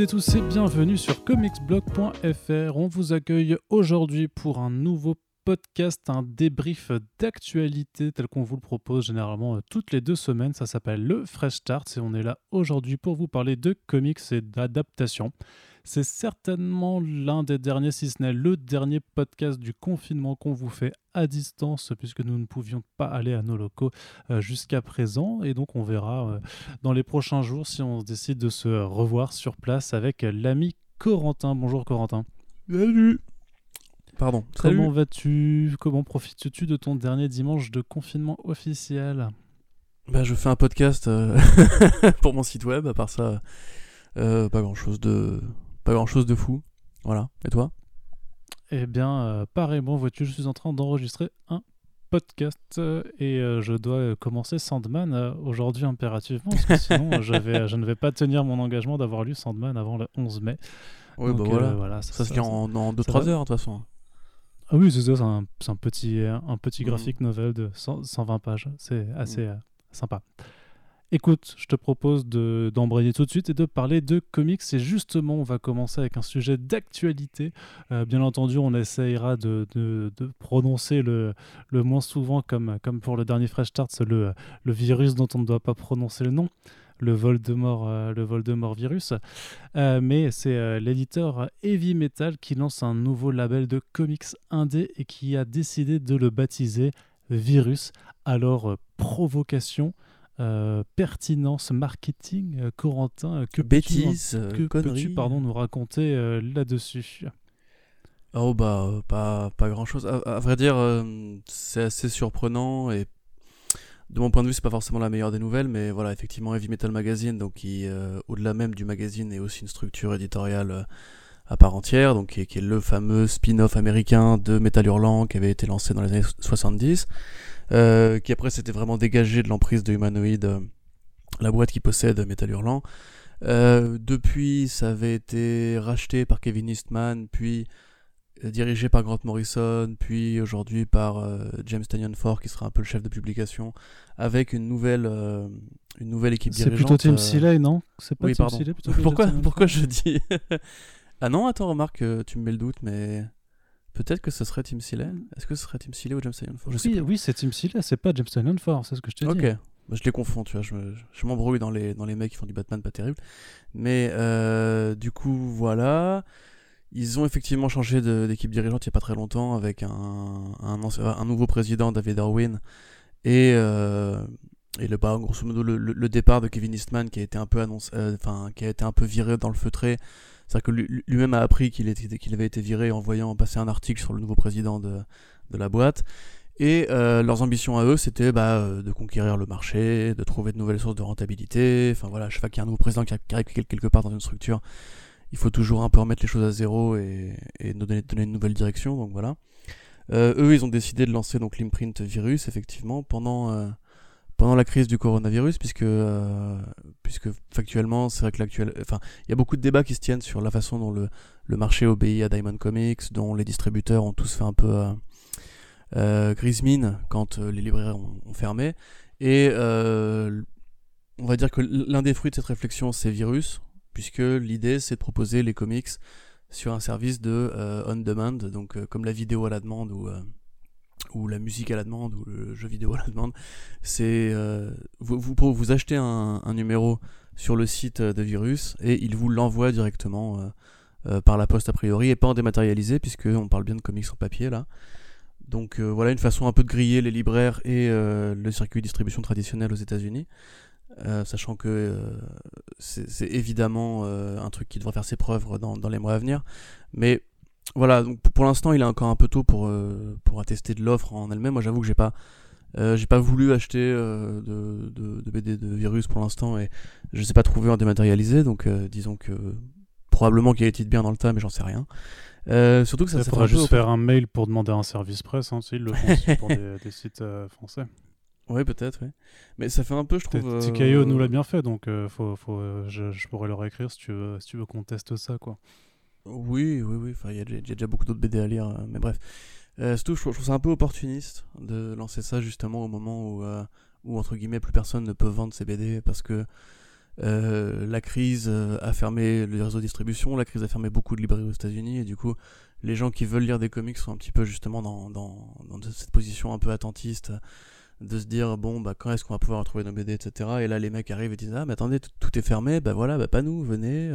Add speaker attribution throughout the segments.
Speaker 1: toutes et tous et bienvenue sur comicsblog.fr. On vous accueille aujourd'hui pour un nouveau podcast, un débrief d'actualité tel qu'on vous le propose généralement euh, toutes les deux semaines. Ça s'appelle le Fresh Start et on est là aujourd'hui pour vous parler de comics et d'adaptation. C'est certainement l'un des derniers, si ce n'est le dernier podcast du confinement qu'on vous fait à distance, puisque nous ne pouvions pas aller à nos locaux euh, jusqu'à présent. Et donc, on verra euh, dans les prochains jours si on décide de se revoir sur place avec l'ami Corentin. Bonjour Corentin.
Speaker 2: Salut Pardon.
Speaker 1: Comment vas-tu? Comment profites-tu de ton dernier dimanche de confinement officiel?
Speaker 2: Bah, Je fais un podcast euh, pour mon site web, à part ça, pas grand-chose de pas grand chose de fou. Voilà. Et toi?
Speaker 1: Eh bien, euh, pareillement, vois-tu, je suis en train d'enregistrer un podcast euh, et euh, je dois commencer Sandman aujourd'hui impérativement parce que sinon je, je ne vais pas tenir mon engagement d'avoir lu Sandman avant le 11 mai.
Speaker 2: Oui, bah voilà. ça, se lit en 2-3 heures de toute façon.
Speaker 1: Ah oui, c'est ça, c'est un, petit, un petit mmh. graphique novel de 120 pages. C'est assez mmh. sympa. Écoute, je te propose d'embrayer tout de suite et de parler de comics. Et justement, on va commencer avec un sujet d'actualité. Euh, bien entendu, on essayera de, prononcer le, moins souvent, comme, comme pour le dernier Fresh Start, le, le virus dont on ne doit pas prononcer le nom le Voldemort, euh, le Voldemort virus. Euh, mais c'est l'éditeur Heavy Metal qui lance un nouveau label de comics indé et qui a décidé de le baptiser Virus. Alors, provocation, euh, pertinence marketing, euh, Corentin,
Speaker 2: euh, que bêtises,
Speaker 1: que peux-tu pardon nous raconter là-dessus?
Speaker 2: Oh bah pas pas grand chose. À, vrai dire, c'est assez surprenant et de mon point de vue, c'est pas forcément la meilleure des nouvelles, mais voilà, effectivement, Heavy Metal Magazine, donc qui, au-delà même du magazine, est aussi une structure éditoriale à part entière, donc qui est, le fameux spin-off américain de Metal Hurlant qui avait été lancé dans les années 70. Euh, qui après s'était vraiment dégagé de l'emprise de Humanoid, euh, la boîte qui possède Metal Hurlant. Euh, depuis, ça avait été racheté par Kevin Eastman, puis dirigé par Grant Morrison, puis aujourd'hui par James Tanyan Ford, qui sera un peu le chef de publication, avec une nouvelle, une nouvelle équipe dirigeante.
Speaker 1: C'est plutôt Tim Seeley, non?
Speaker 2: C'est pas Tim Seeley plutôt Pourquoi, pourquoi je dis? Ah non, attends, remarque, tu me mets le doute, mais Peut-être que ce serait Tim Seeley. Est-ce que ce serait Tim Seeley ou James Tynion Ford?
Speaker 1: Oui, oui c'est Tim Seeley, c'est pas James Tynion Ford, c'est ce que je te dis.
Speaker 2: Ok, bah, je les confonds, tu vois, je, m'embrouille dans les, dans les mecs qui font du Batman pas terrible. Mais euh, du coup, voilà. Ils ont effectivement changé d'équipe dirigeante il n'y a pas très longtemps avec un, un, un nouveau président, David Irwin, et, euh, et le, bah, grosso modo le, le, départ de Kevin Eastman qui a été un peu annoncé, euh, enfin qui a été un peu viré dans le feutré c'est-à-dire que lui-même a appris qu'il avait été viré en voyant passer un article sur le nouveau président de, la boîte. Et euh, leurs ambitions à eux, c'était bah, euh, de conquérir le marché, de trouver de nouvelles sources de rentabilité. Enfin voilà, chaque fois qu'il y a un nouveau président qui arrive quelque part dans une structure, il faut toujours un peu remettre les choses à zéro et, nous donner, une nouvelle direction. Donc voilà. Euh, eux, ils ont décidé de lancer donc l'imprint virus, effectivement, pendant pendant la crise du coronavirus, puisque, euh, puisque factuellement, c'est vrai que l'actuel. Enfin, il y a beaucoup de débats qui se tiennent sur la façon dont le, marché obéit à Diamond Comics, dont les distributeurs ont tous fait un peu euh, euh grise mine quand les librairies ont, fermé. Et on va dire que l'un des fruits de cette réflexion, c'est Virus, puisque l'idée, c'est de proposer les comics sur un service de on-demand, donc comme la vidéo à la demande ou ou la musique à la demande, ou le jeu vidéo à la demande, c'est euh, vous, vous, vous achetez un, numéro sur le site de Virus et il vous l'envoie directement euh, euh, par la poste a priori et pas en dématérialisé puisque on parle bien de comics en papier là. Donc voilà une façon un peu de griller les libraires et le circuit de distribution traditionnel aux États-Unis. sachant que c'est évidemment un truc qui devrait faire ses preuves dans, dans les mois à venir. Mais voilà, donc pour l'instant, il est encore un peu tôt pour, euh, pour attester de l'offre en elle-même. Moi, j'avoue que j'ai pas, euh, j'ai pas voulu acheter euh, de, de, BD de virus pour l'instant et je ne sais pas trouver en dématérialisé. Donc, disons que probablement qu'il y a des titres bien dans le tas, mais j'en sais rien. surtout que ça,
Speaker 1: ça faudra juste faire un mail pour demander un service presse, hein, le font pour des, sites français.
Speaker 2: Oui, peut-être, oui. Mais ça fait un peu, je trouve.
Speaker 1: TKO nous l'a bien fait, donc faut, faut, je, je, pourrais leur écrire si tu veux, si tu veux qu'on teste ça, quoi.
Speaker 2: Oui, oui, oui. Enfin, il y, a déjà beaucoup d'autres BD à lire, euh, mais bref. Euh, surtout, je, trouve ça un peu opportuniste de lancer ça justement au moment où, euh, où entre guillemets, plus personne ne peut vendre ses BD parce que la crise a fermé le réseau de distribution, la crise a fermé beaucoup de librairies aux États-Unis, et du coup, les gens qui veulent lire des comics sont un petit peu justement dans, cette position un peu attentiste de se dire bon bah quand est-ce qu'on va pouvoir retrouver nos BD etc et là les mecs arrivent et disent ah mais attendez tout, est fermé bah voilà bah pas nous venez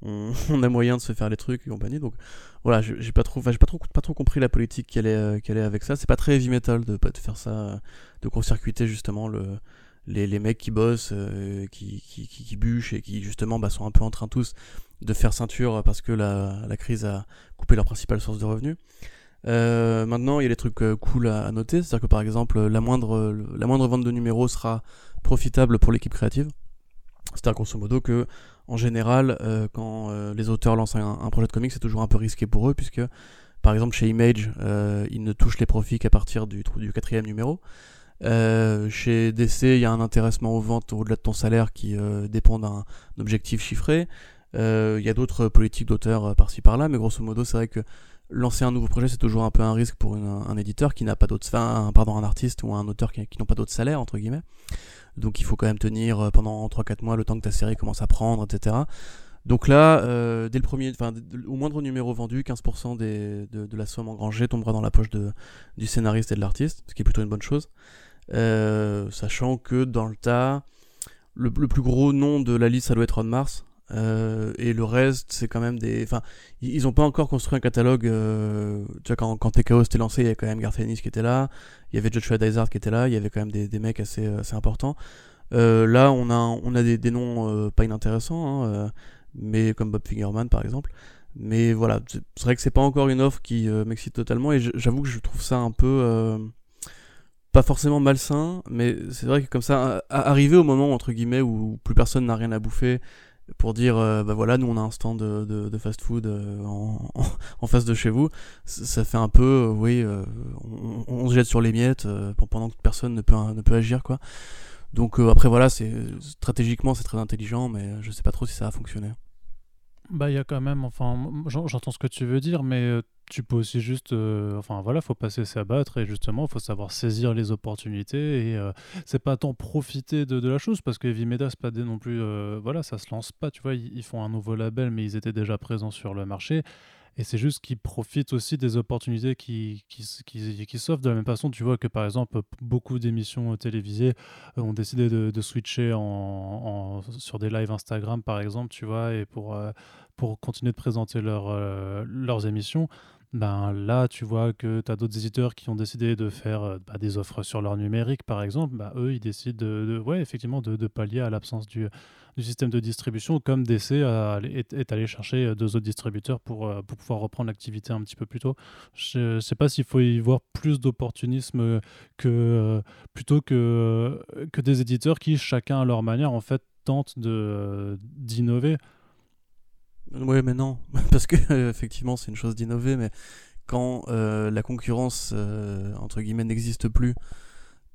Speaker 2: on, a moyen de se faire les trucs et compagnie donc voilà j'ai pas trop j'ai pas trop pas trop compris la politique qu'elle est euh, qu'elle est avec ça. C'est pas très heavy metal de faire ça euh, de court-circuiter justement le les, mecs qui bossent qui, qui, qui, bûchent et qui justement bah, sont un peu en train tous de faire ceinture parce que la, crise a coupé leur principale source de revenus. Euh, maintenant, il y a des trucs euh, cool à, noter, c'est-à-dire que par exemple, la moindre, la moindre vente de numéros sera profitable pour l'équipe créative. C'est-à-dire grosso modo que, en général, euh, quand les auteurs lancent un, projet de comics, c'est toujours un peu risqué pour eux, puisque par exemple chez Image, ils ne touchent les profits qu'à partir du, du quatrième numéro. chez DC, il y a un intéressement aux ventes au-delà de ton salaire qui dépend d'un objectif chiffré. Il y a d'autres politiques d'auteurs par-ci par-là, mais grosso modo, c'est vrai que lancer un nouveau projet, c'est toujours un peu un risque pour un éditeur qui n'a pas d'autres, enfin, pardon, un artiste ou un auteur qui, n'ont pas d'autres salaires entre guillemets. Donc il faut quand même tenir euh, pendant 3-4 mois le temps que ta série commence à prendre, etc. Donc là, euh, dès le premier, enfin, au moindre numéro vendu, 15% des, de, la somme engrangée tombera dans la poche du scénariste et de l'artiste, ce qui est plutôt une bonne chose. Euh, sachant que dans le tas, le, plus gros nom de la liste, ça doit être On Mars, euh, et le reste, c'est quand même des. Enfin, ils ont pas encore construit un catalogue. Euh... Tu vois, quand, quand TKO s'était lancé, il y avait quand même Garth Ennis qui était là. Il y avait Joshua Dysart qui était là. Il y avait quand même des, des mecs assez, assez importants. Euh, là, on a, on a des, des noms euh, pas inintéressants, hein, euh, mais comme Bob Fingerman par exemple. Mais voilà, c'est vrai que c'est pas encore une offre qui m'excite totalement. Et j'avoue que je trouve ça un peu. pas forcément malsain, mais c'est vrai que comme ça, arriver au moment entre guillemets où plus personne n'a rien à bouffer pour dire euh, bah voilà nous on a un stand de, de, fast food euh, en, en, face de chez vous. Ça fait un peu euh, oui on, se jette sur les miettes pendant que personne ne peut ne peut agir quoi. Donc après voilà c'est stratégiquement c'est très intelligent mais je sais pas trop si ça a fonctionné
Speaker 1: bah il y a quand même enfin j'entends ce que tu veux dire mais tu peux aussi juste, enfin voilà, faut pas cesser à battre et justement, faut savoir saisir les opportunités et c'est pas tant profiter de, la chose parce que Heavy c'est pas des non plus, voilà, ça se lance pas, tu vois, ils, font un nouveau label mais ils étaient déjà présents sur le marché et c'est juste qu'ils profitent aussi des opportunités qui, qui, qui, qui s'offrent de la même façon. Tu vois que par exemple, beaucoup d'émissions télévisées ont décidé de, switcher en, sur des lives Instagram par exemple, tu vois, et pour, pour continuer de présenter leur, leurs émissions ben là, tu vois que tu as d'autres éditeurs qui ont décidé de faire euh, bah, des offres sur leur numérique, par exemple. Bah, eux, ils décident de, ouais, effectivement de, pallier à l'absence du, système de distribution, comme DC est, allé chercher euh, deux autres distributeurs pour, euh, pour pouvoir reprendre l'activité un petit peu plus tôt. Je ne sais pas s'il faut y voir plus d'opportunisme que plutôt que, que des éditeurs qui, chacun à leur manière, en fait, tentent d'innover.
Speaker 2: Oui, mais non, parce que effectivement, c'est une chose d'innover, mais quand euh, la concurrence euh, entre guillemets n'existe plus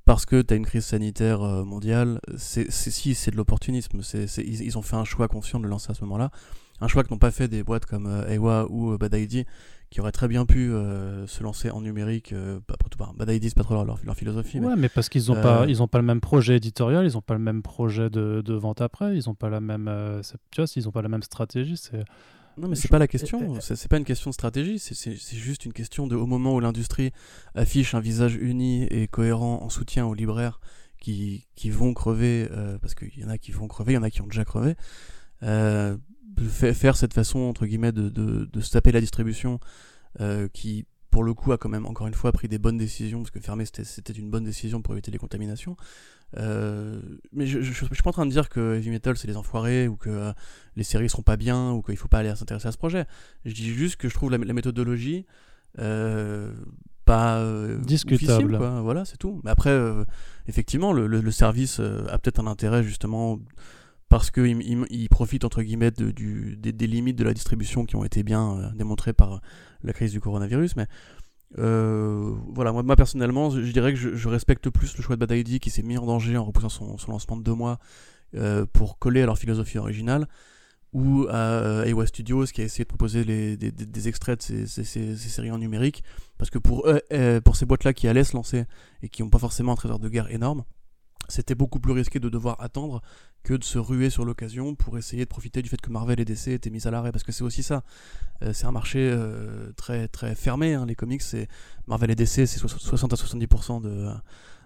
Speaker 2: parce que tu as une crise sanitaire euh, mondiale, c'est si c'est de l'opportunisme. Ils, ils, ont fait un choix conscient de le lancer à ce moment-là, un choix que n'ont pas fait des boîtes comme Ewa ou Bad ID, qui auraient très bien pu euh, se lancer en numérique. Euh, après tout, Bad Idea, c'est pas trop leur, philosophie.
Speaker 1: Ouais, mais, parce qu'ils n'ont pas, euh, ils ont pas le même projet éditorial, ils n'ont pas le même projet de, de, vente après, ils n'ont pas la même, tu vois, ils ont pas la même stratégie, c'est.
Speaker 2: Non, mais c'est pas la question. C'est pas une question de stratégie. C'est juste une question de, au moment où l'industrie affiche un visage uni et cohérent en soutien aux libraires qui, qui vont crever, parce qu'il y en a qui vont crever, il y en a qui ont déjà crevé. Euh, faire cette façon entre guillemets de, de, de se taper la distribution euh, qui pour le coup a quand même encore une fois pris des bonnes décisions parce que fermer c'était une bonne décision pour éviter les contaminations. Euh, mais je, je, suis pas en train de dire que Heavy Metal c'est les enfoirés ou que euh, les séries seront pas bien ou qu'il faut pas aller s'intéresser à ce projet. Je dis juste que je trouve la, méthodologie pas
Speaker 1: discutable.
Speaker 2: quoi. voilà c'est tout. Mais après effectivement le, le service a peut-être un intérêt justement parce qu'il il, profite entre guillemets des, limites de la distribution qui ont été bien euh, démontrées par la crise du coronavirus. Mais euh, voilà, moi, personnellement, je, dirais que je, respecte plus le choix de Bad ID qui s'est mis en danger en repoussant son, lancement de deux mois euh, pour coller à leur philosophie originale, ou à Ewa Studios qui a essayé de proposer des, extraits de ces, séries en numérique, parce que pour, pour ces boîtes-là qui allaient se lancer et qui n'ont pas forcément un trésor de guerre énorme, c'était beaucoup plus risqué de devoir attendre que de se ruer sur l'occasion pour essayer de profiter du fait que Marvel et DC étaient mis à l'arrêt parce que c'est aussi ça euh, c'est un marché euh, très très fermé hein, les comics c'est Marvel et DC c'est 60 à 70% de,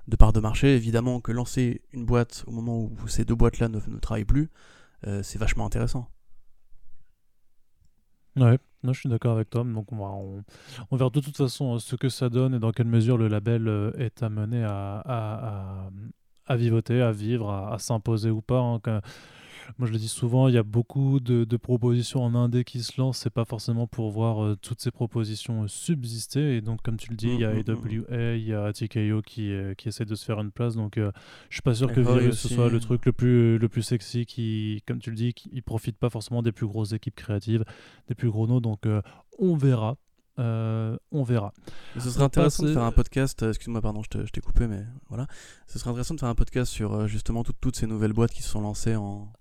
Speaker 2: de part de marché évidemment que lancer une boîte au moment où ces deux boîtes là ne, travaillent plus euh, c'est vachement intéressant
Speaker 1: Ouais, non, je suis d'accord avec toi. Donc, on, va, on, verra de toute façon ce que ça donne et dans quelle mesure le label est amené à vivoter, à vivre, à, s'imposer ou pas. Hein, moi, je le dis souvent, il y a beaucoup de, propositions en indé qui se lancent. C'est pas forcément pour voir euh, toutes ces propositions euh, subsister. Et donc, comme tu le dis, il y a mm, mm, mm, AWA, il y a TKO qui, euh, qui essaie de se faire une place. Donc, je suis pas sûr que Virus ce soit le truc le plus, le plus sexy qui, comme tu le dis, qui profite pas forcément des plus grosses équipes créatives, des plus gros noms. Donc, on verra. Euh, on verra.
Speaker 2: ce serait intéressant de faire un podcast. Euh, excuse-moi, pardon, je t'ai coupé, mais voilà. Ce serait intéressant de faire un podcast sur euh, justement toutes ces nouvelles boîtes qui se sont lancées en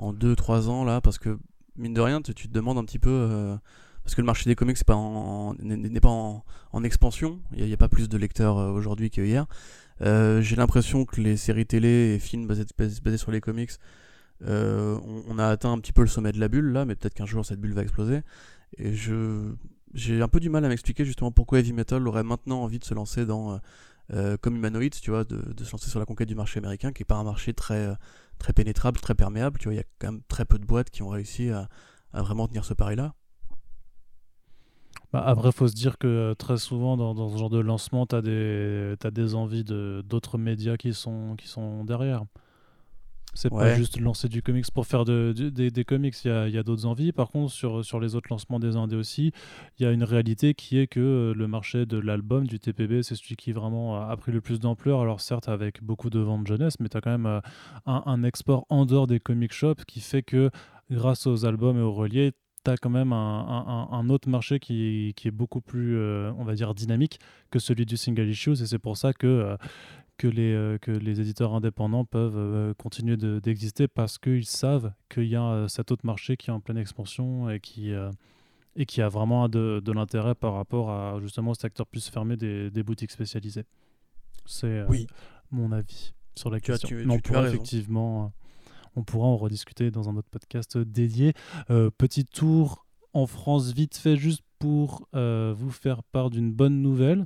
Speaker 2: 2-3 ans là, parce que mine de rien, tu, te demandes un petit peu. parce que le marché des comics n'est pas, en, pas en, expansion, il n'y a, pas plus de lecteurs aujourd'hui qu'hier. J'ai l'impression que les séries télé et films basés, basés sur les comics, on, on, a atteint un petit peu le sommet de la bulle là, mais peut-être qu'un jour cette bulle va exploser. Et je, j'ai un peu du mal à m'expliquer justement pourquoi Heavy Metal aurait maintenant envie de se lancer dans, euh, euh, comme Humanoid, tu vois, de, se lancer sur la conquête du marché américain, qui est pas un marché très, euh, très pénétrable, très perméable. Tu vois, il y a quand même très peu de boîtes qui ont réussi à, vraiment tenir ce pari-là.
Speaker 1: Bah après, faut se dire que très souvent, dans, ce genre de lancement, tu as des, as des envies d'autres médias qui sont, qui sont derrière. C'est pas juste lancer du comics pour faire de, des, comics, il y a, a d'autres envies. Par contre, sur, sur les autres lancements des indés aussi, il y a une réalité qui est que euh, le marché de l'album, du TPB, c'est celui qui vraiment a pris le plus d'ampleur. Alors certes, avec beaucoup de ventes jeunesse, mais tu as quand même euh, un, un, export en dehors des comic shops qui fait que grâce aux albums et aux reliés, tu as quand même un, un, autre marché qui, qui est beaucoup plus, euh, on va dire, dynamique que celui du single issue. Et c'est pour ça que que les, euh, que les éditeurs indépendants peuvent euh, continuer d'exister parce qu'ils savent qu'il y a euh, cet autre marché qui est en pleine expansion et qui, et qui a vraiment de, de l'intérêt par rapport à justement cet acteur plus fermé des, des boutiques spécialisées. C'est oui. mon avis sur la question.
Speaker 2: Tu, tu,
Speaker 1: effectivement, on pourra en rediscuter dans un autre podcast dédié. petit tour en France vite fait juste pour vous faire part d'une bonne nouvelle.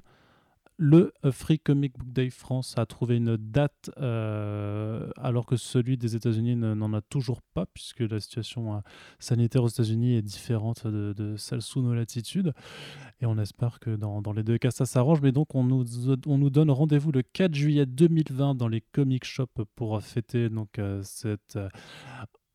Speaker 1: Le euh, Free Comic Book Day France a trouvé une date euh, alors que celui des États-Unis n'en a toujours pas puisque la situation euh, sanitaire aux États-Unis est différente de, celle sous nos latitudes. Et on espère que dans, les deux cas ça s'arrange. Mais donc on nous, on nous donne rendez-vous le 4 juillet 2020 dans les comic shops pour fêter donc cette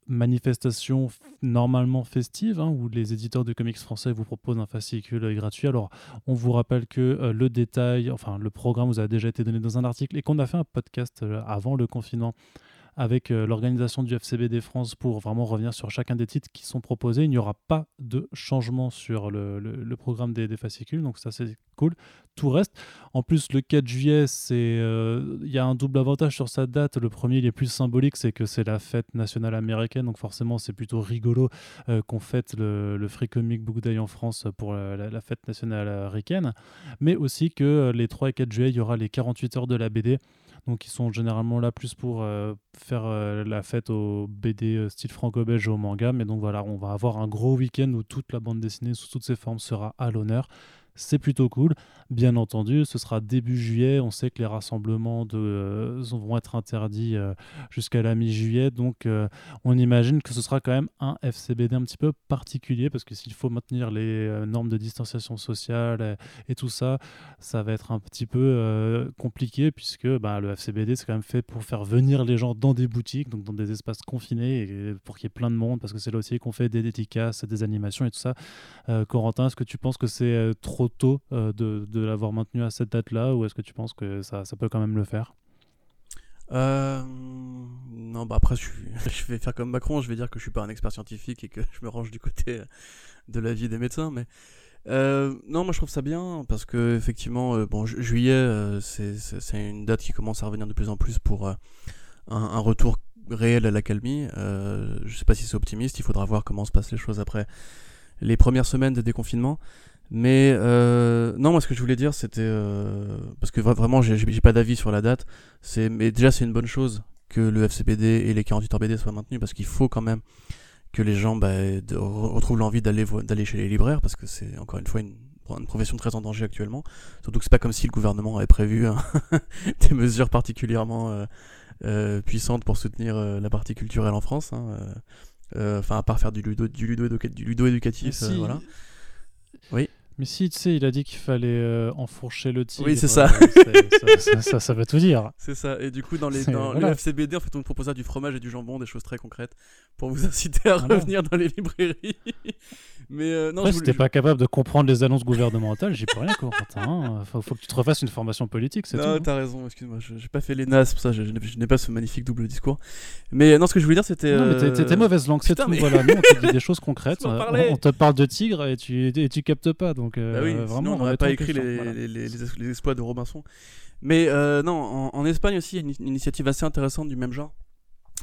Speaker 1: manifestation normalement festive hein, où les éditeurs de comics français vous proposent un fascicule gratuit. Alors, on vous rappelle que euh, le détail, enfin, le programme vous a déjà été donné dans un article et qu'on a fait un podcast euh, avant le confinement avec euh, l'organisation du FCBD France pour vraiment revenir sur chacun des titres qui sont proposés. Il n'y aura pas de changement sur le, programme des, fascicules, donc ça c'est cool. Tout reste. En plus, le 4 juillet, euh, il y a un double avantage sur sa date. Le premier, il est plus symbolique, c'est que c'est la fête nationale américaine, donc forcément c'est plutôt rigolo euh, qu'on fête le, Free Comic Book Day en France pour la, la fête nationale américaine, mais aussi que les 3 et 4 juillet, il y aura les 48 heures de la BD donc ils sont généralement là plus pour euh, faire euh, la fête au BD euh, style franco-belge au manga. Mais donc voilà, on va avoir un gros week-end où toute la bande dessinée sous toutes ses formes sera à l'honneur c'est plutôt cool. Bien entendu, ce sera début juillet. On sait que les rassemblements euh, vont être interdits euh, jusqu'à la mi-juillet. Donc, euh, on imagine que ce sera quand même un FCBD un petit peu particulier parce que s'il faut maintenir les normes de distanciation sociale et, tout ça, ça va être un petit peu compliqué puisque bah, le FCBD, c'est quand même fait pour faire venir les gens dans des boutiques, donc dans des espaces confinés pour qu'il y ait plein de monde parce que c'est là aussi qu'on fait des dédicaces, des animations et tout ça. Corentin, est-ce que tu penses que c'est trop tôt euh, de, l'avoir maintenu à cette date-là ou est-ce que tu penses que ça, peut quand même le faire?
Speaker 2: Euh, non, bah après, je, vais faire comme Macron, je vais dire que je suis pas un expert scientifique et que je me range du côté de l'avis des médecins, mais euh, non, moi je trouve ça bien parce que effectivement, bon, juillet, c'est une date qui commence à revenir de plus en plus pour un, retour réel à l'accalmie. je sais pas si c'est optimiste, il faudra voir comment se passent les choses après les premières semaines de déconfinement. Mais euh, non, moi ce que je voulais dire, c'était euh, parce que vra- vraiment, j'ai pas d'avis sur la date. C'est mais déjà c'est une bonne chose que le FCBD et les 48 heures BD soient maintenus parce qu'il faut quand même que les gens bah, de- retrouvent l'envie d'aller chez les libraires parce que c'est encore une fois une, une profession très en danger actuellement. Surtout que c'est pas comme si le gouvernement avait prévu hein, des mesures particulièrement euh, puissantes pour soutenir la partie culturelle en France. hein, Enfin, à part faire du ludo, du ludo, éduca- du ludo éducatif,
Speaker 1: Mais si-
Speaker 2: voilà.
Speaker 1: Mais si, tu sais, il a dit qu'il fallait euh, enfourcher le tigre.
Speaker 2: Oui, c'est ça.
Speaker 1: euh, c'est- ça, ça, ça- veut tout dire.
Speaker 2: C'est ça. Et du coup, dans les dans
Speaker 1: voilà.
Speaker 2: le FCBD, en fait, on proposera du fromage et du jambon, des choses très concrètes, pour vous inciter à
Speaker 1: Voilà.
Speaker 2: revenir dans les librairies. Mais euh, non,
Speaker 1: Après,
Speaker 2: je
Speaker 1: si
Speaker 2: voulais-
Speaker 1: t'es pas capable de comprendre les annonces gouvernementales, j'y peux rien, Corentin. hein. Faut, faut que tu te refasses une formation politique, c'est tout.
Speaker 2: Non,
Speaker 1: hein.
Speaker 2: t'as raison, excuse-moi, je- j'ai pas fait les NAS, pour ça je, je n'ai- pas ce magnifique double discours. Mais euh, non, ce que je voulais dire, c'était.
Speaker 1: Non, mais t'es- t'es
Speaker 2: euh,
Speaker 1: t'es mauvaise langue, c'est
Speaker 2: putain,
Speaker 1: tout.
Speaker 2: mais-
Speaker 1: Voilà, nous, on te dit des choses concrètes. On, on te parle de tigre et tu, et tu captes pas. Donc,
Speaker 2: Bah oui,
Speaker 1: vraiment,
Speaker 2: sinon on n'aurait pas écrit les,
Speaker 1: voilà.
Speaker 2: les, les- les ex- les exploits de Robinson. Mais euh, non, en, en Espagne aussi, il y a une, une initiative assez intéressante du même genre.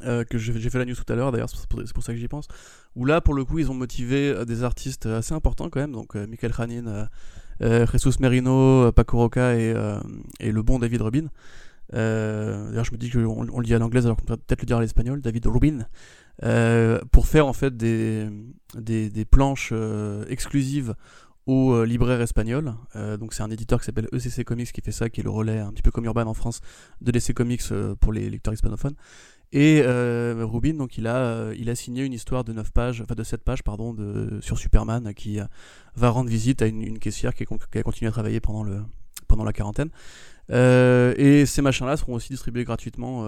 Speaker 2: Euh, que j'ai fait la new tout à l'heure, d'ailleurs, c'est pour, ça que j'y pense. Où là, pour le coup, ils ont motivé euh, des artistes assez importants quand même. Donc, euh, Michael Janin, euh, euh, Jesus Merino, euh, Paco Roca et, euh, le bon David Rubin. Euh, D'ailleurs, je me dis qu'on on le dit à l'anglaise alors qu'on pourrait peut-être le dire à l'espagnol, David Rubin. euh, pour faire en fait des, des, planches euh, exclusives aux euh, libraires espagnols. Euh, donc c'est un éditeur qui s'appelle ECC Comics qui fait ça, qui est le relais un petit peu comme Urban en France de l'EC Comics euh, pour les lecteurs hispanophones. Et euh, Rubin, donc il a, euh, il a signé une histoire de 9 pages, enfin de 7 pages pardon, de, sur Superman qui euh, va rendre visite à une, caissière qui, a continué à travailler pendant, le, pendant la quarantaine. Et ces machins-là seront aussi distribués gratuitement.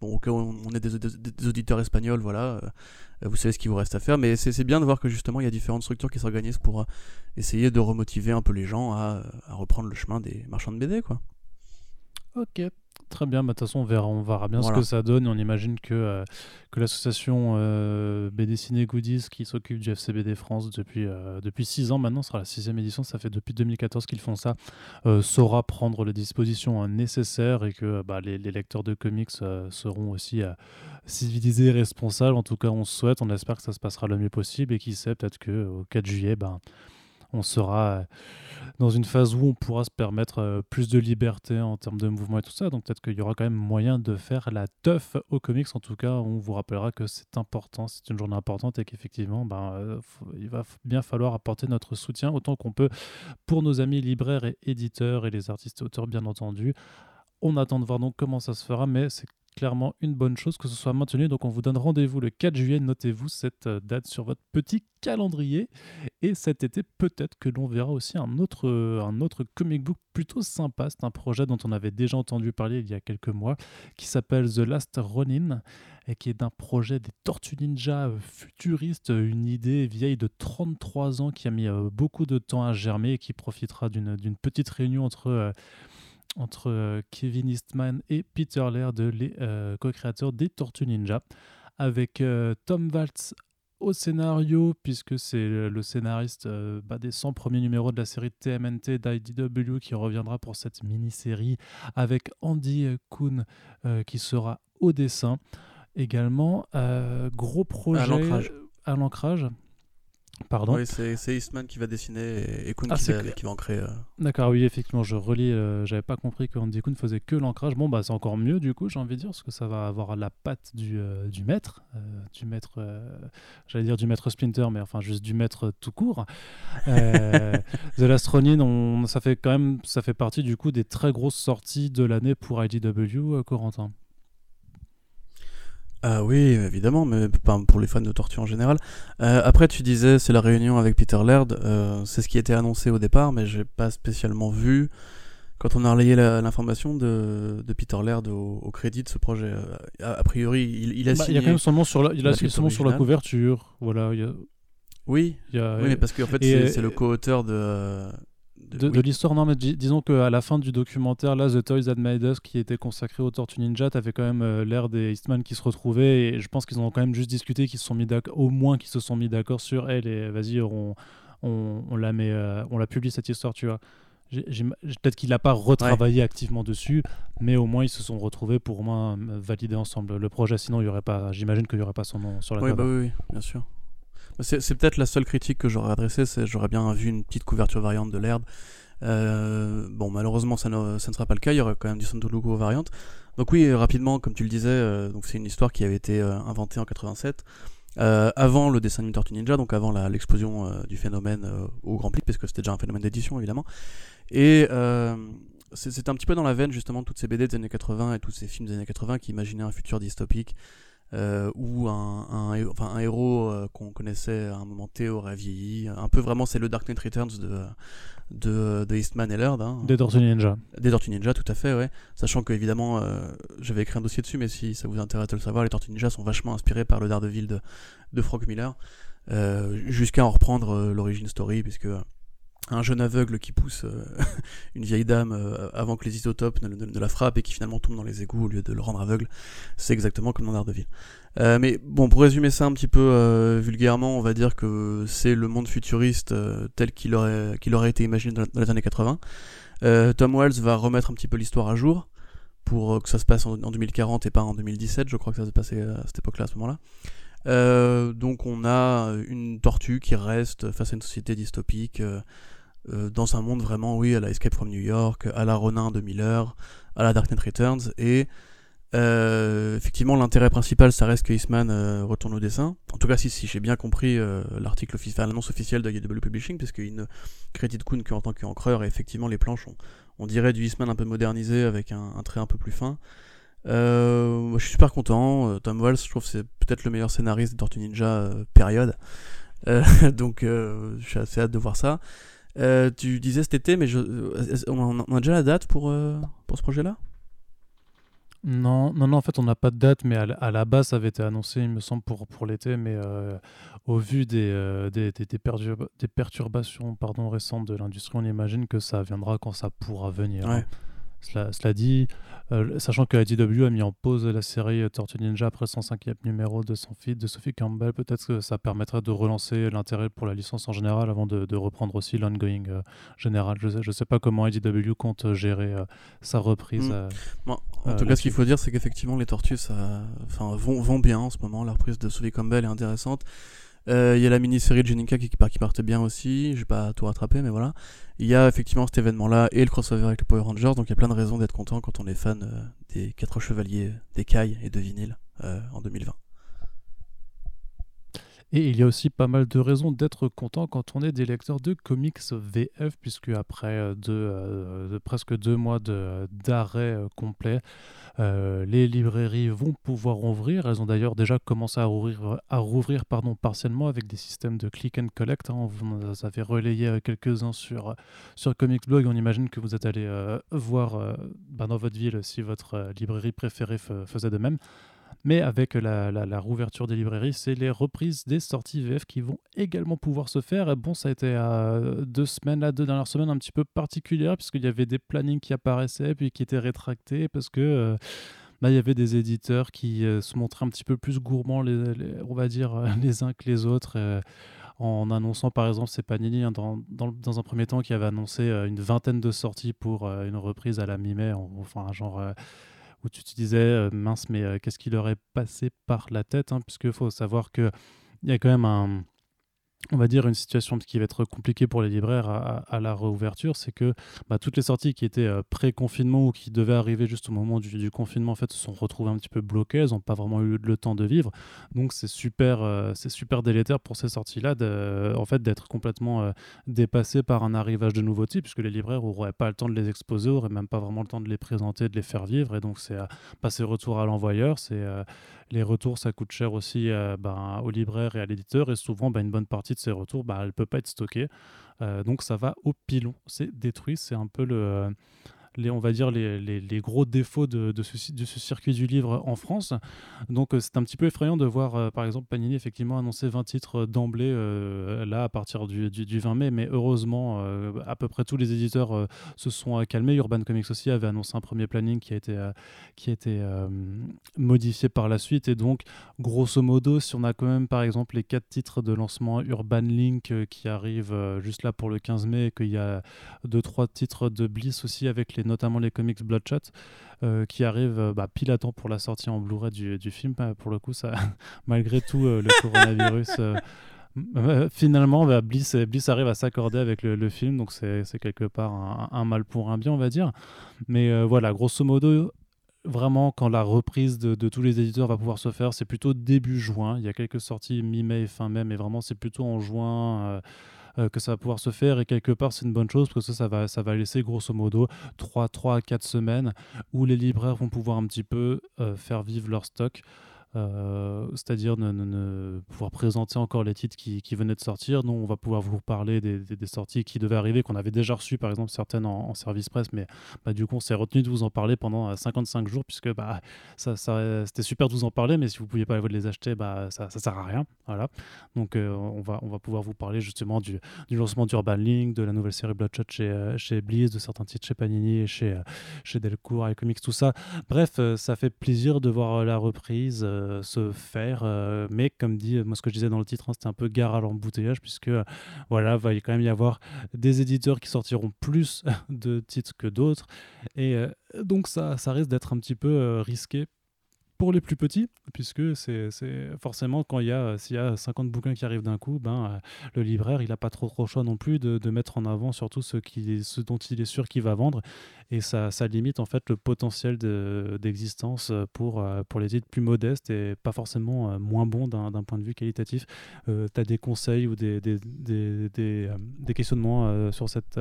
Speaker 2: bon, au cas où on est des, auditeurs espagnols, voilà, vous savez ce qu'il vous reste à faire. Mais c'est bien de voir que justement il y a différentes structures qui s'organisent pour essayer de remotiver un peu les gens à, à reprendre le chemin des marchands de BD, quoi.
Speaker 1: Ok, très bien. Bah, De toute façon, on verra, on verra bien
Speaker 2: Voilà.
Speaker 1: ce que ça donne. On imagine que, euh, que l'association euh, BD Ciné Goodies, qui s'occupe du FCBD France depuis, euh, depuis 6 ans maintenant, ce sera la sixième édition, ça fait depuis 2014 qu'ils font ça, euh, saura prendre les dispositions euh, nécessaires et que bah, les, les lecteurs de comics euh, seront aussi civilisés et responsables. En tout cas, on se souhaite, on espère que ça se passera le mieux possible. Et qui sait, peut-être qu'au 4 juillet, ben, on sera euh, dans une phase où on pourra se permettre euh, plus de liberté en termes de mouvement et tout ça. Donc peut-être qu'il y aura quand même moyen de faire la teuf aux comics. En tout cas, on vous rappellera que c'est important, c'est une journée importante et qu'effectivement, ben, euh, il va bien falloir apporter notre soutien autant qu'on peut pour nos amis libraires et éditeurs et les artistes et auteurs, bien entendu. On attend de voir donc comment ça se fera, mais c'est clairement une bonne chose que ce soit maintenu. Donc on vous donne rendez-vous le 4 juillet. Notez-vous cette euh, date sur votre petit calendrier. Et cet été, peut-être que l'on verra aussi un autre, euh, un autre comic book plutôt sympa. C'est un projet dont on avait déjà entendu parler il y a quelques mois, qui s'appelle The Last Ronin, et qui est d'un projet des Tortues Ninja euh, futuristes, euh, une idée vieille de 33 ans qui a mis beaucoup de temps à germer et qui profitera d'une petite réunion entre... entre euh, Kevin Eastman et Peter Laird, les euh, co-créateurs des Tortues Ninja, avec euh, Tom Waltz au scénario, puisque c'est le, scénariste euh, bah, des 100 premiers numéros de la série TMNT d'IDW qui reviendra pour cette mini-série, avec Andy Kuhn euh, qui sera au dessin. Également, euh, gros projet à l'ancrage. Pardon.
Speaker 2: Oui, c'est Eastman qui va dessiner et, et Kuhn
Speaker 1: Ah,
Speaker 2: qui, va, qui va en créer. euh.
Speaker 1: D'accord, oui, effectivement, je relis. euh, J'avais pas compris que Andy Kuhn faisait que l'ancrage. Bon, bah, c'est encore mieux, du coup, j'ai envie de dire, parce que ça va avoir la patte du, euh, du maître. du maître, j'allais dire du maître Splinter, mais enfin, juste du maître tout court. The Last Ronin, on, ça fait quand même ça fait partie, du coup, des très grosses sorties de l'année pour IDW, Corentin.
Speaker 2: Ah oui, évidemment, mais pas pour les fans de Tortue en général. Euh, après, tu disais, c'est la réunion avec Peter Laird. euh, c'est ce qui était annoncé au départ, mais j'ai pas spécialement vu quand on a relayé la- l'information de, de Peter Laird au, au crédit de ce projet. Euh, A, a priori, il, il a
Speaker 1: Bah, il y
Speaker 2: signé.
Speaker 1: a quand même son nom sur la, il a
Speaker 2: la
Speaker 1: sur la couverture. Voilà, il y a,
Speaker 2: Oui,
Speaker 1: il y a-
Speaker 2: oui, mais parce qu'en fait, c'est le co-auteur de. De-
Speaker 1: De,
Speaker 2: oui.
Speaker 1: de l'histoire, non, mais dis- disons qu'à la fin du documentaire, là, The Toys That Made Us, qui était consacré aux Tortues Ninja, t'avais quand même euh, l'air des Eastman qui se retrouvaient, et je pense qu'ils ont quand même juste discuté, qu'ils se sont mis d'accord, au moins qu'ils se sont mis d'accord sur elle, et vas-y, on, on, on la met, euh, on la publie cette histoire, tu vois. Peut-être qu'il n'a pas retravaillé activement dessus, mais au moins ils se sont retrouvés pour au moins euh, valider ensemble le projet. Sinon, il y aurait pas, j'imagine qu'il n'y aurait pas son nom sur la
Speaker 2: Oui, bah oui, oui, bien sûr. C'est peut-être la seule critique que j'aurais adressée, c'est j'aurais bien vu une petite couverture variante de l'herbe. Euh, bon, malheureusement, ça ne, sera pas le cas. Il y aurait quand même du Santo Lugo variante. Donc oui, rapidement, comme tu le disais, euh, donc c'est une histoire qui avait été euh, inventée en 87. avant le dessin de Tortue Ninja, donc avant l'explosion du phénomène au grand public, parce que c'était déjà un phénomène d'édition évidemment. Et c'était un petit peu dans la veine justement de toutes ces BD des années 80 et tous ces films des années 80 qui imaginaient un futur dystopique euh, où un, un, enfin, un héros euh, qu'on connaissait à un moment T aurait vieilli. Un peu vraiment, c'est le Dark Knight Returns de, de, de Eastman et Laird. Hein.
Speaker 1: Des Tortues Ninja.
Speaker 2: Des Tortues Ninja, tout à fait, ouais. Sachant que, évidemment, euh, j'avais écrit un dossier dessus, mais si ça vous intéresse de le savoir, les Tortues Ninja sont vachement inspirés par le Daredevil de, de Frank Miller. Jusqu'à en reprendre l'origine story, puisque un jeune aveugle qui pousse euh, une vieille dame euh, avant que les isotopes ne, la frappent et qui finalement tombe dans les égouts au lieu de le rendre aveugle. C'est exactement comme dans Daredevil. Euh, mais bon, pour résumer ça un petit peu euh, vulgairement, on va dire que c'est le monde futuriste tel qu'il aurait, qu'il aurait été imaginé dans, les années 80. Tom Wells va remettre un petit peu l'histoire à jour pour que ça se passe en, 2040 et pas en 2017, je crois que ça se passait à cette époque-là, à ce moment-là. donc on a une tortue qui reste face à une société dystopique euh, dans un monde vraiment, oui, à la Escape from New York, à la Ronin de Miller, à la Dark Knight Returns, et euh, effectivement, l'intérêt principal, ça reste que Eastman euh, retourne au dessin. En tout cas, si, si j'ai bien compris l'article officiel, l'annonce officielle de IDW Publishing, puisqu'il ne crédite Kuhn qu'en tant qu'encreur, et effectivement, les planches, on, dirait du Eastman un peu modernisé, avec un, trait un peu plus fin. je suis super content. Tom Walsh, je trouve c'est peut-être le meilleur scénariste de Tortue Ninja période. donc, je suis assez hâte de voir ça. Euh, tu disais cet été, mais je, euh, on a déjà la date pour, euh, pour ce projet-là?
Speaker 1: Non, non, non, en fait, on n'a pas de date, mais à, la base, ça avait été annoncé, il me semble, pour, pour l'été, mais au vu des, des, des, perturbations pardon, récentes de l'industrie, on imagine que ça viendra quand ça pourra venir. Hein. Cela, dit, euh, sachant que IDW a mis en pause la série Tortue Ninja après son cinquième numéro de son feed de Sophie Campbell, peut-être que ça permettrait de relancer l'intérêt pour la licence en général avant de, reprendre aussi l'ongoing euh, général. Je ne sais, sais, pas comment IDW compte gérer euh, sa reprise.
Speaker 2: Mm. en tout cas, ce qu'il faut dire, c'est qu'effectivement, les tortues ça, vont, vont bien en ce moment. La reprise de Sophie Campbell est intéressante. Il y a la mini-série de Jenica qui, qui, partait bien aussi. Je vais pas tout rattraper, mais voilà il y a effectivement cet événement-là et le crossover avec les Power Rangers, donc il y a plein de raisons d'être content quand on est fan euh, des quatre chevaliers d'écailles et de vinyle euh, en 2020.
Speaker 1: Et il y a aussi pas mal de raisons d'être content quand on est des lecteurs de comics VF, puisque après euh, deux, presque deux mois d'arrêt complet, euh, les librairies vont pouvoir ouvrir. Elles ont d'ailleurs déjà commencé à rouvrir, partiellement avec des systèmes de click and collect. Hein. Vous avez relayé euh, quelques-uns sur, sur Comics. On imagine que vous êtes allé euh, voir bah, dans votre ville si votre librairie préférée faisait de même. Mais avec la, la, rouverture des librairies, c'est les reprises des sorties VF qui vont également pouvoir se faire. Bon, ça a été à deux semaines, là, deux dernières semaines, un petit peu particulières, puisqu'il y avait des plannings qui apparaissaient, puis qui étaient rétractés, parce que euh, bah, il y avait des éditeurs qui euh, se montraient un petit peu plus gourmands, on va dire, les uns que les autres. Euh, en annonçant par exemple, c'est Panini hein, dans, dans, dans, un premier temps qui avait annoncé une vingtaine de sorties pour une reprise à la mi-mai, enfin genre où tu te disais, euh, mince, mais euh, qu'est-ce qui leur est passé par la tête hein, Puisqu'il faut savoir qu'il y a quand même un on va dire, une situation qui va être compliquée pour les libraires à, la réouverture, c'est que bah, toutes les sorties qui étaient euh, pré-confinement ou qui devaient arriver juste au moment du, confinement, en fait, se sont retrouvées un petit peu bloquées, elles n'ont pas vraiment eu le temps de vivre. Donc c'est super, euh, super délétère pour ces sorties-là en fait, d'être complètement euh, dépassées par un arrivage de nouveautés, puisque les libraires n'auraient pas le temps de les exposer, n'auraient même pas vraiment le temps de les présenter, de les faire vivre. Et donc c'est passer retour à l'envoyeur, les retours, ça coûte cher aussi euh, ben, aux libraires et à l'éditeur. Et souvent, ben, une bonne partie de ces retours, ben, elle ne peut pas être stockée. Euh, donc ça va au pilon. C'est détruit. C'est un peu le les, on va dire, les, les, gros défauts de, de, ce, circuit du livre en France. Donc euh, c'est un petit peu effrayant de voir, euh, par exemple, Panini effectivement annoncer 20 titres d'emblée, euh, là, à partir du, du, 20 mai, mais heureusement, à peu près tous les éditeurs se sont calmés. Urban Comics aussi avait annoncé un premier planning qui a été, qui a été modifié par la suite. Et donc, grosso modo, si on a quand même, par exemple, les quatre titres de lancement Urban Link qui arrivent juste là pour le 15 mai, qu'il y a deux, trois titres de Bliss aussi avec les notamment les comics Bloodshot, euh, qui arrivent euh, bah, pile à temps pour la sortie en Blu-ray du, film. Pour le coup, ça, malgré tout, euh, le coronavirus finalement, bah, Bliss, Bliss arrive à s'accorder avec le, film, donc c'est quelque part un, mal pour un bien, on va dire. Mais voilà, grosso modo, vraiment, quand la reprise de, tous les éditeurs va pouvoir se faire, c'est plutôt début juin. Il y a quelques sorties mi-mai fin mai, mais vraiment, c'est plutôt en juin. Euh, que ça va pouvoir se faire et quelque part c'est une bonne chose parce que ça, va laisser grosso modo 3, 3 à 4 semaines où les libraires vont pouvoir un petit peu euh, faire vivre leur stock. Euh, c'est-à-dire ne, pouvoir présenter encore les titres qui, venaient de sortir. Nous, on va pouvoir vous parler des, sorties qui devaient arriver, qu'on avait déjà reçues, par exemple, certaines en, service presse, mais bah, du coup, on s'est retenu de vous en parler pendant 55 euh, jours, puisque bah, ça, c'était super de vous en parler, mais si vous ne pouviez pas les acheter, bah, ça ne sert à rien. Voilà. Donc, euh, on, va, on va pouvoir vous parler justement du, lancement d'Urban Link, de la nouvelle série Bloodshot chez, chez Bliss, de certains titres chez Panini et chez, chez Delcourt, iComics, tout ça. Bref, ça fait plaisir de voir la reprise. Euh, se faire. Euh, mais comme dit, moi ce que je disais dans le titre, hein, c'était un peu gare à l'embouteillage, puisque euh, voilà, va quand même y avoir des éditeurs qui sortiront plus de titres que d'autres. Et donc ça, ça risque d'être un petit peu risqué pour les plus petits, puisque c'est forcément quand il y a s'il y a 50 bouquins qui arrivent d'un coup, ben euh, le libraire il n'a pas trop trop choix non plus de, de, mettre en avant surtout ce, qui, ce dont il est sûr qu'il va vendre, et ça, ça, limite en fait le potentiel d'existence pour euh, pour les titres plus modestes et pas forcément euh, moins bons d'un point de vue qualitatif. tu as des conseils ou des, des, des, des, questionnements sur cette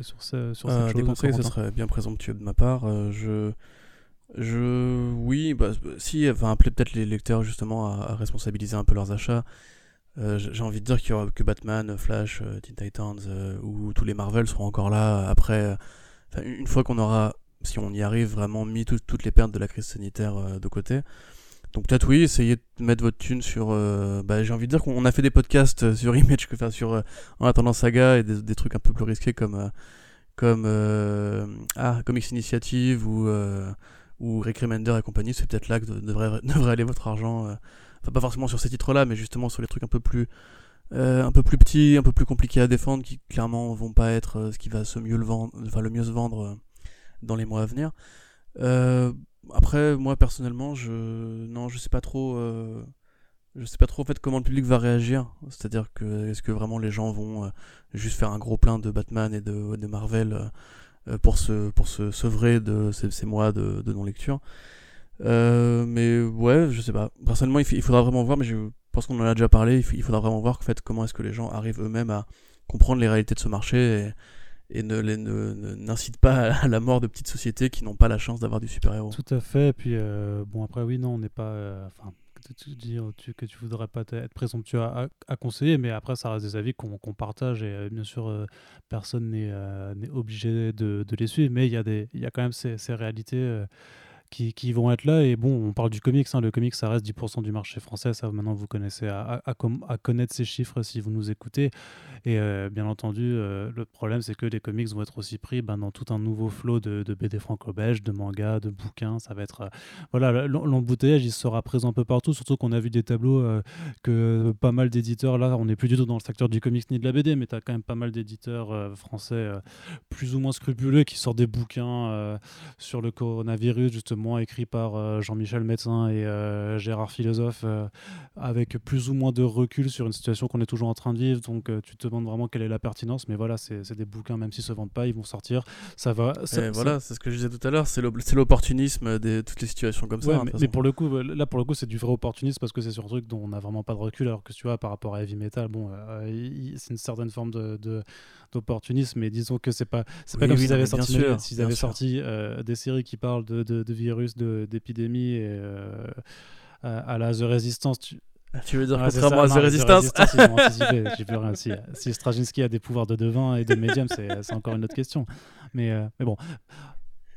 Speaker 1: sur, ce, sur cette chose
Speaker 2: Des conseils, ce serait bien présomptueux de ma part. je je. Oui, bah, si, enfin, appeler peut-être les lecteurs justement à, responsabiliser un peu leurs achats. Euh, j'ai envie de dire qu'il y aura que Batman, Flash, euh, Teen Titans euh, ou tous les Marvel seront encore là après. une fois qu'on aura, si on y arrive, vraiment mis toutes les pertes de la crise sanitaire de côté. Donc peut-être oui, essayez de mettre votre thune sur. bah, j'ai envie de dire qu'on a fait des podcasts sur Image, que, sur en attendant Saga et des, trucs un peu plus risqués comme comme ah Comics Initiative ou ou Rick Remender et compagnie, c'est peut-être là que devrait, aller votre argent. Euh, enfin, pas forcément sur ces titres-là, mais justement sur les trucs un peu plus. Euh, un peu plus petits, un peu plus compliqués à défendre, qui clairement vont pas être euh, ce qui va se mieux le vendre, enfin le mieux se vendre dans les mois à venir. après, moi personnellement, je non, je sais pas trop, je sais pas trop en fait comment le public va réagir. C'est-à-dire que est-ce que vraiment les gens vont juste faire un gros plein de Batman et de, Marvel pour se pour se sevrer de ces, mois de, non-lecture. Euh, mais ouais, je sais pas. Personnellement, il, faudra vraiment voir, mais je pense qu'on en a déjà parlé, il, faudra vraiment voir en fait, comment est-ce que les gens arrivent eux-mêmes à comprendre les réalités de ce marché et, ne n'incitent pas à la mort de petites sociétés qui n'ont pas la chance d'avoir du super-héros.
Speaker 1: Tout à fait. Et puis, euh, bon, après, oui, non, on n'est pas. Dire que tu voudrais pas être présomptueux à, conseiller, mais après, ça reste des avis qu'on partage et euh, bien sûr, euh, personne n'est euh, obligé de, de, les suivre, mais il y, a y a quand même ces, ces réalités qui, vont être là. Et bon, on parle du comics. Hein. Le comics, ça reste 10% du marché français. Ça, maintenant, vous connaissez à, connaître ces chiffres si vous nous écoutez. Et euh, bien entendu, euh, le problème, c'est que les comics vont être aussi pris ben, dans tout un nouveau flot de, BD franco-belge, de mangas, de bouquins. Ça va être. Euh, voilà, l'embouteillage, il sera présent un peu partout. Surtout qu'on a vu des tableaux que pas mal d'éditeurs, là, on n'est plus du tout dans le secteur du comics ni de la BD, mais tu as quand même pas mal d'éditeurs français plus ou moins scrupuleux qui sortent des bouquins sur le coronavirus, justement écrit par euh, Jean-Michel Médecin et euh, Gérard Philosophe, euh, avec plus ou moins de recul sur une situation qu'on est toujours en train de vivre. Donc tu te demandes vraiment quelle est la pertinence. Mais voilà, c'est des bouquins, même s'ils se vendent pas, ils vont sortir. Ça va.
Speaker 2: voilà, c'est ce que je disais tout à l'heure, c'est l'opportunisme de toutes les situations comme ça.
Speaker 1: Hein, mais, pour le coup, là pour le coup, c'est du vrai opportunisme parce que c'est sur un truc dont on n'a vraiment pas de recul. Alors que tu vois, par rapport à Heavy Metal, bon, c'est une certaine forme de d'opportunisme, mais disons que c'est pas, c'est pas comme s'ils avaient sorti, s'ils avaient sorti euh, des séries qui parlent de, de, virus, d'épidémie et euh, à, la The Resistance. Tu,
Speaker 2: tu veux dire contrairement à The Resistance,
Speaker 1: J'ai plus rien. Si, si Straczynski a des pouvoirs de devin et de médium, c'est encore une autre question. Mais, euh, mais bon,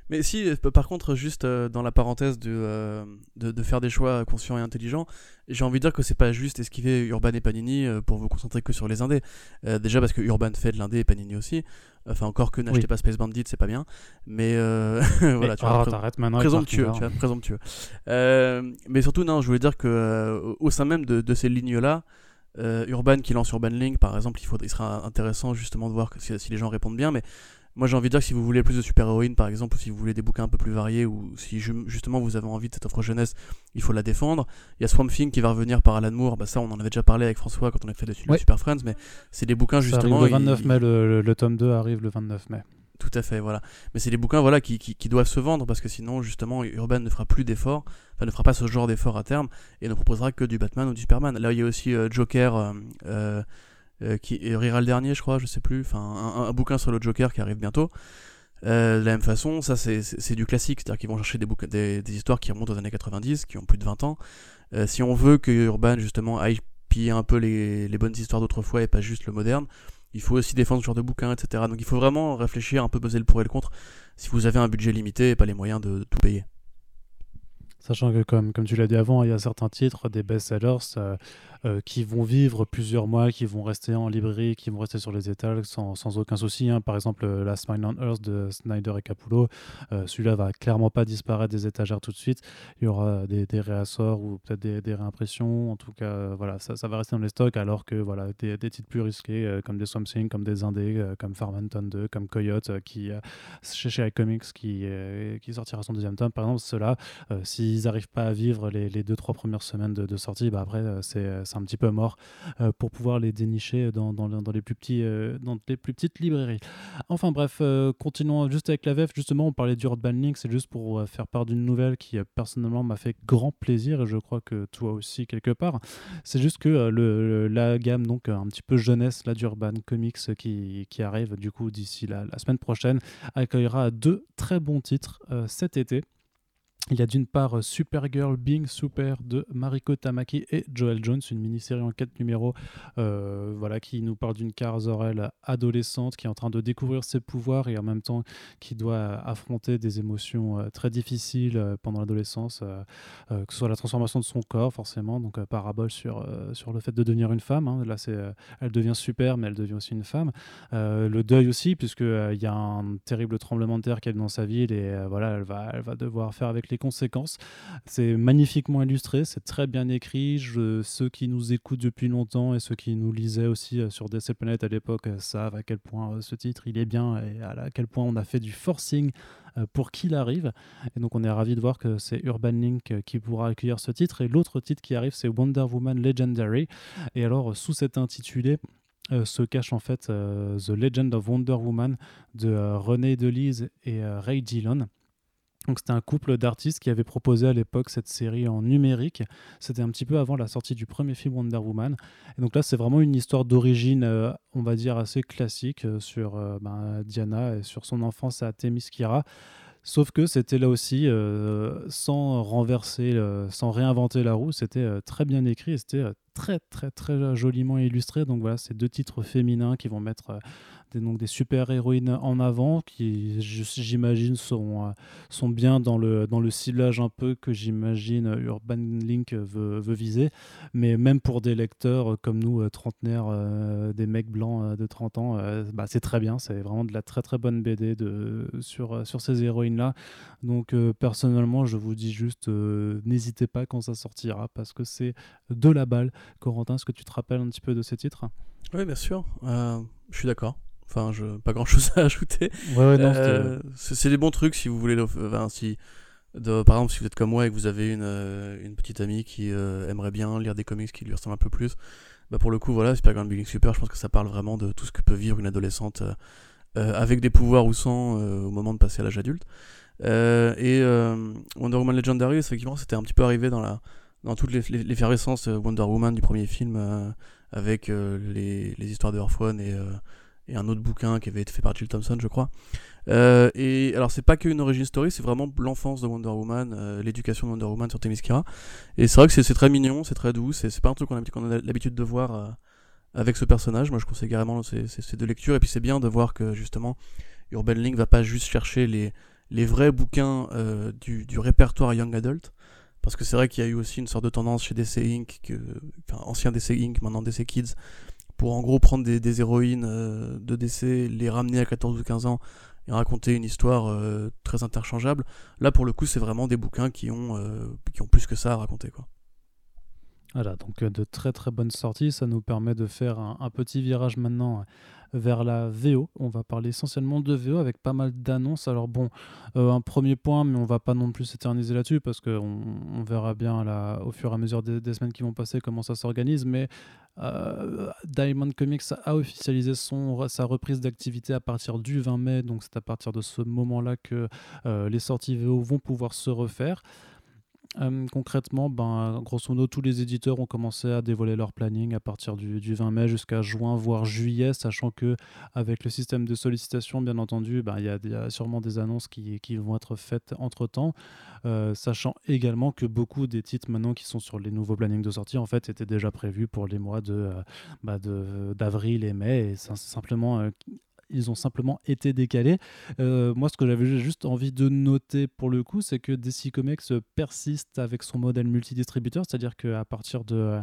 Speaker 2: mais si, euh, par contre, juste euh, dans la parenthèse euh, de, de, faire des choix conscients et intelligents, j'ai envie de dire que c'est pas juste esquiver Urban et Panini pour vous concentrer que sur les indés. déjà parce que Urban fait de l'indé et Panini aussi. Enfin, encore que n'achetez pas Space Bandit, c'est pas bien. Mais voilà, tu vois.
Speaker 1: t'arrêtes maintenant.
Speaker 2: Présomptueux, tu vois, présomptueux. mais surtout, non, je voulais dire que au sein même de, de ces lignes-là, Urban qui lance Urban Link, par exemple, il, faut, il sera intéressant justement de voir que si, si les gens répondent bien. Mais moi j'ai envie de dire que si vous voulez plus de super-héroïnes par exemple, ou si vous voulez des bouquins un peu plus variés, ou si justement vous avez envie de cette offre jeunesse, il faut la défendre. Il y a Swamp Thing qui va revenir par Alan Moore, bah ça on en avait déjà parlé avec François quand on a fait le Super Friends, mais c'est des bouquins justement...
Speaker 1: le 29 mai, le, tome 2 arrive le 29 mai.
Speaker 2: Tout à fait, voilà. Mais c'est des bouquins voilà, qui, qui, doivent se vendre parce que sinon, justement, Urban ne fera plus d'efforts, enfin ne fera pas ce genre d'efforts à terme et ne proposera que du Batman ou du Superman. Là, il y a aussi euh, Joker, euh, euh, qui rira le dernier, je crois, je sais plus, enfin un, bouquin sur le Joker qui arrive bientôt. de la même façon, ça c'est du classique, c'est-à-dire qu'ils vont chercher des, histoires qui remontent aux années 90, qui ont plus de 20 ans. si on veut que Urban justement aille piller un peu les, bonnes histoires d'autrefois et pas juste le moderne, il faut aussi défendre ce genre de bouquins, etc. Donc il faut vraiment réfléchir, un peu peser le pour et le contre, si vous avez un budget limité et pas les moyens de tout payer.
Speaker 1: Sachant que, comme, comme tu l'as dit avant, il y a certains titres, des best-sellers, euh, euh, qui vont vivre plusieurs mois, qui vont rester en librairie, qui vont rester sur les étals sans, sans aucun souci. Hein. Par exemple, euh, Last Mile on Earth de Snyder et Capullo, euh, celui-là va clairement pas disparaître des étagères tout de suite. Il y aura des, des réassorts ou peut-être des, des, réimpressions. En tout cas, voilà, ça, va rester dans les stocks alors que voilà, des, des titres plus risqués comme des Swamp Thing, comme des Indés, comme Farmanton 2, comme Coyote, qui, chez, chez iComics qui, qui sortira son deuxième tome. Par exemple, ceux-là, s'ils n'arrivent pas à vivre les, les deux, trois premières semaines de, de sortie, bah après, c'est un petit peu mort euh, pour pouvoir les dénicher dans, dans, les plus petits, euh, dans les plus petites librairies. Enfin bref, euh, continuons juste avec la VF. Justement, on parlait d'Urban Link, c'est juste pour faire part d'une nouvelle qui personnellement m'a fait grand plaisir et je crois que toi aussi quelque part. C'est juste que le, la gamme donc un petit peu jeunesse là d'Urban Comics qui, qui, arrive du coup d'ici la, semaine prochaine accueillera deux très bons titres cet été. Il y a d'une part euh, Supergirl Being Super de Mariko Tamaki et Joel Jones, une mini-série en quatre numéros euh, voilà, qui nous parle d'une Zor-El adolescente qui est en train de découvrir ses pouvoirs et en même temps qui doit affronter des émotions euh, très difficiles pendant l'adolescence, que ce soit la transformation de son corps forcément, donc parabole sur, sur le fait de devenir une femme. Hein. Là, c'est, elle devient super, mais elle devient aussi une femme. le deuil aussi, puisqu'il y a un terrible tremblement de terre qui est dans sa ville et voilà, elle va, elle va devoir faire avec les conséquences. C'est magnifiquement illustré, c'est très bien écrit. Je, ceux qui nous écoutent depuis longtemps et ceux qui nous lisaient aussi euh, sur DC Planet à l'époque euh, savent à quel point euh, ce titre il est bien et à quel point on a fait du forcing pour qu'il arrive. Et donc on est ravi de voir que c'est Urban Link qui pourra accueillir ce titre. Et l'autre titre qui arrive, c'est Wonder Woman Legendary. Et alors, sous cet intitulé, se cache en fait The Legend of Wonder Woman de René Delise et Ray Dillon. Donc c'était un couple d'artistes qui avait proposé à l'époque cette série en numérique. C'était un petit peu avant la sortie du premier film Wonder Woman. Et donc là c'est vraiment une histoire d'origine, euh, on va dire assez classique euh, sur euh, ben, Diana et sur son enfance à Themyscira. Sauf que c'était là aussi sans renverser, sans réinventer la roue. C'était très bien écrit et c'était très très très joliment illustré. Donc voilà, c'est deux titres féminins qui vont mettre des, donc des super-héroïnes en avant qui, j'imagine, sont, euh, sont bien dans le, dans le ciblage un peu que j'imagine Urban Link veut, veut, viser. Mais même pour des lecteurs comme nous, euh, trentenaires, euh, des mecs blancs de 30 ans, bah, c'est très bien. C'est vraiment de la très très bonne BD de, sur, sur ces héroïnes-là. Donc personnellement, je vous dis juste, n'hésitez pas quand ça sortira parce que c'est de la balle. Corentin, est-ce que tu te rappelles un petit peu de ces titres?
Speaker 2: Oui, bien sûr. je suis d'accord. Enfin, je, pas grand chose à ajouter.
Speaker 1: Euh,
Speaker 2: c'est des bons trucs si vous voulez. Enfin, si, de, par exemple, si vous êtes comme moi et que vous avez une, euh, une petite amie qui euh, aimerait bien lire des comics qui lui ressemblent un peu plus, bah pour le coup, voilà, Super Big Super, je pense que ça parle vraiment de tout ce que peut vivre une adolescente avec des pouvoirs ou sans au moment de passer à l'âge adulte. et Wonder Woman Legendary, effectivement, c'était un petit peu arrivé dans la dans toute l'effervescence Wonder Woman du premier film avec les, les, histoires de Earth One et un autre bouquin qui avait été fait par Jill Thompson, je crois. Euh, et alors, c'est pas qu'une origin story, c'est vraiment l'enfance de Wonder Woman, euh, l'éducation de Wonder Woman sur Themyscira. Et c'est vrai que c'est très mignon, c'est très doux, c'est pas un truc qu'on a, l'habitude de voir euh, avec ce personnage. Moi, je conseille carrément ces, ces deux lectures. Et puis, c'est bien de voir que justement, Urban Link va pas juste chercher les, les vrais bouquins du, du, répertoire Young Adult. Parce que c'est vrai qu'il y a eu aussi une sorte de tendance chez DC Inc., ancien DC Inc., maintenant DC Kids, pour en gros prendre des, héroïnes euh, de décès, les ramener à 14 ou 15 ans et raconter une histoire euh, très interchangeable. Là, pour le coup, c'est vraiment des bouquins qui ont, euh, qui ont plus que ça à raconter.
Speaker 1: Voilà, donc de très très bonnes sorties. Ça nous permet de faire un, petit virage maintenant vers la VO. On va parler essentiellement de VO avec pas mal d'annonces. Alors bon, euh, un premier point, mais on va pas non plus s'éterniser là-dessus parce qu'on on verra bien là, au fur et à mesure des, semaines qui vont passer comment ça s'organise. Mais euh, Diamond Comics a officialisé sa reprise d'activité à partir du 20 mai, donc c'est à partir de ce moment-là que les sorties VO vont pouvoir se refaire. Euh, concrètement, ben, grosso modo, tous les éditeurs ont commencé à dévoiler leur planning à partir du, 20 mai jusqu'à juin, voire juillet, sachant que avec le système de sollicitation, bien entendu, ben, il y, a sûrement des annonces qui, vont être faites entre-temps, euh, sachant également que beaucoup des titres maintenant qui sont sur les nouveaux plannings de sortie, en fait, étaient déjà prévus pour les mois de, euh, bah, d'avril et mai, et c'est simplement ils ont simplement été décalés. Euh, moi, ce que j'avais juste envie de noter pour le coup, c'est que DC Comics persiste avec son modèle multidistributeur, c'est-à-dire qu'à partir de euh,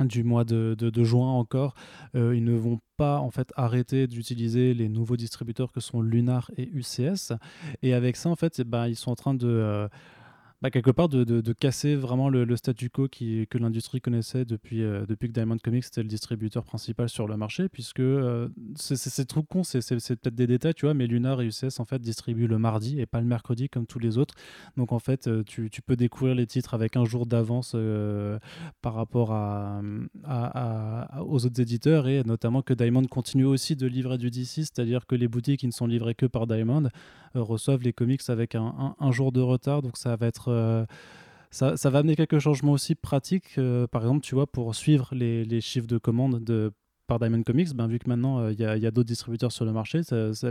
Speaker 1: du mois de, juin encore, euh, ils ne vont pas en fait arrêter d'utiliser les nouveaux distributeurs que sont Lunar et UCS. Et avec ça, en fait, eh ben, ils sont en train de bah, quelque part de, de, casser vraiment le, statu quo qui, que l'industrie connaissait depuis, euh, depuis que Diamond Comics était le distributeur principal sur le marché, puisque euh, c'est trop con, c'est peut-être des détails, tu vois, mais Lunar et UCS en fait distribuent le mardi et pas le mercredi comme tous les autres. Donc en fait, euh, tu, tu peux découvrir les titres avec un jour d'avance par rapport à, à, aux autres éditeurs et notamment que Diamond continue aussi de livrer du DC, c'est-à-dire que les boutiques qui ne sont livrées que par Diamond reçoivent les comics avec un, un, un jour de retard, donc ça va être euh, ça, va amener quelques changements aussi pratiques. Euh, par exemple, tu vois, pour suivre les, chiffres de commande de par Diamond Comics, ben, vu que maintenant euh, il y a, d'autres distributeurs sur le marché,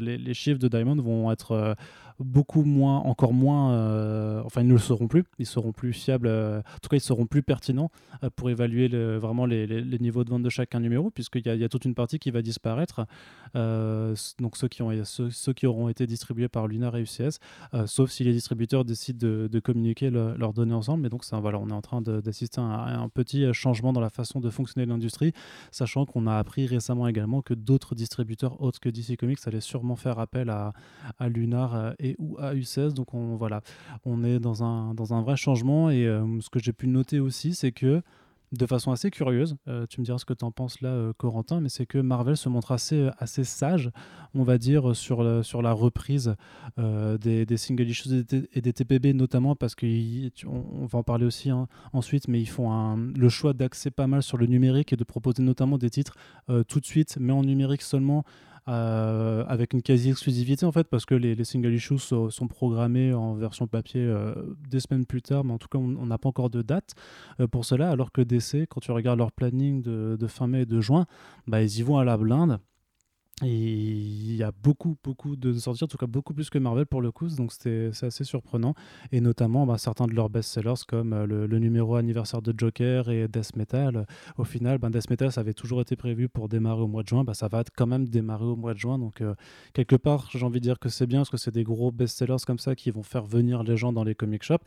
Speaker 1: les, chiffres de Diamond vont être beaucoup moins, encore moins, euh, enfin ils ne le seront plus, ils seront plus fiables, euh, en tout cas ils seront plus pertinents euh, pour évaluer vraiment les, niveaux de vente de chacun numéro, puisqu'il y, y, a toute une partie qui va disparaître, donc ceux qui, ont, ceux, qui auront été distribués par Lunar et UCS, sauf si les distributeurs décident de, communiquer leurs données ensemble, mais donc voilà, on est en train d'assister à, un petit changement dans la façon de fonctionner de l'industrie, sachant qu'on a appris récemment également que d'autres distributeurs autres que DC Comics allaient sûrement faire appel à, à Lunar et ou à U16. Donc on, voilà, on est dans un, dans un vrai changement. Et euh, ce que j'ai pu noter aussi, c'est que de façon assez curieuse, euh, tu me diras ce que tu en penses là, euh, Corentin, mais c'est que Marvel se montre assez, assez sage, on va dire, sur, le, sur la reprise des, des, single issues et des, TPB, notamment parce qu'on on va en parler aussi hein, ensuite, mais ils font le choix d'axer pas mal sur le numérique et de proposer notamment des titres tout de suite, mais en numérique seulement, euh, avec une quasi-exclusivité en fait, parce que les, single issues sont, programmés en version papier euh, des semaines plus tard, mais en tout cas on n'a pas encore de date euh, pour cela, alors que DC, quand tu regardes leur planning de, de fin mai et de juin, bah, ils y vont à la blinde. Il y a beaucoup, beaucoup de sorties, en tout cas beaucoup plus que Marvel pour le coup, donc c'est assez surprenant. Et notamment bah, certains de leurs best-sellers comme euh, le, numéro anniversaire de Joker et Death Metal. Au final, bah, Death Metal, ça avait toujours été prévu pour démarrer au mois de juin, bah, ça va quand même démarrer au mois de juin. Donc euh, quelque part, j'ai envie de dire que c'est bien parce que c'est des gros best-sellers comme ça qui vont faire venir les gens dans les comic shops.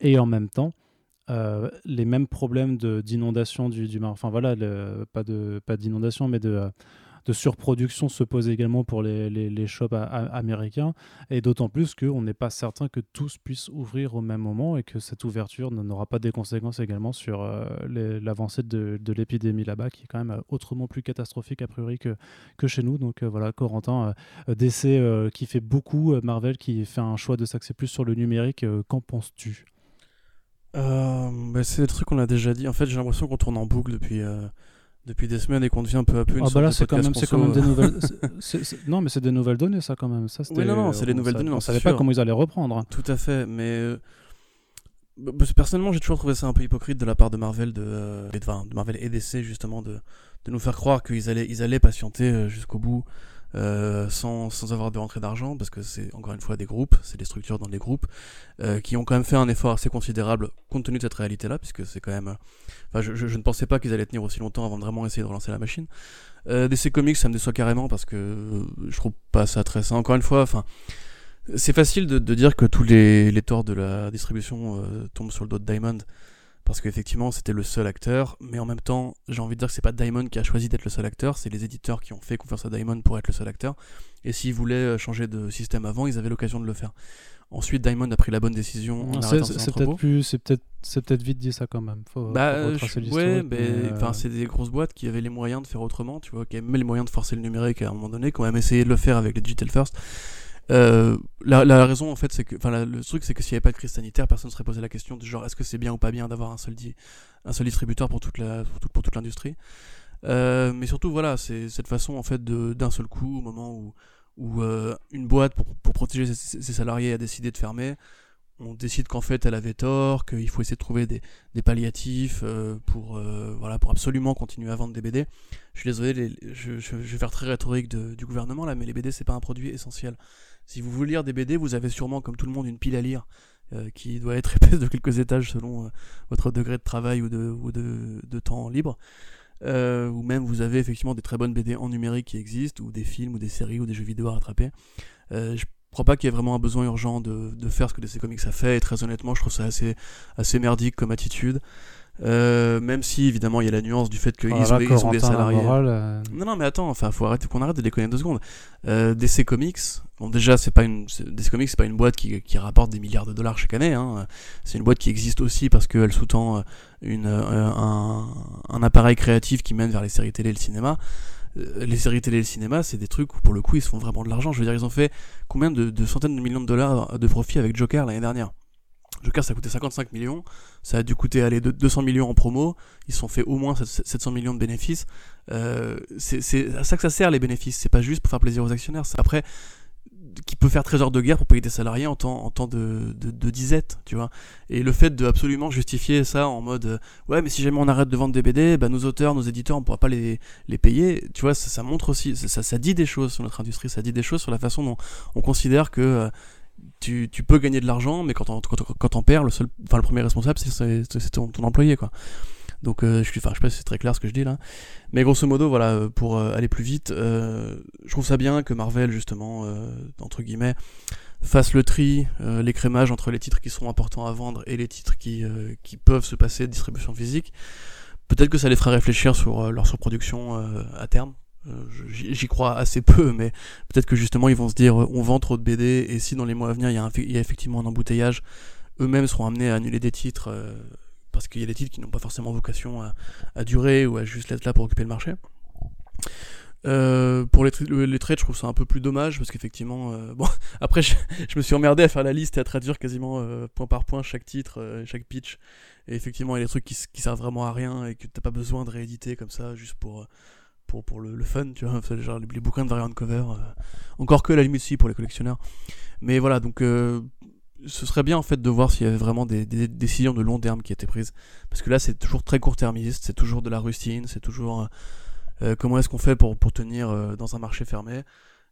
Speaker 1: Et en même temps, euh, les mêmes problèmes d'inondation du, du, Enfin voilà, pas d'inondation, mais de de surproduction se pose également pour les, les, shops américains, et d'autant plus qu'on n'est pas certain que tous puissent ouvrir au même moment et que cette ouverture n'aura pas des conséquences également sur euh, l'avancée de, l'épidémie là-bas, qui est quand même euh, autrement plus catastrophique a priori que, que chez nous. Donc euh, voilà, Corentin, DC qui fait beaucoup, Marvel qui fait un choix de s'axer plus sur le numérique, qu'en penses-tu?
Speaker 2: Bah, C'est des trucs qu'on a déjà dit. En fait, j'ai l'impression qu'on tourne en boucle depuis depuis des semaines et qu'on devient peu à peu une
Speaker 1: ah bah là c'est quand même c'est quand même des nouvelles non mais c'est des nouvelles données ça quand même. Ça
Speaker 2: oui non non c'est des nouvelles données
Speaker 1: on savait pas comment ils allaient reprendre.
Speaker 2: Tout à fait mais euh, bah, personnellement j'ai toujours trouvé ça un peu hypocrite de la part de Marvel de, euh, de Marvel et DC justement de, de nous faire croire qu'ils allaient ils allaient patienter euh, jusqu'au bout euh, sans, sans, avoir de rentrée d'argent, parce que c'est encore une fois des groupes, c'est des structures dans des groupes, euh, qui ont quand même fait un effort assez considérable compte tenu de cette réalité-là, puisque c'est quand même... Euh, enfin, je, je, ne pensais pas qu'ils allaient tenir aussi longtemps avant de vraiment essayer de relancer la machine. Euh, DC Comics, ça me déçoit carrément, parce que je trouve pas ça très sain. Encore une fois, enfin... C'est facile de, de, dire que tous les, les torts de la distribution tombent sur le dos de Diamond, parce qu'effectivement c'était le seul acteur, mais en même temps j'ai envie de dire que c'est pas Diamond qui a choisi d'être le seul acteur, c'est les éditeurs qui ont fait confiance à Diamond pour être le seul acteur, et s'ils voulaient euh, changer de système avant, ils avaient l'occasion de le faire. Ensuite, Diamond a pris la bonne décision.
Speaker 1: C'est peut-être c'est peut-être vite dit ça quand même. Faut,
Speaker 2: bah, ouais, mais, enfin, c'est des grosses boîtes qui avaient les moyens de faire autrement, tu vois, qui avaient les moyens de forcer le numérique à un moment donné, qui ont même essayé de le faire avec les digital first. Euh, la, raison en fait c'est que enfin le truc c'est que s'il n'y avait pas de crise sanitaire personne ne serait posé la question de genre est-ce que c'est bien ou pas bien d'avoir un seul un seul distributeur pour toute la pour toute, l'industrie euh, mais surtout voilà c'est cette façon en fait d'un seul coup au moment où où euh, une boîte pour, pour protéger ses, salariés a décidé de fermer on décide qu'en fait elle avait tort, qu'il faut essayer de trouver des, des palliatifs pour, voilà, pour absolument continuer à vendre des BD. Je suis désolé, je, vais faire très rhétorique du gouvernement là, mais les BD c'est pas un produit essentiel. Si vous voulez lire des BD, vous avez sûrement, comme tout le monde, une pile à lire euh, qui doit être épaisse de quelques étages selon euh, votre degré de travail ou de, temps libre. Euh, ou même vous avez effectivement des très bonnes BD en numérique qui existent, ou des films, ou des séries, ou des jeux vidéo à rattraper. je crois pas qu'il y ait vraiment un besoin urgent de, faire ce que DC Comics a fait, et très honnêtement, je trouve ça assez, assez merdique comme attitude. Euh, même si évidemment il y a la nuance du fait qu'ils
Speaker 1: ah,
Speaker 2: ont, des salariés.
Speaker 1: Euh.
Speaker 2: Non non mais attends, enfin faut arrêter qu'on arrête de déconner deux secondes. Euh, DC Comics, bon déjà c'est pas une DC Comics c'est pas une boîte qui, qui, rapporte des milliards de dollars chaque année. Hein. C'est une boîte qui existe aussi parce qu'elle sous-tend une un, un, appareil créatif qui mène vers les séries télé et le cinéma. Les séries télé et le cinéma, c'est des trucs où pour le coup ils se font vraiment de l'argent. Je veux dire, ils ont fait combien de, de centaines de millions de dollars de profit avec Joker l'année dernière? Joker, ça a coûté 55 millions. Ça a dû coûter aller 200 millions en promo. Ils se sont fait au moins 700 millions de bénéfices. Euh, c'est à ça que ça sert les bénéfices. C'est pas juste pour faire plaisir aux actionnaires. Après, qui peut faire trésor de guerre pour payer des salariés en temps, en temps de, de, disette, tu vois. Et le fait de absolument justifier ça en mode euh, ouais, mais si jamais on arrête de vendre des BD, bah, nos auteurs, nos éditeurs, on pourra pas les, les payer, tu vois, ça, montre aussi, ça, ça, dit des choses sur notre industrie, ça dit des choses sur la façon dont on considère que euh, tu, peux gagner de l'argent, mais quand on, quand, on le, seul, enfin, le premier responsable, c'est ton, ton, employé. Quoi. Donc, euh, je, enfin, je sais pas si c'est très clair ce que je dis là. Mais grosso modo, voilà, euh, pour euh, aller plus vite, je trouve ça bien que Marvel, justement, entre guillemets, fasse le tri, l'écrémage entre les titres qui seront importants à vendre et les titres qui, qui peuvent se passer de distribution physique. Peut-être que ça les fera réfléchir sur leur surproduction à terme. Euh, j'y crois assez peu, mais peut-être que justement ils vont se dire on vend trop de BD et si dans les mois à venir il y a, effectivement un embouteillage, eux-mêmes seront amenés à annuler des titres euh, parce qu'il y a des titres qui n'ont pas forcément vocation à, durer ou à juste être là pour occuper le marché. Euh, pour les, les, trades, je trouve ça un peu plus dommage parce qu'effectivement, bon, après je, me suis emmerdé à faire la liste et à traduire quasiment point par point chaque titre, chaque pitch. Et effectivement, il y a des trucs qui, qui servent vraiment à rien et que t'as pas besoin de rééditer comme ça juste pour pour, pour le, fun, tu vois, genre les, bouquins de variant cover. Euh, encore que la limite aussi pour les collectionneurs. Mais voilà, donc euh, ce serait bien en fait de voir s'il y avait vraiment des, décisions de long terme qui étaient prises. Parce que là, c'est toujours très court-termiste, c'est toujours de la rustine, c'est toujours euh, comment est-ce qu'on fait pour, pour tenir dans un marché fermé.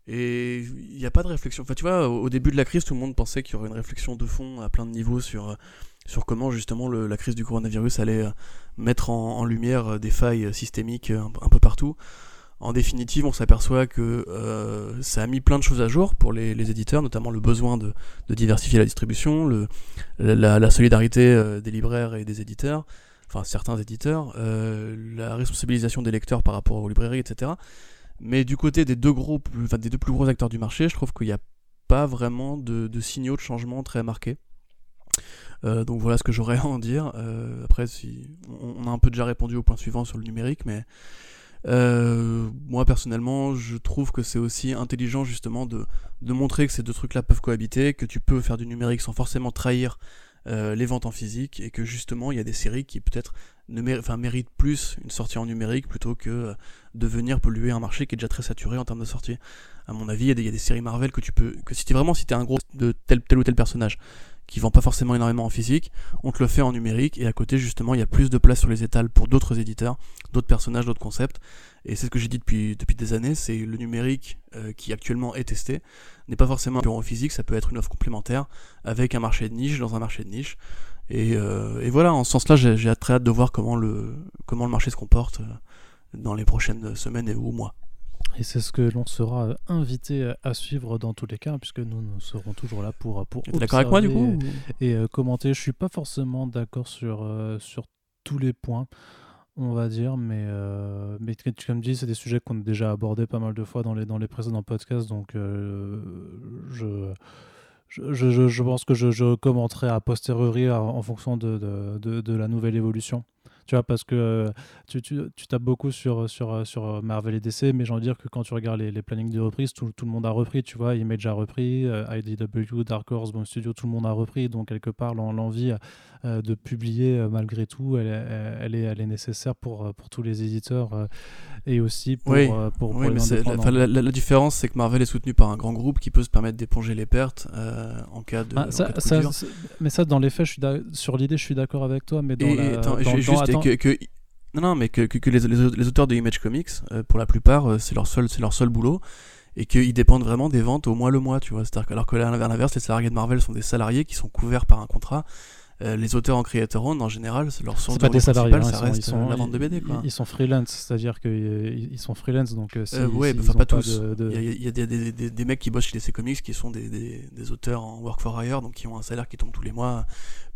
Speaker 2: Et il n'y a pas de réflexion. Enfin, tu vois, au début de la crise, tout le monde pensait qu'il y aurait une réflexion de fond à plein de niveaux sur sur comment justement la crise du coronavirus allait mettre en, lumière euh, des failles euh, systémiques un, peu partout. En définitive, on s'aperçoit que ça a mis plein de choses à jour pour les, éditeurs, notamment le besoin de, diversifier la distribution, la, solidarité des libraires et des éditeurs, enfin certains éditeurs, la responsabilisation des lecteurs par rapport aux librairies, etc. Mais du côté des deux, gros, des deux plus gros acteurs du marché, je trouve qu'il n'y a pas vraiment de signaux de changement très marqués. Euh, donc voilà ce que j'aurais à en dire. Euh, après, si on, a un peu déjà répondu au point suivant sur le numérique, mais euh, moi personnellement, je trouve que c'est aussi intelligent justement de, de montrer que ces deux trucs-là peuvent cohabiter, que tu peux faire du numérique sans forcément trahir les ventes en physique, et que justement il y a des séries qui peut-être ne méritent plus une sortie en numérique plutôt que de venir polluer un marché qui est déjà très saturé en termes de sortie. À mon avis, il y, a des séries Marvel que tu peux, que si es vraiment si t'es un gros de tel, tel ou tel personnage, qui vend pas forcément énormément en physique, on te le fait en numérique et à côté justement il y a plus de place sur les étals pour d'autres éditeurs, d'autres personnages, d'autres concepts. Et c'est ce que j'ai dit depuis, depuis des années, c'est le numérique euh, qui actuellement est testé n'est pas forcément un bureau physique, ça peut être une offre complémentaire avec un marché de niche dans un marché de niche. Et, euh, et voilà, en ce sens-là, j'ai très hâte de voir comment le, comment le marché se comporte euh, dans les prochaines semaines et ou mois.
Speaker 1: Et c'est ce que l'on sera invité à suivre dans tous les cas, puisque nous, nous serons toujours là pour pour.
Speaker 2: D'accord avec moi du coup
Speaker 1: Et, commenter. Je suis pas forcément d'accord sur sur tous les points on va dire, mais, euh, mais comme dis, c'est des sujets qu'on a déjà abordés pas mal de fois dans les, dans les précédents podcasts, donc euh, je, je, je, pense que je, commenterai à posteriori en, fonction de, de, de, la nouvelle évolution. Tu vois, parce que euh, tu, tu, tu, tapes beaucoup sur, sur, sur Marvel et DC, mais j'ai envie de dire que quand tu regardes les, les plannings de reprise, tout, tout, le monde a repris, tu vois, Image a repris, IDW, Dark Horse, Boom Studio, tout le monde a repris, donc quelque part l'envie euh, de publier euh, malgré tout, elle, elle, est, elle est nécessaire pour, euh, pour tous les éditeurs et aussi pour,
Speaker 2: oui.
Speaker 1: pour,
Speaker 2: oui, mais la, la, différence, c'est que Marvel est soutenu par un grand groupe qui peut se permettre d'éponger les pertes en cas de. Ah,
Speaker 1: ça, mais ça, dans les faits, je suis sur l'idée, je suis d'accord avec toi, mais dans
Speaker 2: et. Attends, juste que, non, non, mais que, que, les, auteurs de Image Comics, pour la plupart, c'est leur seul, leur seul boulot et qu'ils dépendent vraiment des ventes au mois le mois, tu vois. Alors que à l'inverse, les salariés de Marvel sont des salariés qui sont couverts par un contrat euh, les auteurs en creator own en général, leur son
Speaker 1: pas des salariés, hein,
Speaker 2: ça reste
Speaker 1: ils sont,
Speaker 2: la vente de BD. Quoi.
Speaker 1: Ils sont freelance, c'est-à-dire qu'ils sont freelance, donc euh,
Speaker 2: euh ouais, enfin pas tous. Il y a, des, des, des, mecs qui bossent chez DC Comics qui sont des, auteurs en work for hire, donc qui ont un salaire qui tombe tous les mois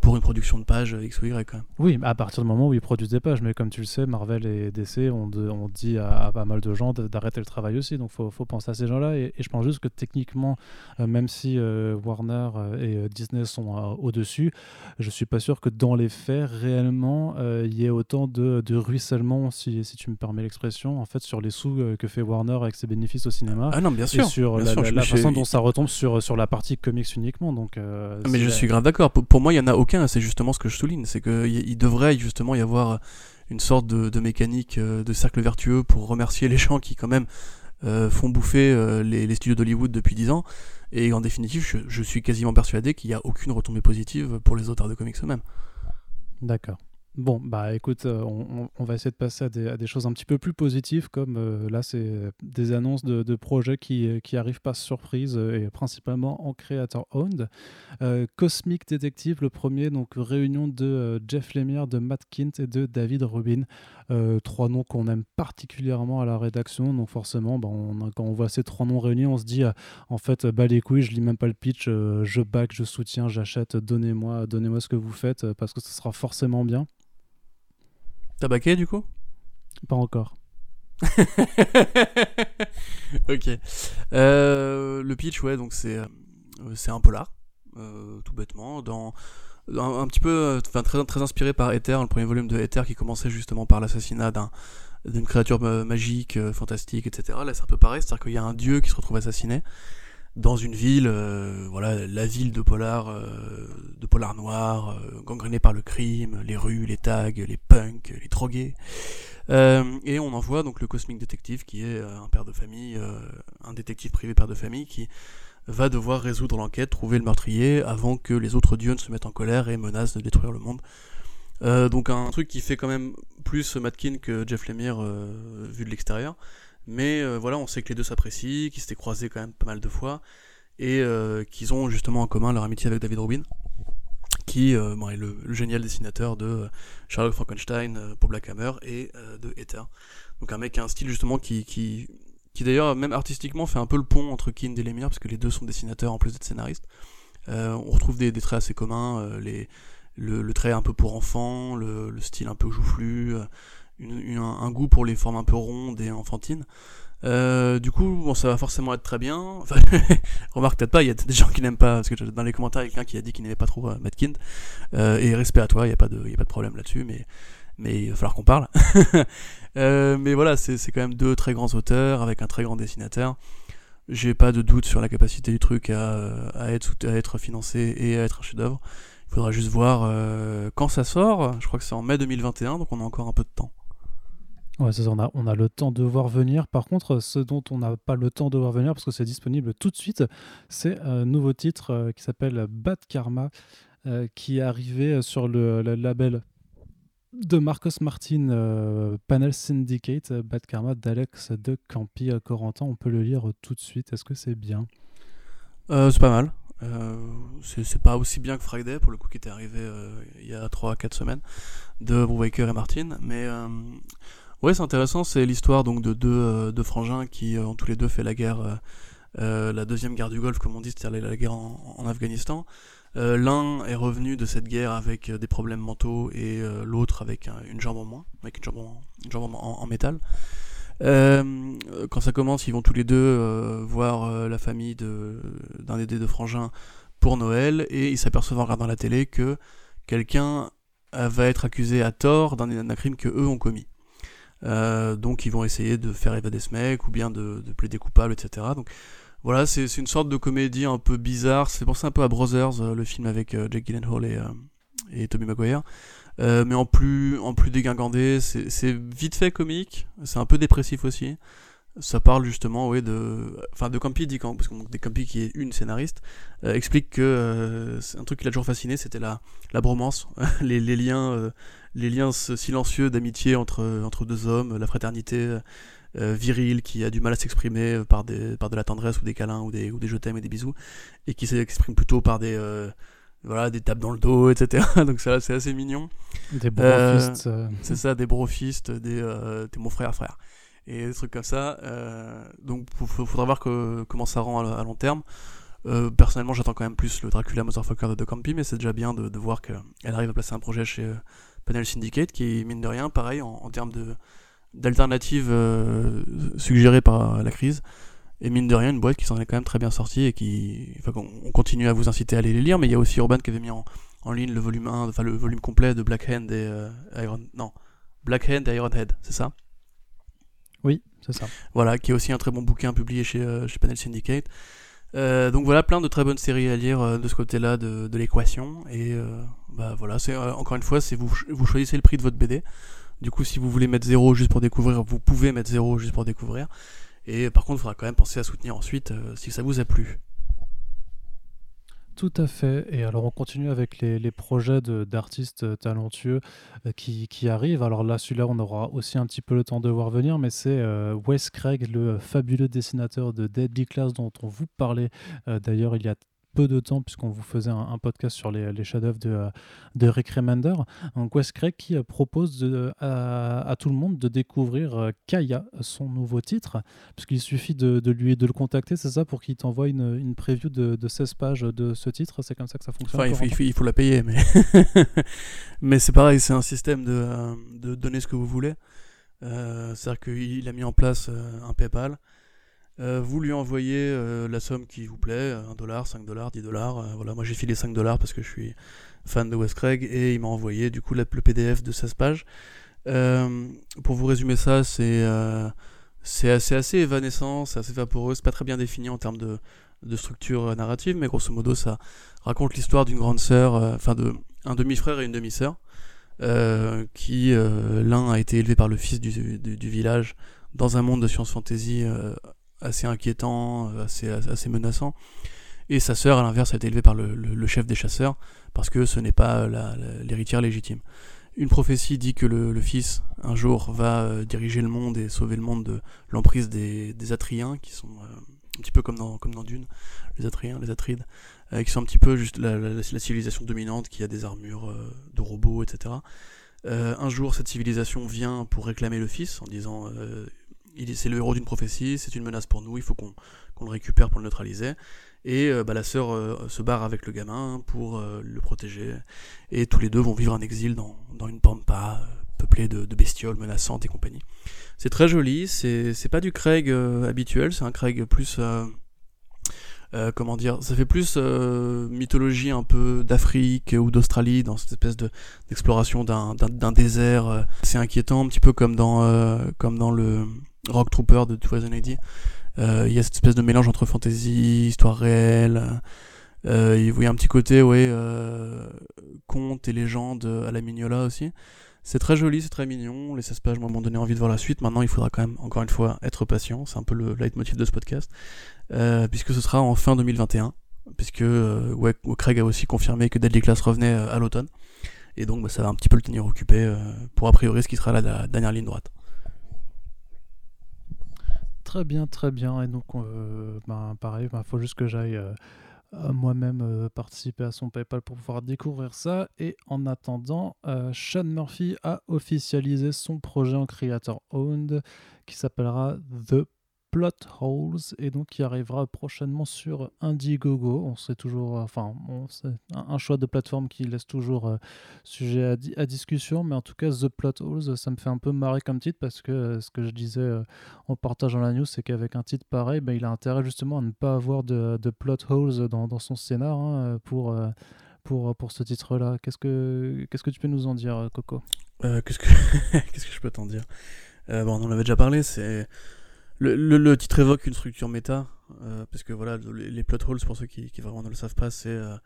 Speaker 2: pour une production de page X ou Y. Quand
Speaker 1: Oui, à partir du moment où ils produisent des pages, mais comme tu le sais, Marvel et DC ont, on dit à, pas mal de gens d'arrêter le travail aussi, donc il faut, faut, penser à ces gens-là. Et, je pense juste que techniquement, euh, même si Warner et Disney sont au-dessus, je suis pas sûr que dans les faits, réellement, euh, il y ait autant de, ruissellement, si, si, tu me permets l'expression, en fait, sur les sous euh, que fait Warner avec ses bénéfices au cinéma.
Speaker 2: Ah non, bien sûr.
Speaker 1: Et sur la, façon dont ça retombe sur, sur la partie comics uniquement. Donc,
Speaker 2: euh, Mais je suis grave d'accord. Pour, moi, il n'y en a aucun. C'est justement ce que je souligne. C'est qu'il devrait justement y avoir une sorte de, mécanique de cercle vertueux pour remercier les gens qui, quand même, font bouffer les, les, studios d'Hollywood depuis 10 ans. Et en définitive, je, suis quasiment persuadé qu'il n'y a aucune retombée positive pour les auteurs de comics eux-mêmes.
Speaker 1: D'accord. Bon, bah écoute, euh, on, va essayer de passer à des, choses un petit peu plus positives, comme euh, là, c'est des annonces de, projets qui, qui, arrivent pas surprise euh, et principalement en creator owned. Cosmic Detective, le premier, donc réunion de Jeff Lemire, de Matt Kint et de David Rubin. Trois noms qu'on aime particulièrement à la rédaction, donc forcément, bah, quand on voit ces trois noms réunis, on se dit en fait, bah les couilles, je lis même pas le pitch, je back, je soutiens, j'achète, donnez-moi, donnez-moi ce que vous faites parce que ce sera forcément bien.
Speaker 2: T'as baqué du coup?
Speaker 1: Pas encore.
Speaker 2: ok. Euh, le pitch, ouais, donc c'est euh, c'est un polar, euh, tout bêtement, dans un, petit peu, enfin très, très inspiré par Ether, le premier volume de Ether qui commençait justement par l'assassinat d'un d'une créature magique, fantastique, etc. Là, c'est un peu pareil, c'est-à-dire qu'il y a un dieu qui se retrouve assassiné dans une ville, euh, voilà, la ville de polar, euh, de polar noir, euh, gangrénée par le crime, les rues, les tags, les punks, les drogués. et on envoie donc le Cosmic Detective, qui est un père de famille, un détective privé père de famille, qui va devoir résoudre l'enquête, trouver le meurtrier, avant que les autres dieux ne se mettent en colère et menacent de détruire le monde. donc un truc qui fait quand même plus Matkin que Jeff Lemire vu de l'extérieur. Mais euh, voilà, on sait que les deux s'apprécient, qu'ils s'étaient croisés quand même pas mal de fois, et euh, qu'ils ont justement en commun leur amitié avec David Rubin, qui euh, est le, génial dessinateur de Sherlock Frankenstein pour Black Hammer et de Ether. Donc un mec qui a un style justement qui, qui d'ailleurs même artistiquement fait un peu le pont entre Kind et Lemire, parce que les deux sont dessinateurs en plus d'être scénaristes. on retrouve des, traits assez communs, les, le, trait un peu pour enfants, le, le style un peu joufflu, un, goût pour les formes un peu rondes et enfantines. Euh, du coup, bon, ça va forcément être très bien. Remarque peut-être pas, il y a des gens qui n'aiment pas, parce que dans les commentaires, il y a quelqu'un qui a dit qu'il n'aimait pas trop euh, Kind. Euh, et respect à toi, il n'y a, pas de, a pas de problème là-dessus, mais, mais il va falloir qu'on parle. Euh, mais voilà, c'est quand même deux très grands auteurs avec un très grand dessinateur. J'ai pas de doute sur la capacité du truc à, être, financé et à être un chef-d'œuvre. Il faudra juste voir quand ça sort. Je crois que c'est en mai 2021, donc on a encore un peu de temps.
Speaker 1: On a, le temps de voir venir. Par contre, ce dont on n'a pas le temps de voir venir, parce que c'est disponible tout de suite, c'est un nouveau titre euh, qui s'appelle Bad Karma, euh, qui est arrivé sur le, label de Marcos Martin, euh, Panel Syndicate, Bad Karma d'Alex de Campi Corentin. On peut le lire tout de suite. Est-ce que c'est bien?
Speaker 2: C'est pas mal. c'est pas aussi bien que Friday, pour le coup, qui était arrivé il y a 3-4 semaines, de Brubaker et Martin. Mais Ouais, c'est intéressant. C'est l'histoire donc de deux frangins qui ont tous les deux fait la guerre, la deuxième guerre du Golfe, comme on dit, c'est-à-dire la guerre en, Afghanistan. L'un est revenu de cette guerre avec des problèmes mentaux et l'autre avec une jambe en moins, avec une jambe en, métal. Euh, quand ça commence, ils vont tous les deux euh, voir euh, la famille d'un des deux frangins pour Noël et ils s'aperçoivent en regardant la télé que quelqu'un va être accusé à tort d'un crime que eux ont commis. donc ils vont essayer de faire évader ce mec ou bien de, de plaider coupable, etc. Donc voilà, c'est une sorte de comédie un peu bizarre. C'est pensé un peu à Brothers, le film avec Jake Gyllenhaal et, et Tommy Maguire. Euh, mais en plus, en plus dégingandé, c'est vite fait comique, c'est un peu dépressif aussi. Ça parle justement, ouais, de, enfin, de Campi dit parce que des Campi qui est une scénariste, euh, explique que euh, c'est un truc qui l'a toujours fasciné, c'était la, la bromance, les, les, liens, les liens silencieux d'amitié entre entre deux hommes, la fraternité virile qui a du mal à s'exprimer par des, par de la tendresse ou des câlins ou des ou des je t'aime et des bisous, et qui s'exprime plutôt par des voilà, des tapes dans le dos, etc. Donc ça, c'est assez mignon.
Speaker 1: Des brofistes. Euh, euh.
Speaker 2: C'est ça, des brofistes, des euh, t'es mon frère, frère. Et des trucs comme ça. donc il faudra voir que, comment ça rend à, long terme. personnellement, j'attends quand même plus le Dracula Motherfucker de De Campi, mais c'est déjà bien de, de voir qu'elle arrive à placer un projet chez Panel Syndicate qui, mine de rien, pareil, en, en termes de d'alternatives suggérées par la crise, et mine de rien, une boîte qui s'en est quand même très bien sortie et qui. Enfin, on continue à vous inciter à aller les lire, mais il y a aussi Urban qui avait mis en, en ligne le volume 1, enfin le volume complet de Black Hand et euh, Iron. Non, Black Hand et Ironhead, c'est ça?
Speaker 1: Oui, c'est ça.
Speaker 2: Voilà, qui est aussi un très bon bouquin publié chez, euh, chez Panel Syndicate. Euh, donc voilà, plein de très bonnes séries à lire de ce côté-là de, de l'équation. Et bah voilà, c'est encore une fois, c'est vous, vous choisissez le prix de votre BD. Du coup, si vous voulez mettre zéro juste pour découvrir, vous pouvez mettre zéro juste pour découvrir. Et par contre, il faudra quand même penser à soutenir ensuite euh, si ça vous a plu.
Speaker 1: Tout à fait. Et alors, on continue avec les, projets d'artistes euh, talentueux euh, qui, qui, arrivent. Alors là, celui-là, on aura aussi un petit peu le temps de voir venir, mais c'est Wes Craig, le fabuleux dessinateur de Deadly Class dont on vous parlait d'ailleurs il y a peu de temps, puisqu'on vous faisait un, podcast sur les, les chefs-d'œuvre de, euh, de Rick Remender. Wes Craig qui euh, propose de, à, tout le monde de découvrir euh, Kaya, son nouveau titre, puisqu'il suffit de, de, lui de le contacter, c'est ça, pour qu'il t'envoie une, une preview de, de, 16 pages de ce titre? C'est comme ça que ça fonctionne.
Speaker 2: Enfin, il, faut, il, faut, la payer, mais, mais c'est pareil, c'est un système de, de donner ce que vous voulez. C'est-à-dire qu'il a mis en place un PayPal. Euh, vous lui envoyez euh, la somme qui vous plaît, 1 dollar, 5 dollars, 10 dollars. Euh, voilà, moi j'ai filé 5 dollars parce que je suis fan de Wes Craig et il m'a envoyé du coup le PDF de 16 pages. pour vous résumer ça, c'est c'est assez, évanescent, c'est assez vaporeux, c'est pas très bien défini en termes de, de structure narrative, mais grosso modo ça raconte l'histoire d'une grande sœur, enfin de un demi-frère et une demi-sœur, qui l'un a été élevé par le fils du, du, du, village dans un monde de science fantasy assez inquiétant, euh, assez, menaçant. Et sa sœur, à l'inverse, a été élevée par le, chef des chasseurs, parce que ce n'est pas l'héritière légitime. Une prophétie dit que le, fils, un jour, va euh, diriger le monde et sauver le monde de l'emprise des, des, Atriens, qui sont euh, un petit peu comme dans, comme dans Dune, les Atriens, les Atrides, qui sont un petit peu juste la, civilisation dominante, qui a des armures de robots, etc. un jour, cette civilisation vient pour réclamer le fils, en disant c'est le héros d'une prophétie, c'est une menace pour nous, il faut qu'on le récupère pour le neutraliser. Et euh, bah, la sœur euh, se barre avec le gamin pour euh, le protéger. Et tous les deux vont vivre un exil dans, dans une pampa peuplée de, de, bestioles menaçantes et compagnie. C'est très joli, c'est pas du Craig habituel, c'est un Craig plus... comment dire, ça fait plus mythologie un peu d'Afrique ou d'Australie dans cette espèce d'exploration d'un désert. C'est inquiétant, un petit peu comme dans, comme dans le, Rock Trooper de Poison Lady. Euh, il y a cette espèce de mélange entre fantasy, histoire réelle. Euh, il y a un petit côté, ouais, euh, conte et légende à la Mignola aussi. C'est très joli, c'est très mignon. Les 16 pages m'ont donné envie de voir la suite. Maintenant, il faudra quand même, encore une fois, être patient. C'est un peu le leitmotiv de ce podcast. puisque ce sera en fin 2021. Puisque Craig a aussi confirmé que Deadly Class revenait à l'automne. Et donc, bah, ça va un petit peu le tenir occupé pour a priori ce qui sera la dernière ligne droite.
Speaker 1: Très bien, très bien. Et donc, euh, ben, pareil, il ben, faut juste que j'aille euh, moi-même participer à son PayPal pour pouvoir découvrir ça. Et en attendant, Sean Murphy a officialisé son projet en creator owned qui s'appellera The Plot Holes et donc qui arrivera prochainement sur Indiegogo. On sait toujours, euh, enfin, c'est un, choix de plateforme qui laisse toujours euh, sujet à, discussion, mais en tout cas, The Plot Holes, ça me fait un peu marrer comme titre parce que euh, ce que je disais en partageant la news, c'est qu'avec un titre pareil, ben, il a intérêt justement à ne pas avoir de, plot holes dans, son scénar hein, pour. pour, pour ce titre-là. Qu'est-ce que, que tu peux nous en dire, Coco?
Speaker 2: Qu'est-ce, que que je peux t'en dire? Bon, on en avait déjà parlé, c'est le, titre évoque une structure méta, euh, parce que voilà, les, plot holes, pour ceux qui, vraiment ne le savent pas, c'est euh,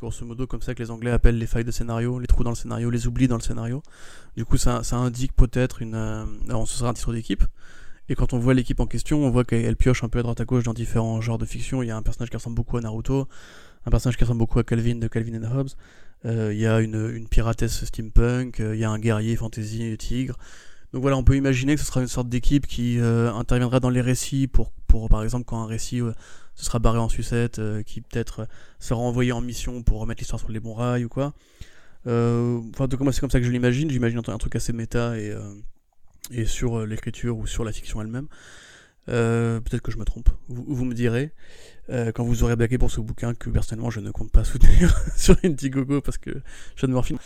Speaker 2: grosso modo comme ça que les Anglais appellent les failles de scénario, les trous dans le scénario, les oublis dans le scénario. Du coup, ça, indique peut-être une. Euh, ce sera un titre d'équipe. Et quand on voit l'équipe en question, on voit qu'elle pioche un peu à droite à gauche dans différents genres de fiction. Il y a un personnage qui ressemble beaucoup à Naruto, un personnage qui ressemble beaucoup à Calvin de Calvin and Hobbes. il y a une, une piratesse steampunk, il y a un guerrier fantasy tigre. Donc voilà, on peut imaginer que ce sera une sorte d'équipe qui euh, interviendra dans les récits pour, par exemple, quand un récit euh, se sera barré en sucette, euh, qui peut-être sera envoyé en mission pour remettre l'histoire sur les bons rails ou quoi. enfin, en tout cas, c'est comme ça que je l'imagine. J'imagine un, truc assez méta et sur l'écriture ou sur la fiction elle-même. Peut-être que je me trompe, vous me direz. Euh, quand vous aurez baqué pour ce bouquin que personnellement je ne compte pas soutenir sur Indiegogo parce que je ne morphine.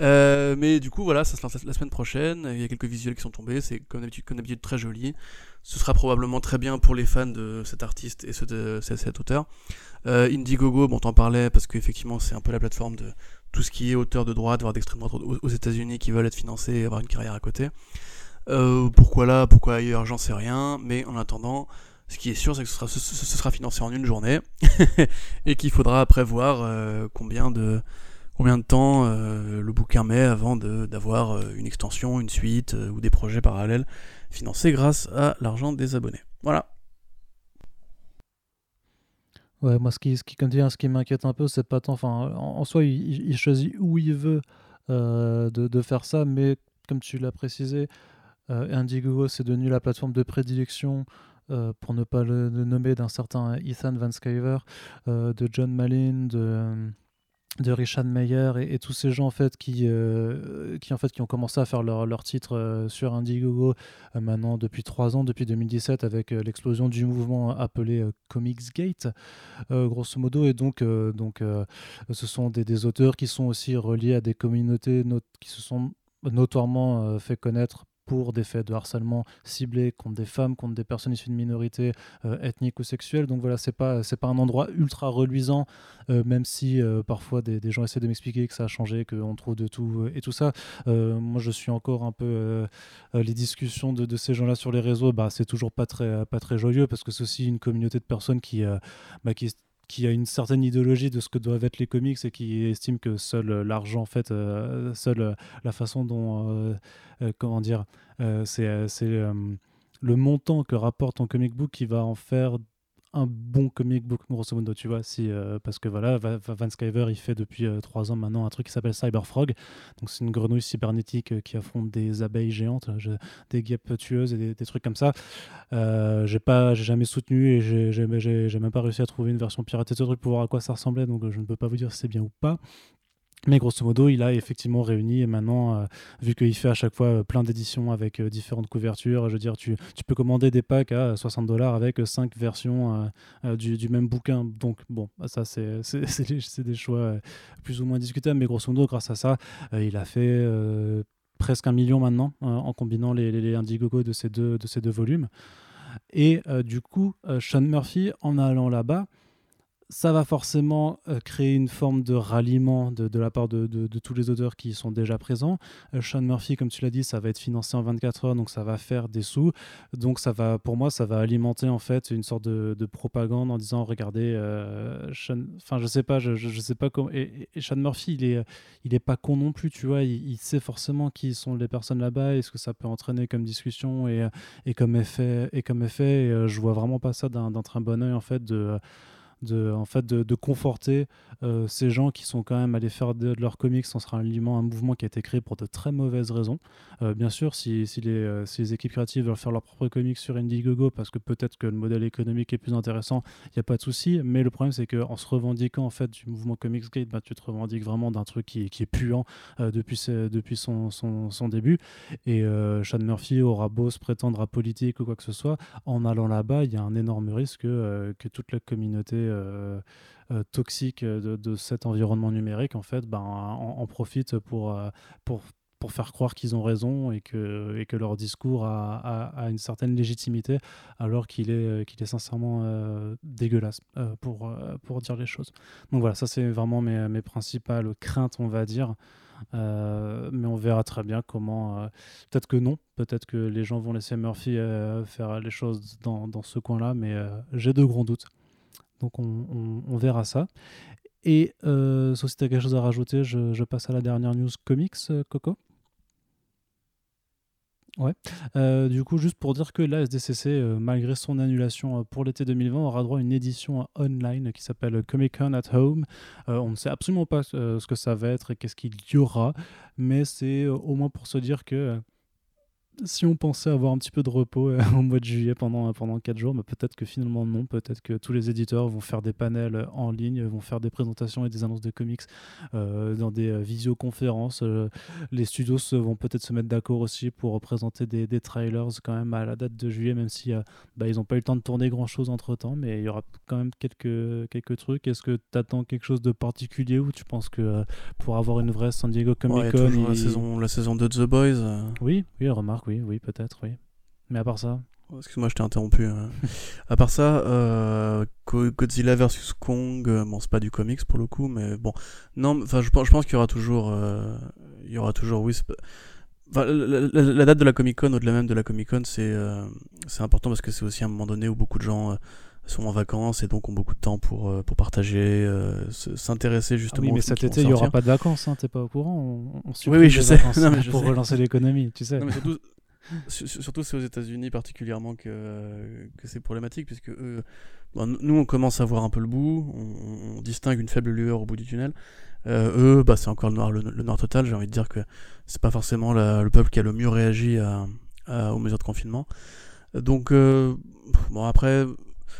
Speaker 2: Euh, mais du coup voilà, ça se lance la semaine prochaine, il y a quelques visuels qui sont tombés, c'est comme d'habitude, très joli. Ce sera probablement très bien pour les fans de cet artiste et de cet auteur. Euh, Indiegogo, bon t'en parlais parce qu'effectivement c'est un peu la plateforme de tout ce qui est auteur de droite, voire d'extrême droite aux États-Unis qui veulent être financés et avoir une carrière à côté. Pourquoi là, pourquoi ailleurs, j'en sais rien, mais en attendant, ce qui est sûr, c'est que ce sera, financé en une journée et qu'il faudra prévoir euh, combien, de, combien de temps euh, le bouquin met avant d'avoir euh, une extension, une suite ou des projets parallèles financés grâce à l'argent des abonnés. Voilà.
Speaker 1: Ouais, moi, ce qui, ce qui, ce qui m'inquiète un peu, c'est pas tant. Enfin, en, soi, il, choisit où il veut de, faire ça, mais comme tu l'as précisé, Indiegogo, c'est devenu la plateforme de prédilection euh, pour ne pas le, nommer, d'un certain Ethan Van Sciver, euh, de John Malin, de de Richard Meyer et, tous ces gens en fait qui, euh, qui en fait qui ont commencé à faire leur, leur titre sur Indiegogo maintenant depuis trois ans depuis 2017 avec l'explosion du mouvement appelé Comicsgate grosso modo. Et donc donc ce sont des, auteurs qui sont aussi reliés à des communautés qui se sont notoirement fait connaître pour des faits de harcèlement ciblés contre des femmes, contre des personnes issues de minorités euh, ethniques ou sexuelles. Donc voilà, c'est pas c'est pas un endroit ultra reluisant, euh, même si euh, parfois des, gens essaient de m'expliquer que ça a changé, qu'on trouve de tout et tout ça. moi, je suis encore un peu les discussions de, de ces gens-là sur les réseaux. Bah, c'est toujours pas très pas très joyeux parce que c'est aussi une communauté de personnes qui bah, qui qui a une certaine idéologie de ce que doivent être les comics et qui estime que seul euh, l'argent, en fait, euh, seule euh, la façon dont, comment dire, c'est le montant que rapporte ton comic book qui va en faire un bon comic book grosso modo tu vois si euh, parce que voilà Van Skyver il fait depuis euh, trois ans maintenant un truc qui s'appelle Cyberfrog. Donc c'est une grenouille cybernétique euh, qui affronte des abeilles géantes des guêpes tueuses et des, trucs comme ça. J'ai pas j'ai jamais soutenu et j'ai même pas réussi à trouver une version piratée de ce truc pour voir à quoi ça ressemblait. Donc je ne peux pas vous dire si c'est bien ou pas mais grosso modo, il a effectivement réuni et maintenant, euh, vu qu'il fait à chaque fois euh, plein d'éditions avec euh, différentes couvertures, je veux dire, tu, peux commander des packs à 60 dollars avec 5 versions du, même bouquin. Donc, bon, ça, c'est des choix plus ou moins discutables, mais grosso modo, grâce à ça, il a fait presque un million maintenant en combinant les, les, Indiegogo de ces deux, de ces deux volumes. Et du coup, Sean Murphy, en allant là-bas, ça va forcément euh, créer une forme de ralliement de, la part de, tous les auteurs qui sont déjà présents. Euh, Sean Murphy, comme tu l'as dit, ça va être financé en 24 heures, donc ça va faire des sous. Donc ça va, pour moi, ça va alimenter en fait une sorte de, propagande en disant, regardez, euh, enfin je sais pas, je, sais pas comment. Et, Sean Murphy, il est, il est pas con non plus, tu vois. Il, sait forcément qui sont les personnes là-bas et ce que ça peut entraîner comme discussion et, et comme effet. Et comme effet, je vois vraiment pas ça d'un très bon oeil en fait de, en fait, de, conforter euh, ces gens qui sont quand même allés faire de, leurs comics sans sera un mouvement qui a été créé pour de très mauvaises raisons. Euh, bien sûr, si, si, les, euh, si, les, équipes créatives veulent faire leurs propres comics sur Indiegogo parce que peut-être que le modèle économique est plus intéressant, il n'y a pas de souci. Mais le problème, c'est qu'en se revendiquant en fait du mouvement Comics Gate, bah, tu te revendiques vraiment d'un truc qui, est puant depuis, son, son, début. Et Sean Murphy aura beau se prétendre à politique ou quoi que ce soit, en allant là-bas, il y a un énorme risque que, que toute la communauté euh, euh, toxique de, cet environnement numérique, en fait, ben, en, profite pour, euh, pour, pour faire croire qu'ils ont raison et que, et que leur discours a, a, une certaine légitimité, alors qu'il est, qu'il est sincèrement dégueulasse pour, pour dire les choses. Donc voilà, ça c'est vraiment mes, mes principales craintes, on va dire. mais on verra très bien comment. peut-être que non, peut-être que les gens vont laisser Murphy faire les choses dans, dans ce coin-là, mais j'ai de grands doutes. Donc on, verra ça. Et euh, sauf si tu as quelque chose à rajouter, je, passe à la dernière news comics, euh, Coco? Ouais. Euh, du coup, juste pour dire que la SDCC, euh, malgré son annulation pour l'été 2020, aura droit à une édition online qui s'appelle Comic Con at Home. on ne sait absolument pas ce que ça va être et qu'est-ce qu'il y aura, mais c'est au moins pour se dire que si on pensait avoir un petit peu de repos euh, au mois de juillet pendant, pendant 4 jours, mais peut-être que finalement non, peut-être que tous les éditeurs vont faire des panels en ligne, vont faire des présentations et des annonces de comics euh, dans des euh, visioconférences. les studios vont peut-être se mettre d'accord aussi pour présenter des, des, trailers quand même à la date de juillet, même si bah, ils n'ont pas eu le temps de tourner grand-chose entre-temps, mais il y aura quand même quelques, quelques trucs. Est-ce que tu attends quelque chose de particulier ou tu penses que pour avoir une vraie San Diego Comic Con...
Speaker 2: la, saison, la saison de The Boys.
Speaker 1: Oui, oui, remarque oui, oui, peut-être, oui. Mais à part ça.
Speaker 2: Excuse-moi, je t'ai interrompu. Hein. à part ça, euh, Godzilla vs Kong, euh, bon, c'est pas du comics pour le coup, mais bon. Non, enfin, je, je pense qu'il y aura toujours. Euh, il y aura toujours, oui. la, la, date de la Comic Con, au-delà même de la Comic Con, c'est c'est important parce que c'est aussi un moment donné où beaucoup de gens sont en vacances et donc ont beaucoup de temps pour, pour partager, s'intéresser ah justement.
Speaker 1: oui, mais cet été, il n'y aura pas de vacances, hein, t'es pas au courant on, on
Speaker 2: Oui, oui, je sais.
Speaker 1: Non, mais pour relancer l'économie, tu sais.
Speaker 2: Non, mais surtout, Surtout c'est aux États-Unis particulièrement que, que c'est problématique puisque eux, nous on commence à voir un peu le bout, on, distingue une faible lueur au bout du tunnel. Euh, eux, bah, c'est encore le noir, le, noir total. J'ai envie de dire que c'est pas forcément le peuple qui a le mieux réagi à, aux mesures de confinement. Donc euh, bon après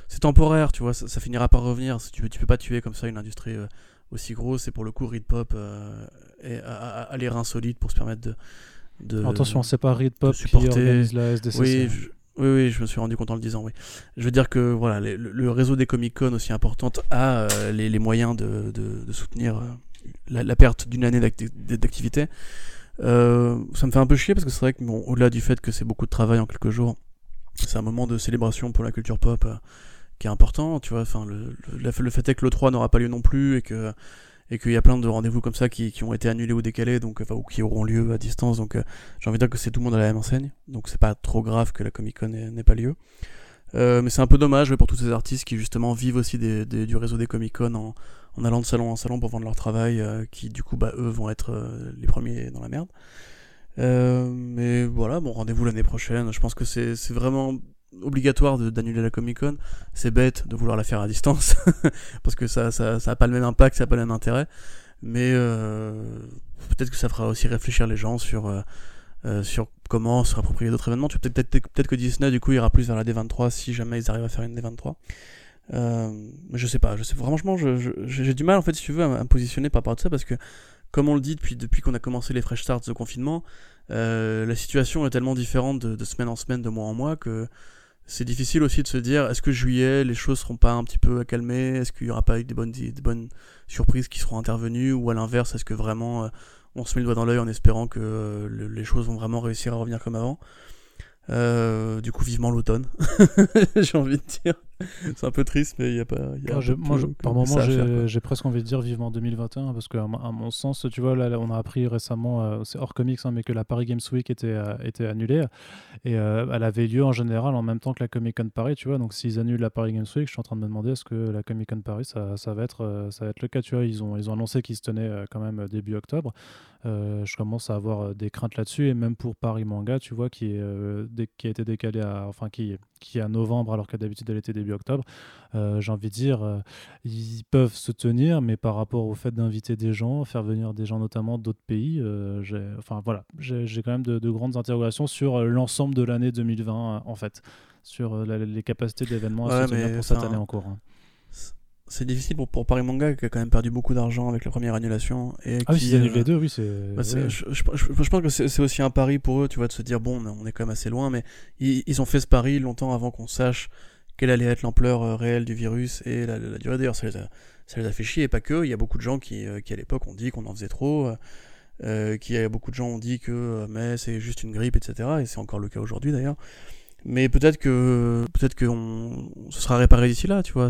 Speaker 2: c'est temporaire, tu vois, ça, finira par revenir. Tu peux, tu peux pas tuer comme ça une industrie euh, aussi grosse et pour le coup Reed Pop et a, a, les reins solides pour se permettre de
Speaker 1: Attention, c'est pas Reed Pop qui organise la SDCC.
Speaker 2: Oui, je, oui, oui, je me suis rendu compte en le disant, oui. Je veux dire que voilà, le, réseau des Comic-Con aussi importante a euh, les, les, moyens de, de, soutenir euh, la, perte d'une année d'activité. Euh, ça me fait un peu chier parce que c'est vrai que, bon, au-delà du fait que c'est beaucoup de travail en quelques jours, c'est un moment de célébration pour la culture pop qui est important, tu vois. Enfin, le, fait est que le 3 n'aura pas lieu non plus et que et qu'il y a plein de rendez-vous comme ça qui, qui, ont été annulés ou décalés, donc enfin, ou qui auront lieu à distance. Donc euh, j'ai envie de dire que c'est tout le monde à la même enseigne, donc c'est pas trop grave que la Comic Con n'ait pas lieu. Euh, mais c'est un peu dommage pour tous ces artistes qui justement vivent aussi du réseau des Comic Con en, allant de salon en salon pour vendre leur travail, euh, qui du coup bah, eux vont être les premiers dans la merde. mais voilà, bon rendez-vous l'année prochaine. Je pense que c'est vraiment obligatoire d'annuler la Comic Con. C'est bête de vouloir la faire à distance parce que ça, ça, ça a pas le même impact, ça a pas le même intérêt. Mais euh, peut-être que ça fera aussi réfléchir les gens sur, euh, euh, sur comment se approprier d'autres événements. Peut-être peut, peut que Disney du coup ira plus vers la D23 si jamais ils arrivent à faire une D23. mais je sais pas, je sais franchement, j'ai du mal en fait si tu veux à, me positionner par rapport à ça parce que comme on le dit depuis, depuis qu'on a commencé les fresh starts de confinement, la situation est tellement différente de, semaine en semaine, de mois en mois que c'est difficile aussi de se dire est-ce que juillet les choses seront pas un petit peu calmées est-ce qu'il y aura pas bonnes des bonnes surprises qui seront intervenues? Ou à l'inverse est-ce que vraiment euh, on se met le doigt dans l'œil en espérant que euh, les choses vont vraiment réussir à revenir comme avant? Euh, du coup, vivement l'automne, j'ai envie de dire. C'est un peu triste, mais il n'y a pas. Y a
Speaker 1: moi, par moment, j'ai presque envie de dire vivement 2021, parce qu'à à mon sens, tu vois, là, on a appris récemment, euh, c'est hors comics, hein, mais que la Paris Games Week était, euh, était annulée. Et elle avait lieu en général en même temps que la Comic Con Paris, tu vois. Donc, s'ils annulent la Paris Games Week, je suis en train de me demander est-ce que la Comic Con Paris, ça, ça va, être, ça va être le cas, tu vois. Ils ont, ils ont annoncé qu'ils se tenaient quand même début octobre. je commence à avoir des craintes là-dessus, et même pour Paris Manga, tu vois, qui est qui a été décalé à, enfin, qui, qui est à novembre alors que d'habitude elle était début début octobre. Euh, j'ai envie de dire, euh, ils peuvent se tenir, mais par rapport au fait d'inviter des gens, faire venir des gens notamment d'autres pays, euh, j'ai, enfin voilà, j'ai, quand même de, de grandes interrogations sur l'ensemble de l'année 2020 en fait, sur la- les capacités d'événements à
Speaker 2: Ouais,
Speaker 1: se tenir pour cette année en cours. hein.
Speaker 2: C'est difficile pour, pour Paris Manga qui a quand même perdu beaucoup d'argent avec la première annulation. Et
Speaker 1: Ah oui,
Speaker 2: qui,
Speaker 1: si ils annulent les deux, oui, c'est.
Speaker 2: bah,
Speaker 1: ouais.
Speaker 2: je, je- je- je pense que c'est c'est aussi un pari pour eux, tu vois, de se dire bon, on est quand même assez loin, mais ils, ils ont fait ce pari longtemps avant qu'on sache quelle allait être l'ampleur euh, réelle du virus et la, durée. D'ailleurs, ça les, a, fait chier, et pas que. Il y a beaucoup de gens qui, euh, à l'époque, ont dit qu'on en faisait trop. euh, euh, qui a beaucoup de gens ont dit que mais c'est juste une grippe, etc. Et c'est encore le cas aujourd'hui d'ailleurs. Mais peut-être que peut-être que on, ce sera réparé d'ici là, tu vois.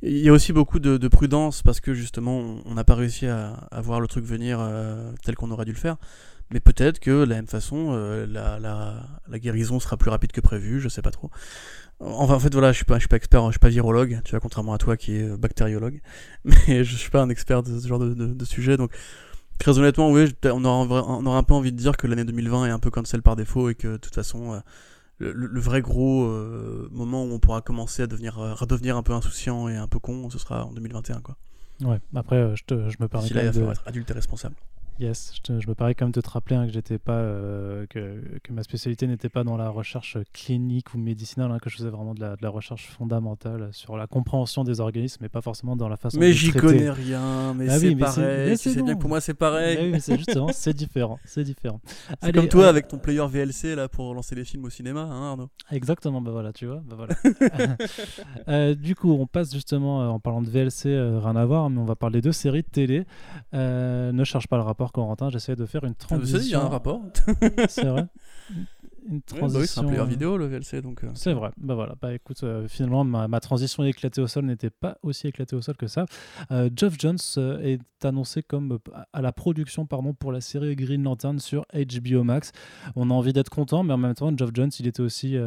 Speaker 2: Il y a aussi beaucoup de, de prudence parce que justement on on n'a pas réussi à, voir le truc venir tel qu'on aurait dû le faire. Mais peut-être que de la même façon la, la, la guérison sera plus rapide que prévu, je sais pas trop. Enfin, en fait, voilà, je suis pas, je suis pas expert, je suis pas virologue, tu vois, contrairement à toi qui est bactériologue. Mais je suis pas un expert de ce genre de, de, de sujet, donc très honnêtement, oui, on aura, un vrai- on aura un peu envie de dire que l'année 2020 est un peu cancel par défaut et que de toute façon, euh, le, vrai gros euh, moment où on pourra commencer à devenir, euh, redevenir un peu insouciant et un peu con, ce sera en 2021, quoi.
Speaker 1: Ouais, après, euh, je, te- je me permets
Speaker 2: D'ici
Speaker 1: quand
Speaker 2: là, il
Speaker 1: même
Speaker 2: va
Speaker 1: de...
Speaker 2: falloir être adulte et responsable.
Speaker 1: Yes, je, te- je me permets quand même de te rappeler hein, que j'étais pas euh, que, que ma spécialité n'était pas dans la recherche clinique ou médicinale, hein, que je faisais vraiment de la, de la recherche fondamentale sur la compréhension des organismes, mais pas forcément dans la façon de
Speaker 2: Mais j'y connais rien, mais
Speaker 1: Ah
Speaker 2: c'est
Speaker 1: oui,
Speaker 2: pareil.
Speaker 1: c'est
Speaker 2: bien que pour moi, c'est pareil.
Speaker 1: Mais oui, c'est justement, c'est différent, c'est différent.
Speaker 2: C'est
Speaker 1: Allez,
Speaker 2: comme toi
Speaker 1: euh,
Speaker 2: avec ton player VLC là pour lancer les films au cinéma, hein, Arnaud.
Speaker 1: Exactement, bah voilà, tu vois. bah voilà. Euh, du coup, on passe justement, euh, en parlant de VLC, euh, rien à voir, mais on va parler de séries de télé. Euh, ne cherche pas le rapport, Corentin, j'essaie de faire une
Speaker 2: Ah, vous savez, il y
Speaker 1: transition.
Speaker 2: a un rapport.
Speaker 1: C'est vrai Une
Speaker 2: Ouais, bah
Speaker 1: transition.
Speaker 2: oui, c'est un player vidéo le VLC, donc. euh,
Speaker 1: C'est vrai. Bah voilà. Bah écoute, euh, finalement, ma, ma transition éclatée au sol n'était pas aussi éclatée au sol que ça. Euh, Geoff Jones euh, est annoncé comme euh, à la production pardon pour la série Green Lantern sur HBO Max. On a envie d'être content, mais en même temps, Geoff Jones, il était aussi euh,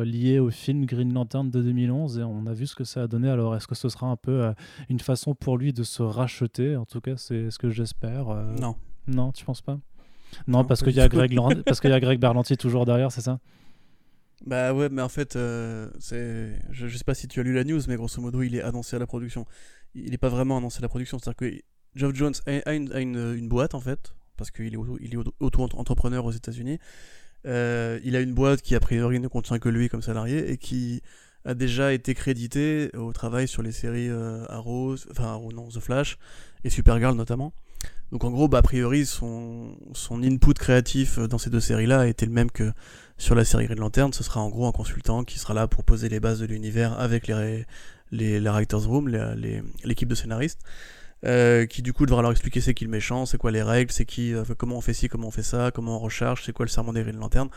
Speaker 1: euh, lié au film Green Lantern de 2011 et on a vu ce que ça a donné. Alors, est-ce que ce sera un peu euh, une façon pour lui de se racheter? En tout cas, c'est ce que j'espère. euh,
Speaker 2: Non.
Speaker 1: Non, tu penses pas? Non,
Speaker 2: Non,
Speaker 1: parce qu'il y a. Greg Lan- parce qu'il y a Greg Berlanti toujours derrière, c'est ça?
Speaker 2: Bah ouais, mais en fait, euh, c'est, je, je sais pas si tu as lu la news, mais grosso modo, il est annoncé à la production. Il est pas vraiment annoncé à la production, c'est-à-dire que Geoff Jones a, a une, a une- une boîte en fait, parce qu'il est, auto- il est auto- auto-entrepreneur aux États-Unis. Euh, il a une boîte qui a priori ne contient que lui comme salarié et qui a déjà été crédité au travail sur les séries euh, Arrow, enfin Arrow non, The Flash et Supergirl notamment. Donc en gros, bah, a priori, son, son input créatif euh, dans ces deux séries-là a été le même que sur la série Green Lantern. Ce sera en gros un consultant qui sera là pour poser les bases de l'univers avec les, les, la Writers Room, l'équipe de scénaristes. euh, qui du coup devra leur expliquer c'est qui le méchant, c'est quoi les règles, c'est qui, euh, comment on fait ci, comment on fait ça, comment on recharge, c'est quoi le serment des Green Lantern.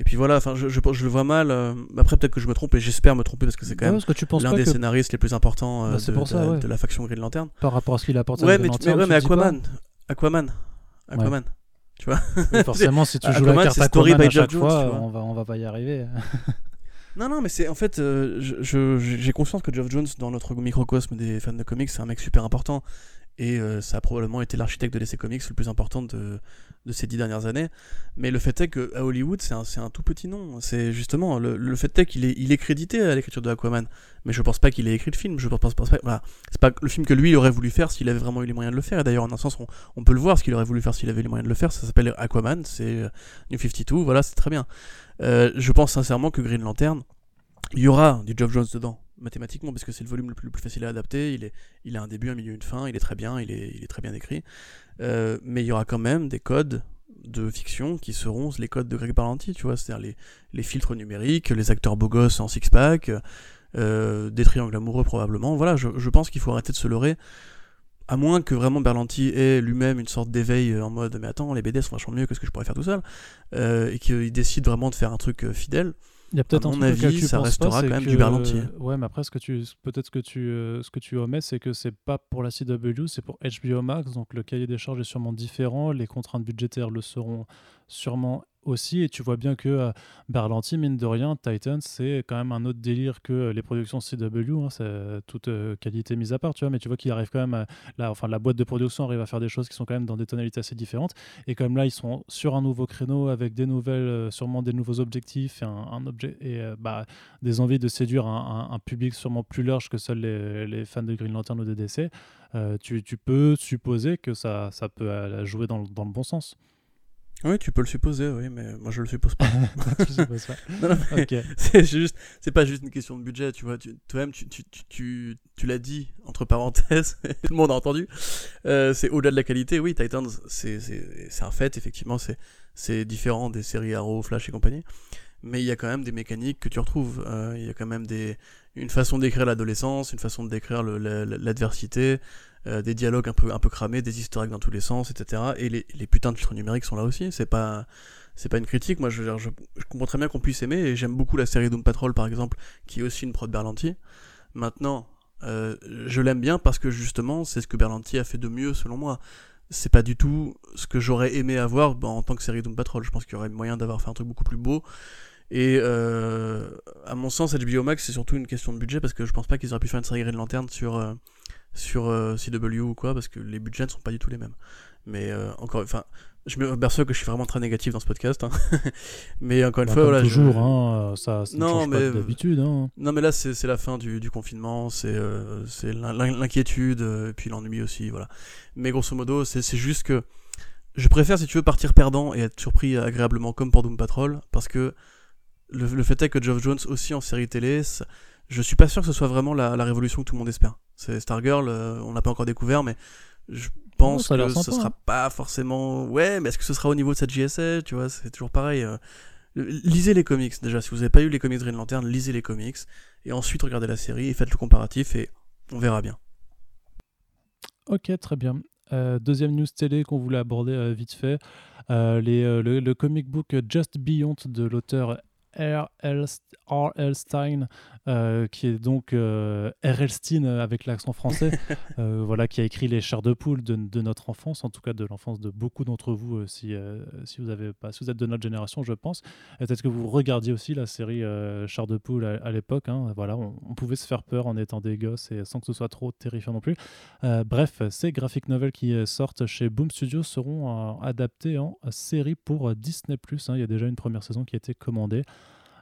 Speaker 2: Et puis voilà, enfin je, je, je le vois mal. euh, après peut-être que je me trompe et j'espère me tromper parce que c'est quand même l'un des
Speaker 1: que
Speaker 2: scénaristes les plus importants euh,
Speaker 1: Bah,
Speaker 2: de,
Speaker 1: pour ça,
Speaker 2: de-
Speaker 1: ouais.
Speaker 2: de la faction Green Lantern.
Speaker 1: par rapport à ce qu'il apporte à
Speaker 2: Ouais, mais, mais, ouais, mais Aquaman, Aquaman, Aquaman. Tu vois
Speaker 1: forcément, si tu joues
Speaker 2: Aquaman,
Speaker 1: la carte Aquaman à
Speaker 2: by Geoff
Speaker 1: chaque
Speaker 2: Jones,
Speaker 1: fois, on va, on va pas y arriver.
Speaker 2: Non, non, mais c'est en fait, euh, j'ai conscience que Geoff Jones, dans notre microcosme des fans de comics, c'est un mec super important. Et euh, ça a probablement été l'architecte de l'essai comics le plus important de, ces dix dernières années. Mais le fait est qu'à Hollywood, c'est un, tout petit nom. C'est justement, le, fait est qu'il est, crédité à l'écriture de Aquaman. Mais je pense pas qu'il ait écrit le film. Je pense, pense pas. Voilà. C'est pas le film que lui, il aurait voulu faire s'il avait vraiment eu les moyens de le faire. Et d'ailleurs, en un sens, on, peut le voir ce qu'il aurait voulu faire s'il avait les moyens de le faire. Ça s'appelle Aquaman, c'est euh, New 52. Voilà, c'est très bien. Euh, je pense sincèrement que Green Lantern, il y aura du Geoff Jones dedans, mathématiquement, parce que c'est le volume le plus, le plus facile à adapter. Il, est, il a un début, un milieu, une fin. Il est très bien, il est, il est très bien écrit. Euh, mais il y aura quand même des codes de fiction qui seront les codes de Greg Berlanti, tu vois, c'est-à-dire les, les filtres numériques, les acteurs beaux gosses en six-pack, euh, des triangles amoureux probablement. Voilà, je, je pense qu'il faut arrêter de se leurrer. À moins que vraiment Berlanti ait lui-même une sorte d'éveil en mode mais attends, les BD sont vachement mieux que ce que je pourrais faire tout seul, euh, et qu'il décide vraiment de faire un truc fidèle.
Speaker 1: Il y a peut-être
Speaker 2: À
Speaker 1: un
Speaker 2: mon
Speaker 1: truc auquel
Speaker 2: avis,
Speaker 1: tu
Speaker 2: ça restera
Speaker 1: pas,
Speaker 2: quand même
Speaker 1: que-
Speaker 2: du Berlanti.
Speaker 1: Ouais, mais après, ce que tu, peut-être ce que tu, euh, ce que tu omets, c'est que c'est pas pour la CW, c'est pour HBO Max, donc le cahier des charges est sûrement différent, les contraintes budgétaires le seront sûrement aussi. Et tu vois bien que euh, Berlanti, mine de rien, Titan, c'est quand même un autre délire que les productions CW. Hein, c'est toute qualité mise à part, tu vois. Mais tu vois qu'il arrive quand même, à, la, enfin, la boîte de production arrive à faire des choses qui sont quand même dans des tonalités assez différentes. Et comme là, ils sont sur un nouveau créneau avec des nouvelles, sûrement des nouveaux objectifs et, un, objet, et bah, des envies de séduire un, public sûrement plus large que seuls les, fans de Green Lantern ou de DC. Euh, tu, peux supposer que ça, peut euh, jouer dans le bon sens.
Speaker 2: Oui, tu peux le supposer, oui, mais moi je le suppose pas. c'est juste, c'est pas juste une question de budget, tu vois. Toi-même, tu, tu, tu, tu l'as dit entre parenthèses, tout le monde a entendu. Euh, c'est au-delà de la qualité, oui. Titans, c'est un fait, effectivement, c'est différent des séries Arrow, Flash et compagnie. Mais il y a quand même des mécaniques que tu retrouves. Il y a quand même des, une façon d'écrire l'adolescence, une façon de décrire l'adversité, euh, des dialogues un peu, un peu cramés, des historiques dans tous les sens, etc. Et les, les putains de filtres numériques sont là aussi. C'est pas, c'est pas une critique. Moi, je, je, je comprends très bien qu'on puisse aimer, et j'aime beaucoup la série Doom Patrol, par exemple, qui est aussi une prod Berlanti. Maintenant, euh, je l'aime bien parce que justement, c'est ce que Berlanti a fait de mieux, selon moi. C'est pas du tout ce que j'aurais aimé avoir bah, en tant que série Doom Patrol. Je pense qu'il y aurait moyen d'avoir fait un truc beaucoup plus beau et euh, à mon sens, HBO Max, c'est surtout une question de budget parce que je pense pas qu'ils auraient pu faire une série Green Lantern sur, euh, sur euh, CW ou quoi parce que les budgets ne sont pas du tout les mêmes. Mais encore, enfin, je me perçois que je suis vraiment très négatif dans ce podcast. Hein. mais encore une
Speaker 1: bah,
Speaker 2: fois,
Speaker 1: voilà. Toujours, hein, ça, ça non, mais, d'habitude. Hein.
Speaker 2: Non, mais là, c'est la fin du, du confinement, c'est l'inquiétude, et puis l'ennui aussi, voilà. Mais grosso modo, c'est juste que je préfère, si tu veux, partir perdant et être surpris agréablement comme pour Doom Patrol parce que le, fait est que Geoff Jones aussi en série télé, je suis pas sûr que ce soit vraiment la, révolution que tout le monde espère. C'est Stargirl, euh, on l'a pas encore découvert, mais je pense que ce sera hein. pas forcément. Ouais, mais est-ce que ce sera au niveau de cette JSA Tu vois, c'est toujours pareil. Euh. Lisez les comics déjà. Si vous avez pas eu les comics Green Lantern, lisez les comics et ensuite regardez la série et faites le comparatif et on verra bien.
Speaker 1: Ok, très bien. Euh, deuxième news télé qu'on voulait aborder vite fait, les, le, le, comic book Just Beyond de l'auteur R.L. Stein, euh, qui est donc euh, R.L. Stein avec l'accent français, euh, voilà, qui a écrit Les chars de poule de, notre enfance, en tout cas de l'enfance de beaucoup d'entre vous, si, si, vous avez pas, si vous êtes de notre génération, je pense. Peut-être que vous regardiez aussi la série Chars de poule à, l'époque. Hein, voilà, on, pouvait se faire peur en étant des gosses et sans que ce soit trop terrifiant non plus. bref, ces graphic novels qui sortent chez Boom Studios seront adaptés en série pour Disney+. Hein. Il y a déjà une première saison qui a été commandée.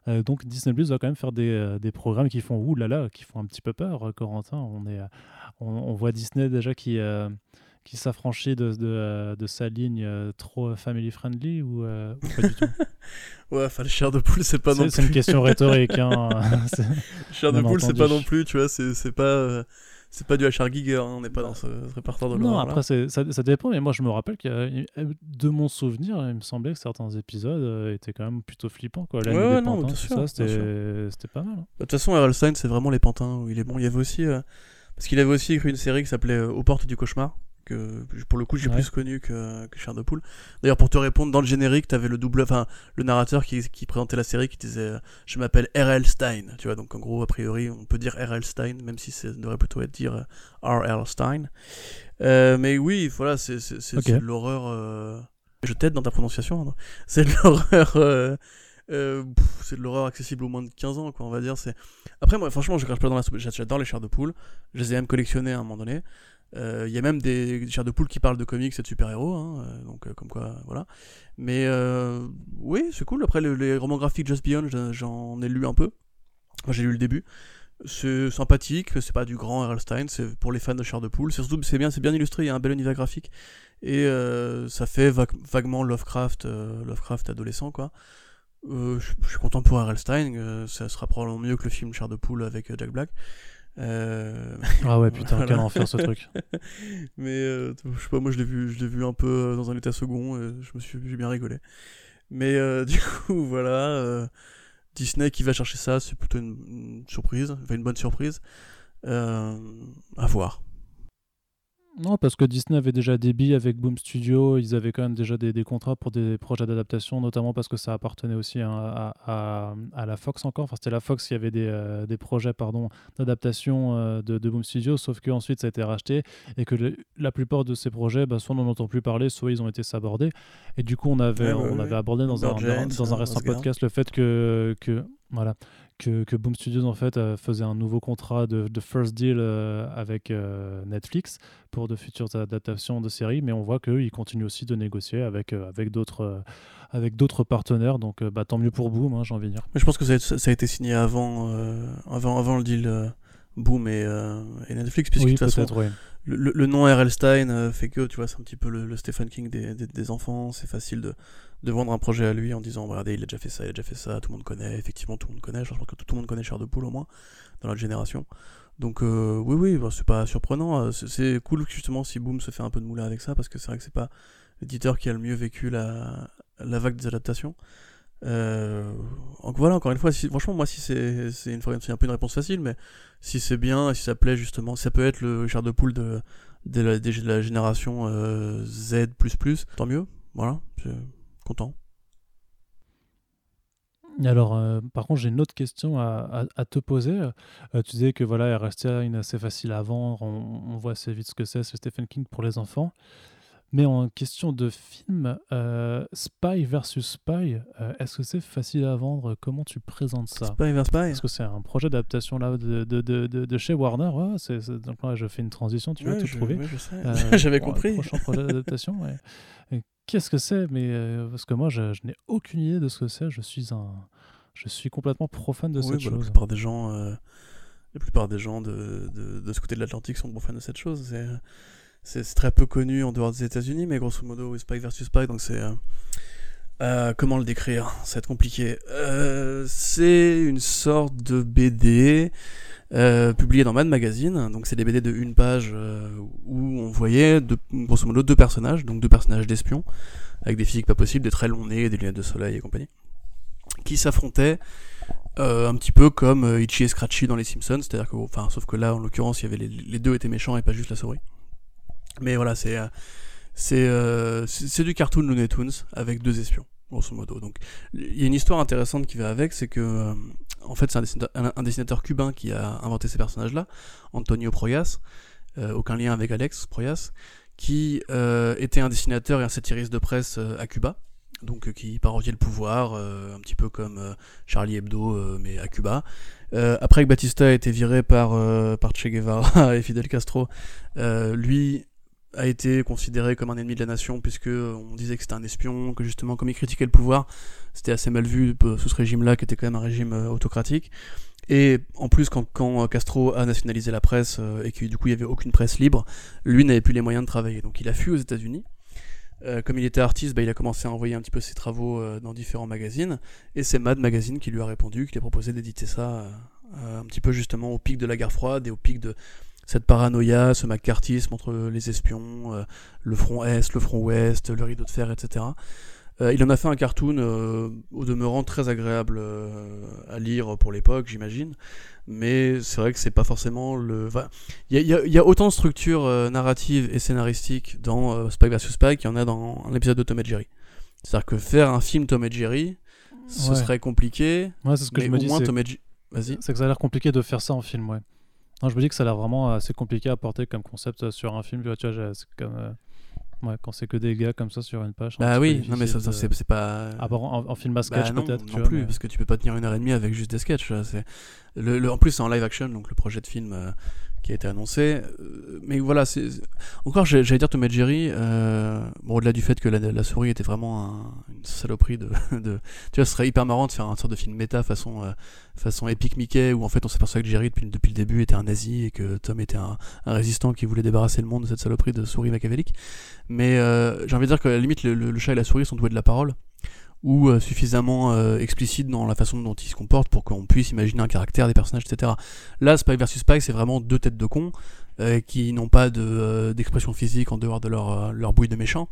Speaker 1: Euh, donc Disney Plus va quand même faire des, euh, des, programmes qui font oulala, qui font un petit peu peur, euh, Corentin. On, est, on, voit Disney déjà qui, qui s'affranchit de, de, de, sa ligne trop family friendly ou, pas du tout?
Speaker 2: Ouais, enfin, le chair de poule, c'est pas non plus.
Speaker 1: C'est une question rhétorique. Hein.
Speaker 2: le chair de poule, c'est pas non plus, tu vois, c'est pas c'est pas du HR Giger, hein, on n'est pas dans ce, répertoire de
Speaker 1: Non, après, ça, ça, dépend, mais moi je me rappelle que de mon souvenir, il me semblait que certains épisodes euh, étaient quand même plutôt flippants. Quoi.
Speaker 2: Ouais, non, c'était
Speaker 1: pas mal. Hein.
Speaker 2: Bah, de toute façon, R.L. Stein, c'est vraiment les pantins où il est bon. Il y avait aussi. Euh, parce qu'il avait aussi écrit une série qui s'appelait euh, Aux portes du cauchemar que pour le coup j'ai plus connu que, que Cher de Poule. D'ailleurs pour te répondre dans le générique, t'avais le double, enfin le narrateur qui, qui présentait la série qui disait euh, je m'appelle R.L. Stein, tu vois donc en gros a priori on peut dire R.L. Stein même si ça devrait plutôt être dire euh, R.L. Stein. Euh, mais oui voilà c'est de l'horreur. Je t'aide dans ta prononciation. Hein. C'est de l'horreur. c'est de l'horreur accessible au moins de 15 ans, quoi, on va dire. C'est Après, moi, franchement, je crache pas dans la soupe. J'adore les chairs de poule. Je les ai même collectionnés à un moment donné. Il euh, y a même des chairs de poule qui parlent de comics et de super-héros, hein, euh, donc euh, comme quoi, voilà. Mais oui, c'est cool. Après, les, romans graphiques Just Beyond, j'en ai lu un peu. j'ai lu le début. C'est sympathique, c'est pas du grand R.L. Stein, c'est pour les fans de chair de poule. C'est surtout, c'est bien, bien illustré, il y a un bel univers graphique. Et ça fait vaguement Lovecraft, Lovecraft adolescent, quoi. je suis content pour R.L. Stein, ça sera probablement mieux que le film Chair de poule avec Jack Black.
Speaker 1: Euh... Ah ouais, putain, quel enfer ce truc.
Speaker 2: Mais euh, je sais pas, moi je l'ai vu, je l'ai vu un peu euh, dans un état second, et je me suis, j'ai bien rigolé. Mais euh, du coup, voilà, Disney qui va chercher ça, c'est plutôt une, surprise, enfin une bonne surprise. à voir.
Speaker 1: Non, parce que Disney avait déjà des billes avec Boom Studio, ils avaient quand même déjà des, des contrats pour des projets d'adaptation, notamment parce que ça appartenait aussi à, à- à- à la Fox encore. Enfin, c'était la Fox qui avait des, euh, des projets pardon, d'adaptation euh, de, de Boom Studio, sauf qu'ensuite ça a été racheté et que le- la plupart de ces projets, bah, soit on n'en entend plus parler, soit ils ont été sabordés. Et du coup, on avait,
Speaker 2: Ouais,
Speaker 1: on
Speaker 2: ouais.
Speaker 1: avait abordé dans un, dans, un
Speaker 2: euh,
Speaker 1: récent podcast le fait que, que voilà que, que Boom Studios en fait euh, faisait un nouveau contrat de, de first deal euh, avec euh, Netflix pour de futures adaptations de séries, mais on voit qu'eux, ils continuent aussi de négocier avec, avec d'autres avec d'autres partenaires, donc bah, tant mieux pour Boom, hein, j'ai envie de dire.
Speaker 2: Mais je pense que ça a, ça a été signé avant, euh, avant, avant le deal euh, Boom et, euh, et Netflix, puisque
Speaker 1: oui,
Speaker 2: de toute façon,
Speaker 1: oui.
Speaker 2: Le, le- nom R.L. Stein euh, fait que, tu vois, c'est un petit peu le, le Stephen King des, des, des enfants. C'est facile de, de vendre un projet à lui en disant, regardez, il a déjà fait ça, il a déjà fait ça, tout le monde connaît. Effectivement, tout le monde connaît. Je pense que tout, le monde connaît Cher de Poule au moins, dans notre génération. Donc, euh, oui, oui, bah, c'est pas surprenant. Euh, C'est c'est cool, justement, si Boom se fait un peu de moulin avec ça, parce que c'est vrai que c'est pas l'éditeur qui a le mieux vécu la, la vague des adaptations. Euh, voilà, encore une fois, franchement, moi, si c'est une, un peu une réponse facile, mais si c'est bien, si ça plaît justement, ça peut être le char de poule de, de, la, de la génération euh, Z, tant mieux, voilà, je suis content.
Speaker 1: Alors, euh, par contre, j'ai une autre question à, te poser. Euh, tu disais que voilà, RSTA est assez facile à vendre, on, on voit assez vite ce que c'est, c'est Stephen King pour les enfants. Mais en question de film, euh, Spy versus Spy, euh, est-ce que c'est facile à vendre? Comment tu présentes ça?
Speaker 2: Spy vs Spy
Speaker 1: Parce que c'est un projet d'adaptation là de, de, de, de- chez Warner. Ouais, donc là, je fais une transition, tu vas tout
Speaker 2: je,
Speaker 1: trouver.
Speaker 2: ouais,
Speaker 1: Euh,
Speaker 2: j'avais compris.
Speaker 1: Prochain projet d'adaptation, Qu'est-ce que c'est? Mais euh, parce que moi, je, je n'ai aucune idée de ce que c'est. Je suis un, je suis complètement profane de
Speaker 2: Oui,
Speaker 1: cette
Speaker 2: bah, La
Speaker 1: chose.
Speaker 2: plupart des gens, la plupart des gens de, de, de ce côté de l'Atlantique sont fans de cette chose. C'est, c'est, très peu connu en dehors des États-Unis, mais grosso modo, Spy versus Spy, donc c'est. euh, euh, comment le décrire? Ça va être compliqué. Euh, c'est une sorte de BD euh, publiée dans Mad Magazine. Donc c'est des BD de une page où on voyait grosso modo deux personnages, donc deux personnages d'espions avec des physiques pas possibles, des très longs nez, des lunettes de soleil et compagnie, qui s'affrontaient un petit peu comme Itchy et Scratchy dans les Simpsons, c'est-à-dire que, enfin, sauf que là, en l'occurrence, y avait les deux étaient méchants et pas juste la souris. Mais voilà, c'est euh, c'est euh, du cartoon Looney Tunes avec deux espions, grosso modo. Donc, il y a une histoire intéressante qui va avec, c'est que, euh, en fait, c'est un dessinateur, cubain qui a inventé ces personnages-là, Antonio Proyas, euh, aucun lien avec Alex Proyas, qui euh, était un dessinateur et un satiriste de presse euh, à Cuba, donc qui parodiait le pouvoir, un petit peu comme Charlie Hebdo, mais à Cuba. Euh, après que Batista a été viré par, euh, par Che Guevara et Fidel Castro, euh, lui a été considéré comme un ennemi de la nation puisque on disait que c'était un espion, que justement comme il critiquait le pouvoir, c'était assez mal vu euh, sous ce régime-là qui était quand même un régime euh, autocratique. Et en plus, quand, Castro a nationalisé la presse euh, et que du coup il n'y avait aucune presse libre, lui n'avait plus les moyens de travailler. Donc il a fui aux États-Unis. Euh, comme il était artiste, bah, il a commencé à envoyer un petit peu ses travaux euh, dans différents magazines. Et c'est Mad Magazine qui lui a répondu, qui lui a proposé d'éditer ça euh, euh, un petit peu justement au pic de la guerre froide et au pic de cette paranoïa, ce macartisme entre les espions, euh, le front Est, le front Ouest, le rideau de fer, etc. Euh, il en a fait un cartoon euh, au demeurant très agréable à lire pour l'époque, j'imagine. Mais c'est vrai que c'est pas forcément le. enfin, Il y, a- y y autant de structures narratives et scénaristiques dans Spike vs Spike qu'il y en a dans un épisode de Tom et Jerry. C'est-à-dire que faire un film Tom et Jerry, ce
Speaker 1: Ouais.
Speaker 2: serait compliqué.
Speaker 1: Ouais, c'est ce que
Speaker 2: mais
Speaker 1: je me
Speaker 2: au
Speaker 1: dis.
Speaker 2: moins Tom et Jerry. Vas-y.
Speaker 1: C'est que ça a l'air compliqué de faire ça en film, ouais. Non, je me dis que ça a l'air vraiment assez compliqué à porter comme concept sur un film. Tu vois, c'est comme. euh, Ouais, quand c'est que des gars comme ça sur une page.
Speaker 2: Bah oui, non mais ça, ça, c'est pas.
Speaker 1: Ah, bon, en, en film à
Speaker 2: Bah
Speaker 1: sketch
Speaker 2: non,
Speaker 1: peut-être.
Speaker 2: non
Speaker 1: vois,
Speaker 2: plus,
Speaker 1: mais-
Speaker 2: parce que tu peux pas tenir une heure et demie avec juste des sketchs. Le, le- en plus, c'est en live action, donc le projet de film euh, qui a été annoncé. euh, mais voilà, encore, j'allais dire Tom et Jerry. euh, au-delà du fait que la, souris était vraiment un- une saloperie de, Tu vois, ce serait hyper marrant de faire un sorte de film méta façon, euh, façon Epic Mickey, où en fait on s'aperçoit que Jerry, depuis, le début, était un nazi et que Tom était un, résistant qui voulait débarrasser le monde de cette saloperie de souris machiavélique. Mais j'ai envie de dire que à la limite, le- le chat et la souris sont doués de la parole ou euh, suffisamment euh, explicite dans la façon dont ils se comportent pour qu'on puisse imaginer un caractère des personnages, etc. Là, Spike vs Spike, c'est vraiment deux têtes de cons euh, qui n'ont pas euh, d'expression physique en dehors de leur, bouille de méchants,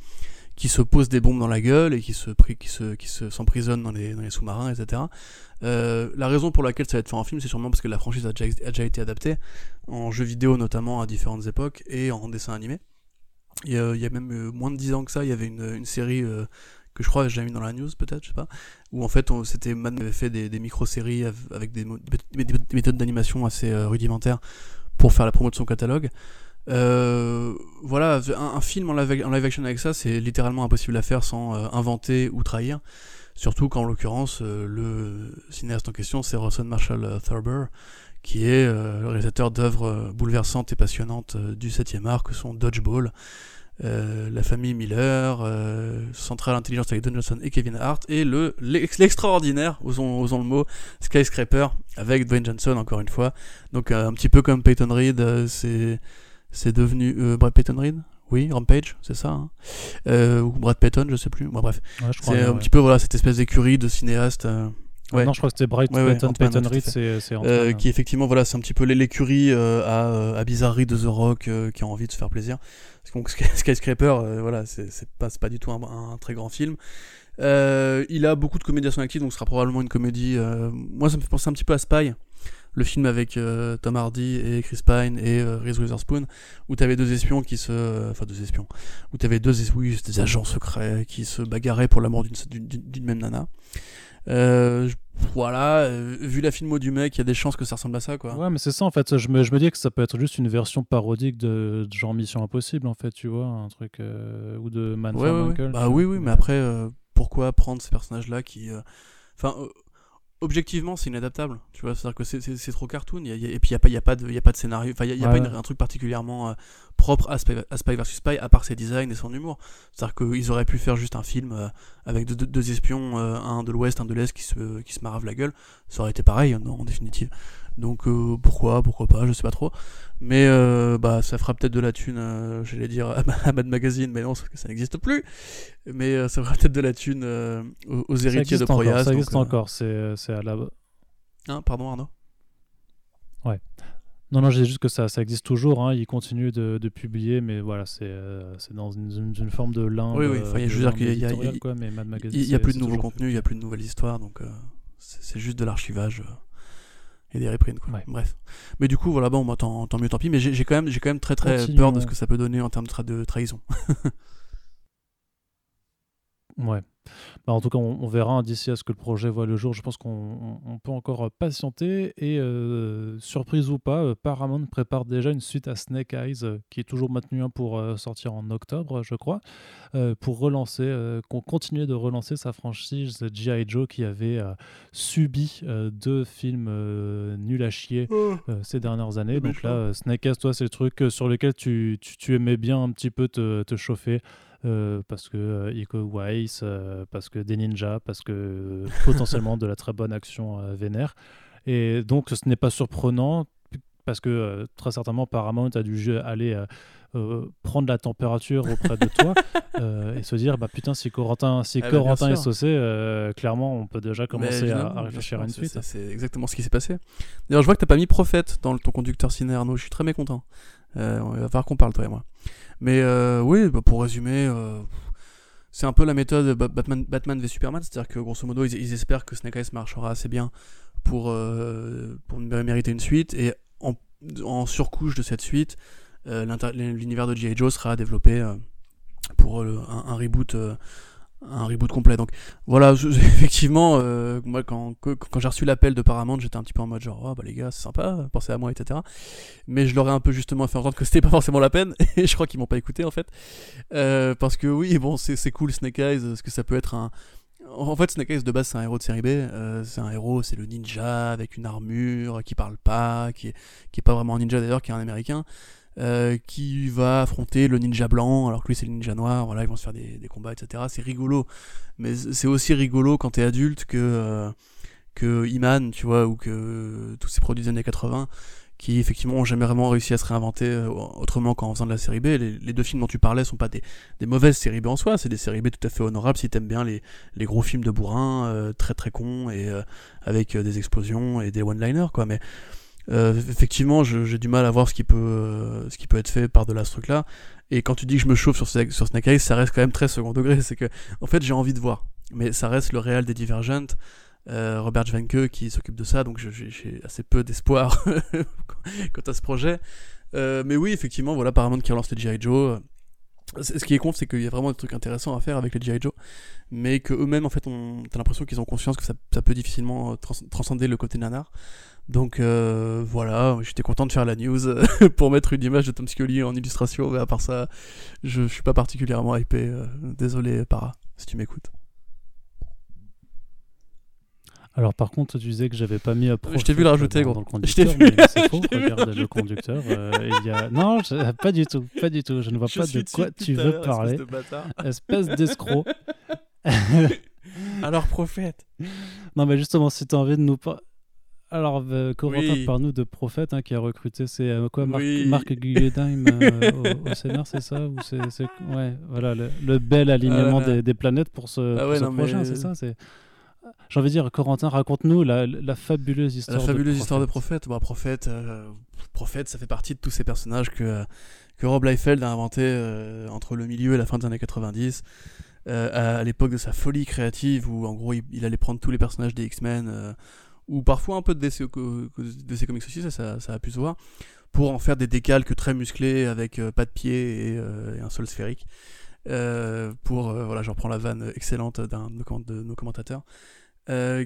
Speaker 2: qui se posent des bombes dans la gueule et qui se, pri- qui se, qui se s'emprisonnent dans les, sous-marins, etc. La raison pour laquelle ça va être fait en film, c'est sûrement parce que la franchise a déjà, été adaptée en jeux vidéo notamment à différentes époques et en dessin animé. il y, a, même moins de 10 ans que ça, il y avait une, série que je crois que j'ai mis dans la news peut-être, je sais pas, où en fait c'était Mad avait fait des, des micro-séries av- avec des, méthodes d'animation assez euh, rudimentaires pour faire la promo de son catalogue. Euh, voilà, un, film en live, action avec ça, c'est littéralement impossible à faire sans euh, inventer ou trahir. Surtout qu'en l'occurrence, euh, le cinéaste en question, c'est Rawson Marshall Thurber, qui est le réalisateur d'œuvres bouleversantes et passionnantes du 7e art, que sont Dodgeball, euh, La famille Miller, euh, Central Intelligence avec Don Johnson et Kevin Hart, et le l'ex- l'extraordinaire, osons, osons le mot, Skyscraper avec Dwayne Johnson, encore une fois. Donc euh, un petit peu comme Peyton Reed, euh, c'est c'est devenu... Euh, Brad Peyton Reed? Oui, Rampage, c'est ça. hein. Euh, ou Brad Peyton, je sais plus. Bon, bref,
Speaker 1: Ouais,
Speaker 2: c'est un
Speaker 1: ouais.
Speaker 2: petit peu voilà cette espèce d'écurie de cinéastes. euh, ouais.
Speaker 1: Non, je crois que c'était Bright
Speaker 2: Ouais,
Speaker 1: Peyton, Peyton
Speaker 2: ouais, à
Speaker 1: Reed, c'est
Speaker 2: Euh,
Speaker 1: Ant-Man.
Speaker 2: qui effectivement voilà c'est un petit peu l'é- l'écurie euh, à, euh, à bizarrerie de The Rock euh, qui a envie de se faire plaisir parce que Skyscraper euh, voilà c'est pas, pas du tout un, un très grand film Euh, il a beaucoup de comédies à son actif donc ce sera probablement une comédie euh, moi ça me fait penser un petit peu à Spy le film avec euh, Tom Hardy et Chris Pine et euh, Reese Witherspoon où t'avais deux espions qui se enfin deux espions où t'avais deux es- oui, des agents secrets qui se bagarraient pour la mort d'une même nana euh, voilà, euh, vu la filmo du mec, il y a des chances que ça ressemble à ça, quoi.
Speaker 1: Ouais, mais c'est ça en fait. Je me, je me dis que ça peut être juste une version parodique de, de genre Mission Impossible en fait, tu vois, un truc euh, ou de Man
Speaker 2: Ouais,
Speaker 1: from
Speaker 2: ouais, ouais.
Speaker 1: Uncle,
Speaker 2: Bah oui, oui, mais après, euh, pourquoi prendre ces personnages-là qui. Enfin, objectivement, c'est inadaptable. Tu vois, c'est-à-dire que c'est- trop cartoon. il y a- il y a- et puis, il n'y a, pas- il y a, pas de- il y a pas de scénario. Enfin, il n'y a,
Speaker 1: Ouais,
Speaker 2: pas une- un truc particulièrement euh, propre à Spy, à Spy vs Spy, à part ses designs et son humour. C'est-à-dire qu'ils auraient pu faire juste un film euh, avec deux, deux- deux espions, euh, un de l'Ouest, un de l'Est, qui se, qui se maravent la gueule. Ça aurait été pareil, en, en définitive. Donc, euh, pourquoi, pourquoi pas, je sais pas trop. Mais euh, bah, ça fera peut-être de la thune, euh, j'allais dire, à, Mad Magazine, mais non, que ça n'existe plus. Mais euh, ça fera peut-être de la thune aux, héritiers de
Speaker 1: encore,
Speaker 2: Proyas.
Speaker 1: ça existe encore. C'est c'est à la.
Speaker 2: hein, pardon, Arnaud?
Speaker 1: Non, non, j'ai juste que ça, ça existe toujours. Hein. Ils continuent de, de publier, mais voilà, c'est euh, c'est dans une, une- une forme de limbe.
Speaker 2: Oui, oui,
Speaker 1: euh,
Speaker 2: je veux dire qu'il y a- il y a-
Speaker 1: quoi, mais Mad Magazine,
Speaker 2: plus de
Speaker 1: c'est
Speaker 2: nouveau
Speaker 1: toujours
Speaker 2: contenu, il n'y a plus de nouvelles histoires, donc euh, c'est c'est juste de l'archivage et des reprints. Quoi.
Speaker 1: Ouais.
Speaker 2: Bref. Mais du coup, voilà, bon, tant, tant mieux, tant pis. Mais j'ai j'ai quand, même- j'ai quand même très très
Speaker 1: Continuons.
Speaker 2: peur de ce que ça peut donner en termes de, tra- de trahison.
Speaker 1: Ouais. Bah, en tout cas, on, on verra hein, d'ici à ce que le projet voit le jour. Je pense qu'on on- on peut encore euh, patienter. Et euh, surprise ou pas, euh, Paramount prépare déjà une suite à Snake Eyes, euh, qui est toujours maintenue hein, pour euh, sortir en octobre, je crois, pour relancer, continuait de relancer sa franchise G.I. Joe qui avait subi deux films nuls à chier euh, ces dernières années. Donc là, Snake Eyes, toi, c'est le truc sur lequel tu, tu, tu aimais bien un petit peu te, te chauffer. Euh, parce que euh, Iko Uwais, euh, parce que des ninjas, parce que euh, potentiellement de la très bonne action euh, vénère. Et donc ce n'est pas surprenant parce que euh, très certainement Paramount a dû aller euh, euh, prendre la température auprès de toi euh, et se dire bah putain si Corentin si
Speaker 2: Ah bah, bien
Speaker 1: Corentin est saucé euh, clairement on peut déjà commencer à, réfléchir à une suite.
Speaker 2: c'est- exactement ce qui s'est passé. D'ailleurs, je vois que t'as pas mis Prophète dans le- ton conducteur ciné, Arnaud. Je suis très mécontent. Euh, il va falloir qu'on parle, toi et moi. Mais euh, oui, bah, pour résumer, euh, c'est un peu la méthode Ba- Batman, Batman v Superman. C'est-à-dire que grosso modo, ils, espèrent que Snake Eyes marchera assez bien pour, euh, pour mé- mériter une suite. Et en, surcouche de cette suite, l'univers de G.I. Joe sera développé pour un reboot. Un reboot complet. Donc voilà, effectivement, euh, moi quand, quand j'ai reçu l'appel de Paramount, j'étais un petit peu en mode genre, oh, bah les gars, c'est sympa, pensez à moi, etc. Mais je leur ai un peu justement fait entendre que c'était pas forcément la peine, et je crois qu'ils m'ont pas écouté en fait. Euh, parce que oui, bon, c'est c'est cool Snake Eyes, parce que ça peut être un. En fait, Snake Eyes de base, c'est un héros de série B. euh, c'est un héros, c'est le ninja avec une armure, qui parle pas, qui est, qui est pas vraiment un ninja d'ailleurs, qui est un américain. Euh, qui va affronter le ninja blanc alors que lui c'est le ninja noir voilà ils vont se faire des, combats etc c'est rigolo. Mais c'est aussi rigolo quand t'es adulte que euh, que Iman tu vois ou que tous ces produits des années 80 qui effectivement ont jamais vraiment réussi à se réinventer euh, autrement qu'en faisant de la série B. Les, deux films dont tu parlais sont pas des, des mauvaises séries B en soi c'est des séries B tout à fait honorables si t'aimes bien les, les gros films de bourrin euh, très très cons et euh, avec euh, des explosions et des one-liners quoi. Mais euh, effectivement, j'ai du mal à voir ce qui peut, euh, ce qui peut être fait par delà ce truc-là. Et quand tu dis que je me chauffe sur, sur Snake Eyes, ça reste quand même très second degré. C'est que, en fait, j'ai envie de voir. Mais ça reste le réel des Divergent, euh, Robert Schwenke qui s'occupe de ça, donc j'ai assez peu d'espoir quant à ce projet. Mais oui, effectivement, voilà, Paramount qui relance les G.I. Joe. ce qui est con, c'est qu'il y a vraiment des trucs intéressants à faire avec les G.I. Joe, mais qu'eux-mêmes, en fait, on... t'as l'impression qu'ils ont conscience que ça, ça peut difficilement trans- transcender le côté nanar. Donc euh, voilà, j'étais content de faire la news pour mettre une image de Tom Scully en illustration, mais à part ça, je, je suis pas particulièrement hypé. euh, désolé, Para, si tu m'écoutes.
Speaker 1: Alors par contre, tu disais que j'avais pas mis à
Speaker 2: Je t'ai vu le rajouter,
Speaker 1: dans,
Speaker 2: gros.
Speaker 1: dans le
Speaker 2: Je t'ai
Speaker 1: conducteur,
Speaker 2: vu.
Speaker 1: c'est faux.
Speaker 2: Je t'ai vu le
Speaker 1: Regarde le conducteur. euh, il y a... Non, je- pas du tout, pas du tout. Je ne vois pas de quoi tu veux parler. Espèce d'escroc.
Speaker 2: Alors, prophète.
Speaker 1: non, mais justement, si tu as envie de nous parler. Alors, euh, Corentin,
Speaker 2: Oui.
Speaker 1: parle-nous de Prophète hein, qui a recruté, c'est euh, quoi, Marc,
Speaker 2: Oui.
Speaker 1: Marc Guggenheim euh, au, au c'est ça Ou c'est, Ouais, voilà, le, le bel alignement
Speaker 2: Ah là.
Speaker 1: des, des planètes pour ce,
Speaker 2: Ah
Speaker 1: pour ce
Speaker 2: mais-
Speaker 1: c'est ça c'est... J'ai envie de dire, Corentin, raconte-nous la, la fabuleuse histoire
Speaker 2: La fabuleuse
Speaker 1: de
Speaker 2: histoire de
Speaker 1: Prophète.
Speaker 2: Prophète. Bah, Prophète, Prophète, ça fait partie de tous ces personnages que, que Rob Liefeld a inventé entre le milieu et la fin des années 90. euh, à, à l'époque de sa folie créative, où en gros il, il allait prendre tous les personnages des X-Men, euh, ou parfois un peu de DC, co- co- DC Comics aussi, ça, a pu se voir, pour en faire des décalques très musclés avec euh, pas de pied et, euh, et un sol sphérique. Euh, pour, voilà, je reprends la vanne excellente d'un de, nos commentateurs,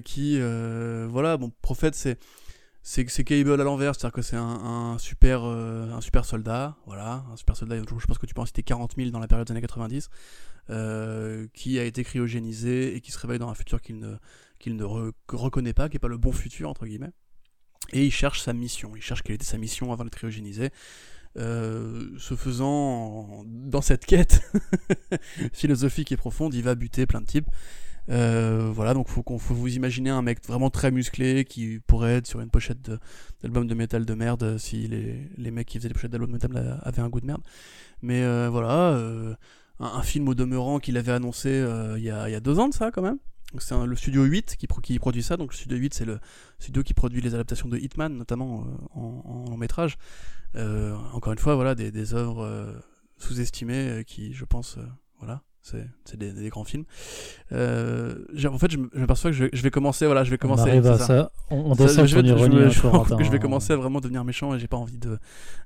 Speaker 2: qui, voilà, bon, Prophète, c'est c'est Cable à l'envers, c'est-à-dire que c'est un, super un super soldat, voilà, un super soldat. Je pense que tu peux en citer 40 000 dans la période des années 90, euh, qui a été cryogénisé et qui se réveille dans un futur qu'il ne qu'il ne re- reconnaît pas, qui est pas le bon futur entre guillemets. Et il cherche sa mission. Il cherche quelle était sa mission avant d'être cryogénisé. Euh, ce faisant, dans cette quête philosophique et profonde, il va buter plein de types. Euh, voilà, donc faut faut vous imaginer un mec vraiment très musclé qui pourrait être sur une pochette d'album de métal de merde euh, si les, les mecs qui faisaient les pochettes d'album de métal avaient un goût de merde. Mais voilà, un, film au demeurant qu'il avait annoncé il y, a, y a deux ans de ça quand même. C'est le studio 8 qui, pro- qui produit ça. Donc le studio 8 c'est le studio qui produit les adaptations de Hitman notamment euh, en, long métrage. Euh, encore une fois, voilà, des, des œuvres euh, sous-estimées qui, je pense, voilà, c'est des, des grands films. Euh, en fait, je m'aperçois que je, vais- je vais commencer, voilà, je vais commencer.
Speaker 1: à
Speaker 2: ça.
Speaker 1: ça. On, on
Speaker 2: Ça, je, vais, je,
Speaker 1: hein,
Speaker 2: je vais commencer à vraiment devenir méchant et j'ai pas envie de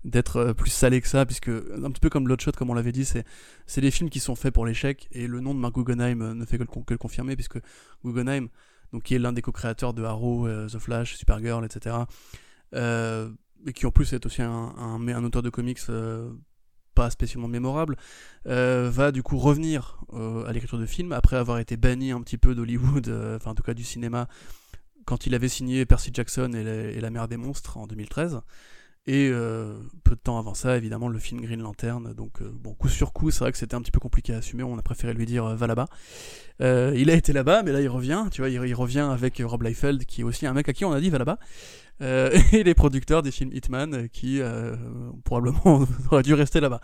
Speaker 2: d'être euh, plus salé que ça puisque un petit peu comme Bloodshot comme on l'avait dit c'est c'est des films qui sont faits pour l'échec et le nom de Mark Guggenheim euh, ne fait que le, que le confirmer puisque Guggenheim donc qui est l'un des co-créateurs de Arrow, The Flash, Supergirl, etc. euh, et qui en plus est aussi un, un, un auteur de comics euh, pas spécialement mémorable, euh, va du coup revenir euh, à l'écriture de films après avoir été banni un petit peu d'Hollywood, euh, enfin en tout cas du cinéma, quand il avait signé Percy Jackson et la, et la mer des monstres en 2013. Et peu de temps avant ça, évidemment, le film Green Lantern. Donc, bon, coup sur coup, c'est vrai que c'était un petit peu compliqué à assumer. On a préféré lui dire va là-bas. Il a été là-bas, mais là il revient. Tu vois, il, il revient avec Rob Liefeld, qui est aussi un mec à qui on a dit va là-bas. Euh, et les producteurs des films Hitman, euh, qui euh, probablement auraient dû rester là-bas.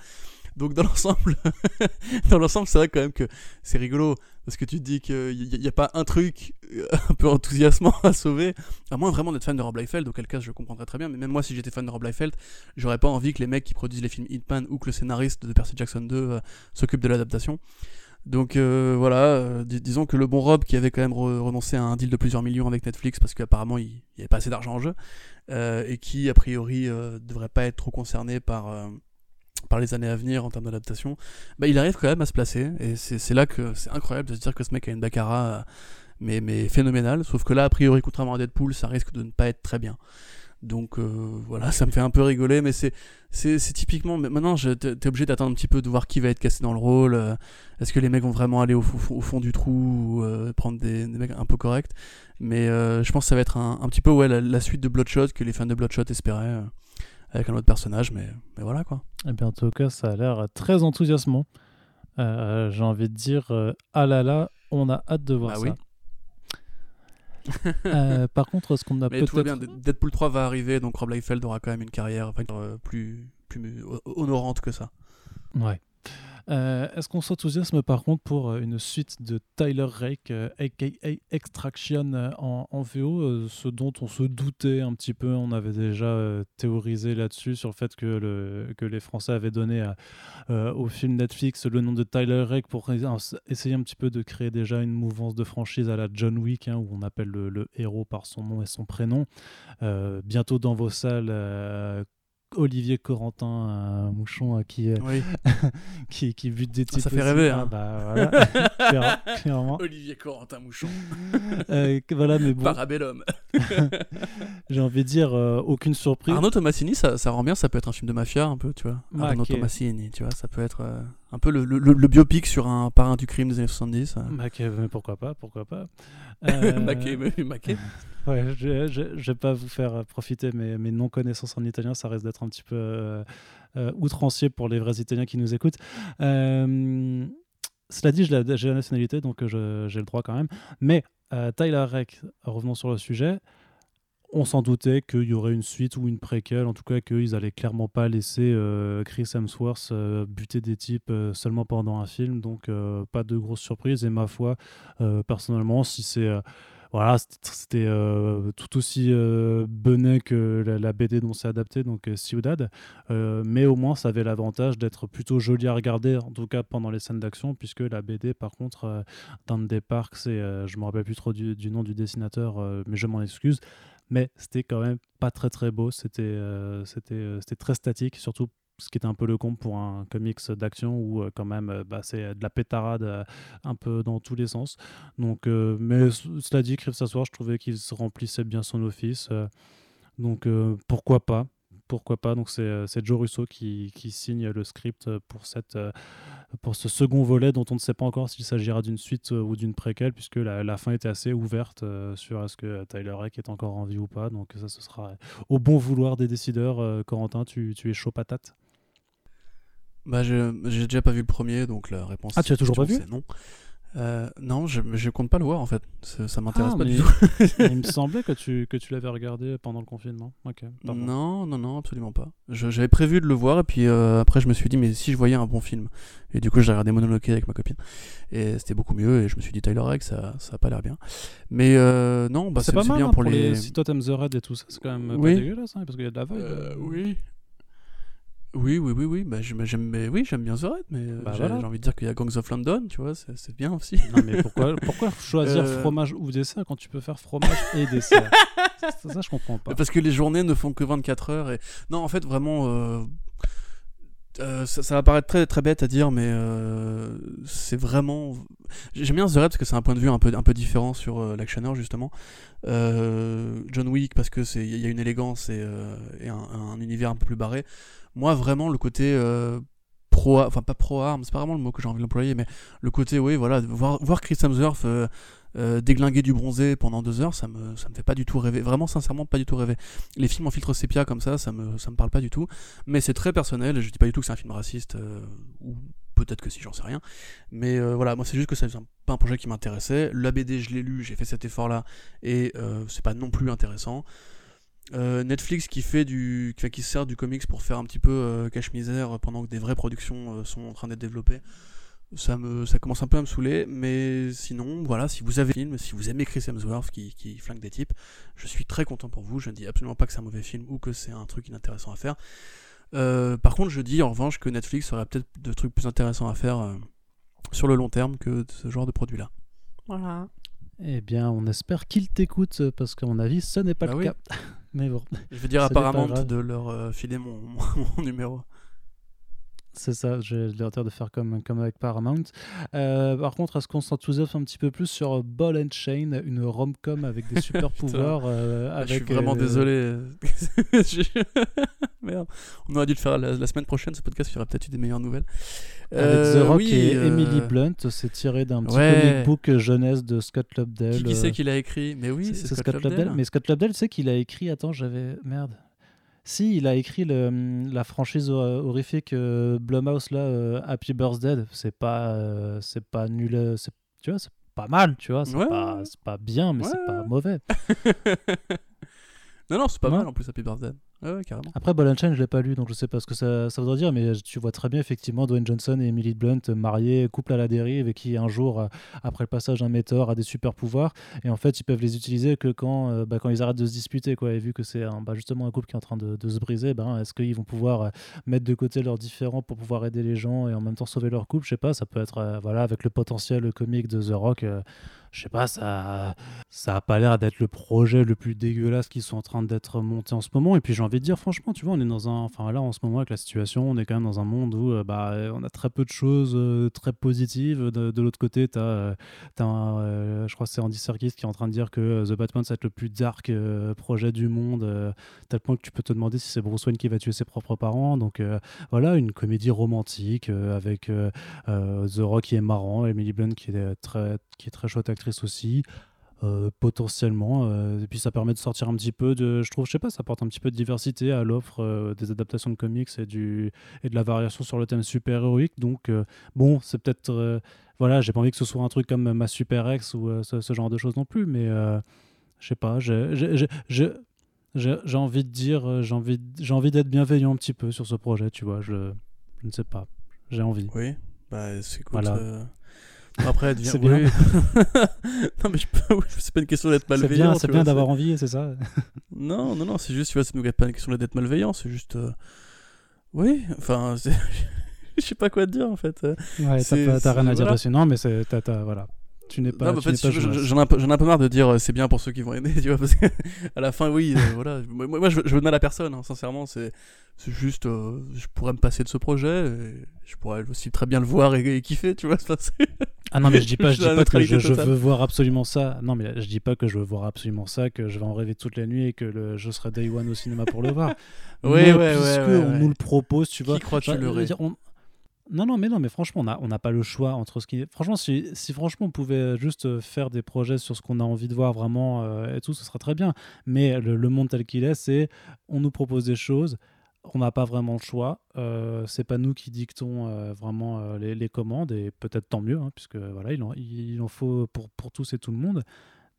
Speaker 2: Donc dans l'ensemble, dans l'ensemble, c'est vrai quand même que c'est rigolo parce que tu te dis qu'il n'y a, pas un truc un peu enthousiasmant à sauver, à moins vraiment d'être fan de Rob Liefeld, auquel cas je comprendrais très bien. Mais même moi, si j'étais fan de Rob Liefeld, j'aurais pas envie que les mecs qui produisent les films Hitman ou que le scénariste de Percy Jackson 2 euh, s'occupe de l'adaptation. Donc euh, voilà, euh, dis- disons que le bon Rob qui avait quand même re- renoncé à un deal de plusieurs millions avec Netflix parce qu'apparemment il n'y avait pas assez d'argent en jeu euh, et qui a priori devrait pas être trop concerné par, par les années à venir en termes d'adaptation, bah, il arrive quand même à se placer et c'est là que c'est incroyable de se dire que ce mec a une baccara mais, mais phénoménale, sauf que là a priori contrairement à Deadpool ça risque de ne pas être très bien. Donc euh, voilà, ça me fait un peu rigoler, mais c'est typiquement. mais Maintenant, t'es obligé d'attendre un petit peu de voir qui va être cassé dans le rôle. euh, Est-ce que les mecs vont vraiment aller au, fond- au fond du trou ou euh, prendre des, des mecs un peu corrects Mais je pense que ça va être un, un petit peu ouais la, la suite de Bloodshot que les fans de Bloodshot espéraient avec un autre personnage, mais, mais voilà quoi.
Speaker 1: Eh bien, en tout cas, ça a l'air très enthousiasmant. J'ai envie de dire, ah là là, on a hâte de voir
Speaker 2: Bah
Speaker 1: ça.
Speaker 2: oui.
Speaker 1: Euh, par contre, ce qu'on a
Speaker 2: Mais tout va bien.
Speaker 1: peut-être.
Speaker 2: Deadpool 3 va arriver, donc Rob Liefeld aura quand même une carrière enfin, euh, plus plus honorante que ça.
Speaker 1: Ouais. Euh, Est-ce qu'on s'enthousiasme par contre pour euh, une suite de Tyler Rake, aka Extraction euh, en, en VO, ce dont on se doutait un petit peu, on avait déjà théorisé là-dessus sur le fait que, le, que les Français avaient donné au film Netflix le nom de Tyler Rake pour essa- essayer un petit peu de créer déjà une mouvance de franchise à la John Wick, hein, où on appelle le, héros par son nom et son prénom. Bientôt dans vos salles. Olivier Corentin euh, Mouchon euh, qui, euh,
Speaker 2: Oui.
Speaker 1: qui, qui bute des types.
Speaker 2: ça fait
Speaker 1: aussi.
Speaker 2: rêver,
Speaker 1: Ah,
Speaker 2: hein.
Speaker 1: bah, voilà. Claire- clairement.
Speaker 2: Olivier Corentin Mouchon.
Speaker 1: Voilà, mais bon,
Speaker 2: Parabellum.
Speaker 1: j'ai envie de dire aucune surprise.
Speaker 2: Arnaud Tomasini, ça, ça rend bien, ça peut être un film de mafia un peu, tu vois.
Speaker 1: Ah,
Speaker 2: Arnaud
Speaker 1: ok.
Speaker 2: Tomasini, tu vois, ça peut être un peu le, le, le- biopic sur un parrain du crime des années 70. euh.
Speaker 1: Bah, que- mais pourquoi pas, pourquoi pas. Euh,
Speaker 2: Maquet, mais- Maquet.
Speaker 1: Ouais, je, je, je vais pas vous faire profiter mes, mes non-connaissances en italien, ça risque d'être un petit peu euh, euh, outrancier pour les vrais Italiens qui nous écoutent. Euh, cela dit, j'ai la nationalité, donc j'ai le droit quand même. Mais Tyler Reck, revenons sur le sujet, on s'en doutait qu'il y aurait une suite ou une préquelle, en tout cas qu'ils allaient clairement pas laisser euh, Chris Hemsworth euh, buter des types euh, seulement pendant un film, donc pas de grosse surprise. Et ma foi, personnellement, si c'est voilà, c'était- tout aussi euh, benet que la, BD dont c'est adapté, donc Ciudad. Mais au moins, ça avait l'avantage d'être plutôt joli à regarder, en tout cas pendant les scènes d'action, puisque la BD, par contre, Dante des Parks, et euh, je me rappelle plus trop du, nom du dessinateur, mais je m'en excuse. Mais c'était quand même pas très très beau, c'était euh, euh, c'était très statique, surtout ce qui était un peu le comble pour un comics d'action où euh, quand même bah, c'est de la pétarade un peu dans tous les sens. Donc, mais cela dit, Crif s'asseoir, je trouvais qu'il se remplissait bien son office. donc pourquoi pas pourquoi pas Donc c'est euh, Joe Russo qui, qui signe le script euh, pour, cette, euh, pour ce second volet dont on ne sait pas encore s'il s'agira d'une suite ou d'une préquelle puisque la, la fin était assez ouverte sur est-ce que Tyler Reck est encore en vie ou pas. Donc ça ce sera au bon vouloir des décideurs. Corentin, tu, tu es chaud patate?
Speaker 2: Bah, j'ai déjà pas vu le premier, donc la réponse.
Speaker 1: Ah, tu
Speaker 2: à
Speaker 1: l'as toujours pas
Speaker 2: c'est Non. Euh, non, je, je compte pas le voir en fait. Ça, ça m'intéresse
Speaker 1: Ah,
Speaker 2: pas
Speaker 1: mais
Speaker 2: du tout.
Speaker 1: Il me semblait que tu, que tu l'avais regardé pendant le confinement. Ok. pardon.
Speaker 2: Non, non, non, absolument pas. J'avais prévu de le voir et puis euh, après je me suis dit mais si je voyais un bon film? Et du coup j'ai regardé Mononoke avec ma copine et c'était beaucoup mieux et je me suis dit Tyler Reck ça ça a pas l'air bien. Mais euh, non, bah
Speaker 1: c'est
Speaker 2: c'est
Speaker 1: mal
Speaker 2: bien
Speaker 1: hein,
Speaker 2: pour, les.
Speaker 1: Si toi t'aimes The Red et tout ça, c'est quand même
Speaker 2: Oui.
Speaker 1: pas dégueulasse hein, parce qu'il y a de la vibe.
Speaker 2: Euh,
Speaker 1: euh.
Speaker 2: oui. Oui, oui, oui, oui. Bah, j'aime, oui, j'aime bien The Red, mais
Speaker 1: Bah
Speaker 2: j'ai,
Speaker 1: voilà.
Speaker 2: envie de dire qu'il y a Gangs of London, tu vois, c'est, bien aussi.
Speaker 1: Non mais pourquoi, pourquoi choisir
Speaker 2: Euh.
Speaker 1: fromage ou dessert quand tu peux faire fromage et dessert? Ça, ça, je comprends pas.
Speaker 2: Parce que les journées ne font que 24 heures. Et... Non, en fait, vraiment, euh, euh, ça, ça va paraître très, très bête à dire, mais c'est vraiment. J'aime bien The Red parce que c'est un point de vue un peu, un peu différent sur l'actionneur, justement. John Wick parce que c'est il y a une élégance et, et un, un univers un peu plus barré. Moi, vraiment, le côté. euh, pro enfin pas pro arme c'est pas vraiment le mot que j'ai envie d'employer mais le côté oui voilà voir, voir Chris Hemsworth euh, euh, déglinguer du bronzé pendant deux heures ça me me fait pas du tout rêver. Vraiment sincèrement pas du tout rêver. Les films en filtre sépia comme ça ça me me parle pas du tout. Mais c'est très personnel je dis pas du tout que c'est un film raciste euh, ou peut-être que si j'en sais rien. Mais voilà moi c'est juste que c'est pas un projet qui m'intéressait. La BD je l'ai lu j'ai fait cet effort là et c'est pas non plus intéressant euh, Netflix qui fait du qui, qui se sert du comics pour faire un petit peu euh, cache misère pendant que des vraies productions euh, sont en train d'être développées. Ça me ça commence un peu à me saouler mais sinon voilà si vous avez un film si vous aimez Chris Hemsworth qui, qui flingue des types je suis très content pour vous. Je ne dis absolument pas que c'est un mauvais film ou que c'est un truc inintéressant à faire. Euh, par contre je dis en revanche que Netflix aurait peut-être de trucs plus intéressants à faire euh, sur le long terme que ce genre de produit là voilà.
Speaker 1: Eh bien, on espère qu'il t'écoute parce qu'à mon avis, ce n'est pas
Speaker 2: Bah
Speaker 1: le
Speaker 2: oui.
Speaker 1: cas. Mais bon,
Speaker 2: je veux dire
Speaker 1: grave.
Speaker 2: de leur euh, filer mon, mon numéro
Speaker 1: c'est ça. J'ai l'intérêt de faire comme, comme avec Paramount. Euh, par contre, est-ce qu'on s'enthousiasme un petit peu plus sur Ball and Chain, une rom-com avec des super pouvoirs euh,
Speaker 2: Ah, je suis vraiment
Speaker 1: euh,
Speaker 2: désolé. Merde. On aurait dû le faire la, la semaine prochaine, ce podcast, il y aurait peut-être eu des meilleures nouvelles.
Speaker 1: Avec
Speaker 2: Euh,
Speaker 1: The Rock
Speaker 2: oui,
Speaker 1: et Emily Blunt, c'est tiré d'un petit
Speaker 2: ouais.
Speaker 1: comic book jeunesse de Scott Lobdell.
Speaker 2: Qui, qui c'est qui l'a écrit? Mais oui, c'est Scott, Lobdell.
Speaker 1: Mais Scott Lobdell, c'est qu'il a écrit? Attends, j'avais. Merde. Si, il a écrit le, la franchise hor- horrifique euh, Blumhouse, là, euh, Happy Birthday. C'est pas, euh, c'est pas nul. c'est- Tu vois, c'est pas mal, tu vois. C'est
Speaker 2: Ouais,
Speaker 1: pas,
Speaker 2: ouais.
Speaker 1: c'est pas bien, mais
Speaker 2: Ouais,
Speaker 1: c'est pas mauvais.
Speaker 2: non, non, c'est pas mal en plus, Happy Birthday. Carrément.
Speaker 1: Après, Ball and Chain, je l'ai pas lu, donc je sais pas ce que ça, ça voudrait dire, mais tu vois très bien, effectivement, Dwayne Johnson et Emily Blunt euh, mariés, couple à la dérive, et qui, un jour, euh, après le passage d'un météore, a des super pouvoirs, et en fait, ils peuvent les utiliser que quand, euh, bah, quand ils arrêtent de se disputer, quoi. Et vu que c'est bah, justement un couple qui est en train de, se briser, ben, est-ce qu'ils vont pouvoir mettre de côté leurs différends pour pouvoir aider les gens et en même temps sauver leur couple? Je sais pas, ça peut être, voilà, avec le potentiel comique de The Rock. Je sais pas, ça, ça a pas l'air d'être le projet le plus dégueulasse qui sont en train d'être montés en ce moment. Et puis j'ai envie de dire, franchement, tu vois, on est dans un. Enfin, là, en ce moment, avec la situation, on est quand même dans un monde où euh, bah, on a très peu de choses euh, très positives. De, l'autre côté, tu as, je crois que c'est Andy Serkis qui est en train de dire que The Batman, ça va être le plus dark projet du monde, tel point que tu peux te demander si c'est Bruce Wayne qui va tuer ses propres parents. Donc, voilà, une comédie romantique avec The Rock qui est marrant, Emily Blunt qui est très, qui est très chouette actrice aussi. Euh, potentiellement. Euh, et puis ça permet de sortir un petit peu de, je trouve, je sais pas, ça apporte un petit peu de diversité à l'offre euh, des adaptations de comics et, du, et de la variation sur le thème super-héroïque. Donc bon, c'est peut-être, voilà, j'ai pas envie que ce soit un truc comme ma Super X ou ce, genre de choses non plus, mais je sais pas, j'ai envie de dire, j'ai envie, j'ai envie d'être bienveillant un petit peu sur ce projet, tu vois, je, je ne sais pas, j'ai envie.
Speaker 2: Oui, bah c'est cool.
Speaker 1: Voilà.
Speaker 2: Après,
Speaker 1: c'est bien.
Speaker 2: non, mais je peux... c'est pas une question d'être malveillant.
Speaker 1: C'est bien, c'est bien d'avoir envie, c'est ça
Speaker 2: Non, non, non, c'est juste, tu vois, c'est pas une question d'être malveillant, c'est juste. Euh, oui, enfin, je sais pas quoi te dire en fait.
Speaker 1: Ouais, t'as rien à dire dessus. Non, mais c'est. Voilà tu n'es pas. Non, en fait,
Speaker 2: j'en ai, un peu marre de dire euh, c'est bien pour ceux qui vont aimer, tu vois, parce qu'à la fin, oui, euh, voilà. Moi, je, je veux de mal à personne, hein, sincèrement. C'est juste, euh, je pourrais me passer de ce projet, et je pourrais aussi très bien le voir et, kiffer, tu vois.
Speaker 1: ah non, mais je dis pas, je dis pas que je, veux voir absolument ça. Non, mais je dis pas que je veux voir absolument ça, que je vais en rêver toute la nuit et que le, je serai day one au cinéma pour le voir.
Speaker 2: oui, ouais, ouais,
Speaker 1: puisque
Speaker 2: ouais,
Speaker 1: on nous le propose, tu vois.
Speaker 2: Qui croit que tu le
Speaker 1: non, non, mais non, mais franchement, on n'a pas le choix entre ce qui. Franchement, si, si, franchement on pouvait juste euh, faire des projets sur ce qu'on a envie de voir vraiment euh, et tout, ce serait très bien. Mais le, monde tel qu'il est, c'est on nous propose des choses, on n'a pas vraiment le choix. Euh, c'est pas nous qui dictons euh, vraiment les, commandes et peut-être tant mieux, hein, puisque voilà, il en, il en faut pour, pour tous et tout le monde.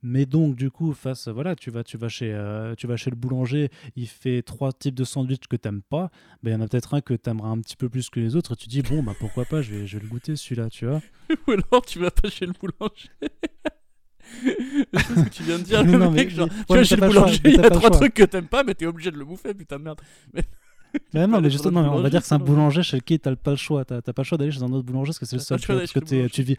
Speaker 1: Mais donc, du coup, face, voilà, tu vas, tu vas, chez, euh, tu vas chez le boulanger, il fait trois types de sandwichs que t'aimes pas, ben, il y en a peut-être un que t'aimeras un petit peu plus que les autres, et tu dis, bon, bah pourquoi pas, je vais, je vais le goûter celui-là, tu vois.
Speaker 2: Ou alors, tu vas pas chez le boulanger. c'est ce que tu viens de dire, le non, mec, genre, tu vas chez le boulanger, il y a trois trucs que t'aimes pas, mais t'es obligé de le bouffer, putain de merde.
Speaker 1: Mais... non, mais justement, on va dire que c'est un boulanger chez lequel t'as pas le choix. T'as pas le choix d'aller chez un autre boulanger parce que c'est le seul. parce que tu vis,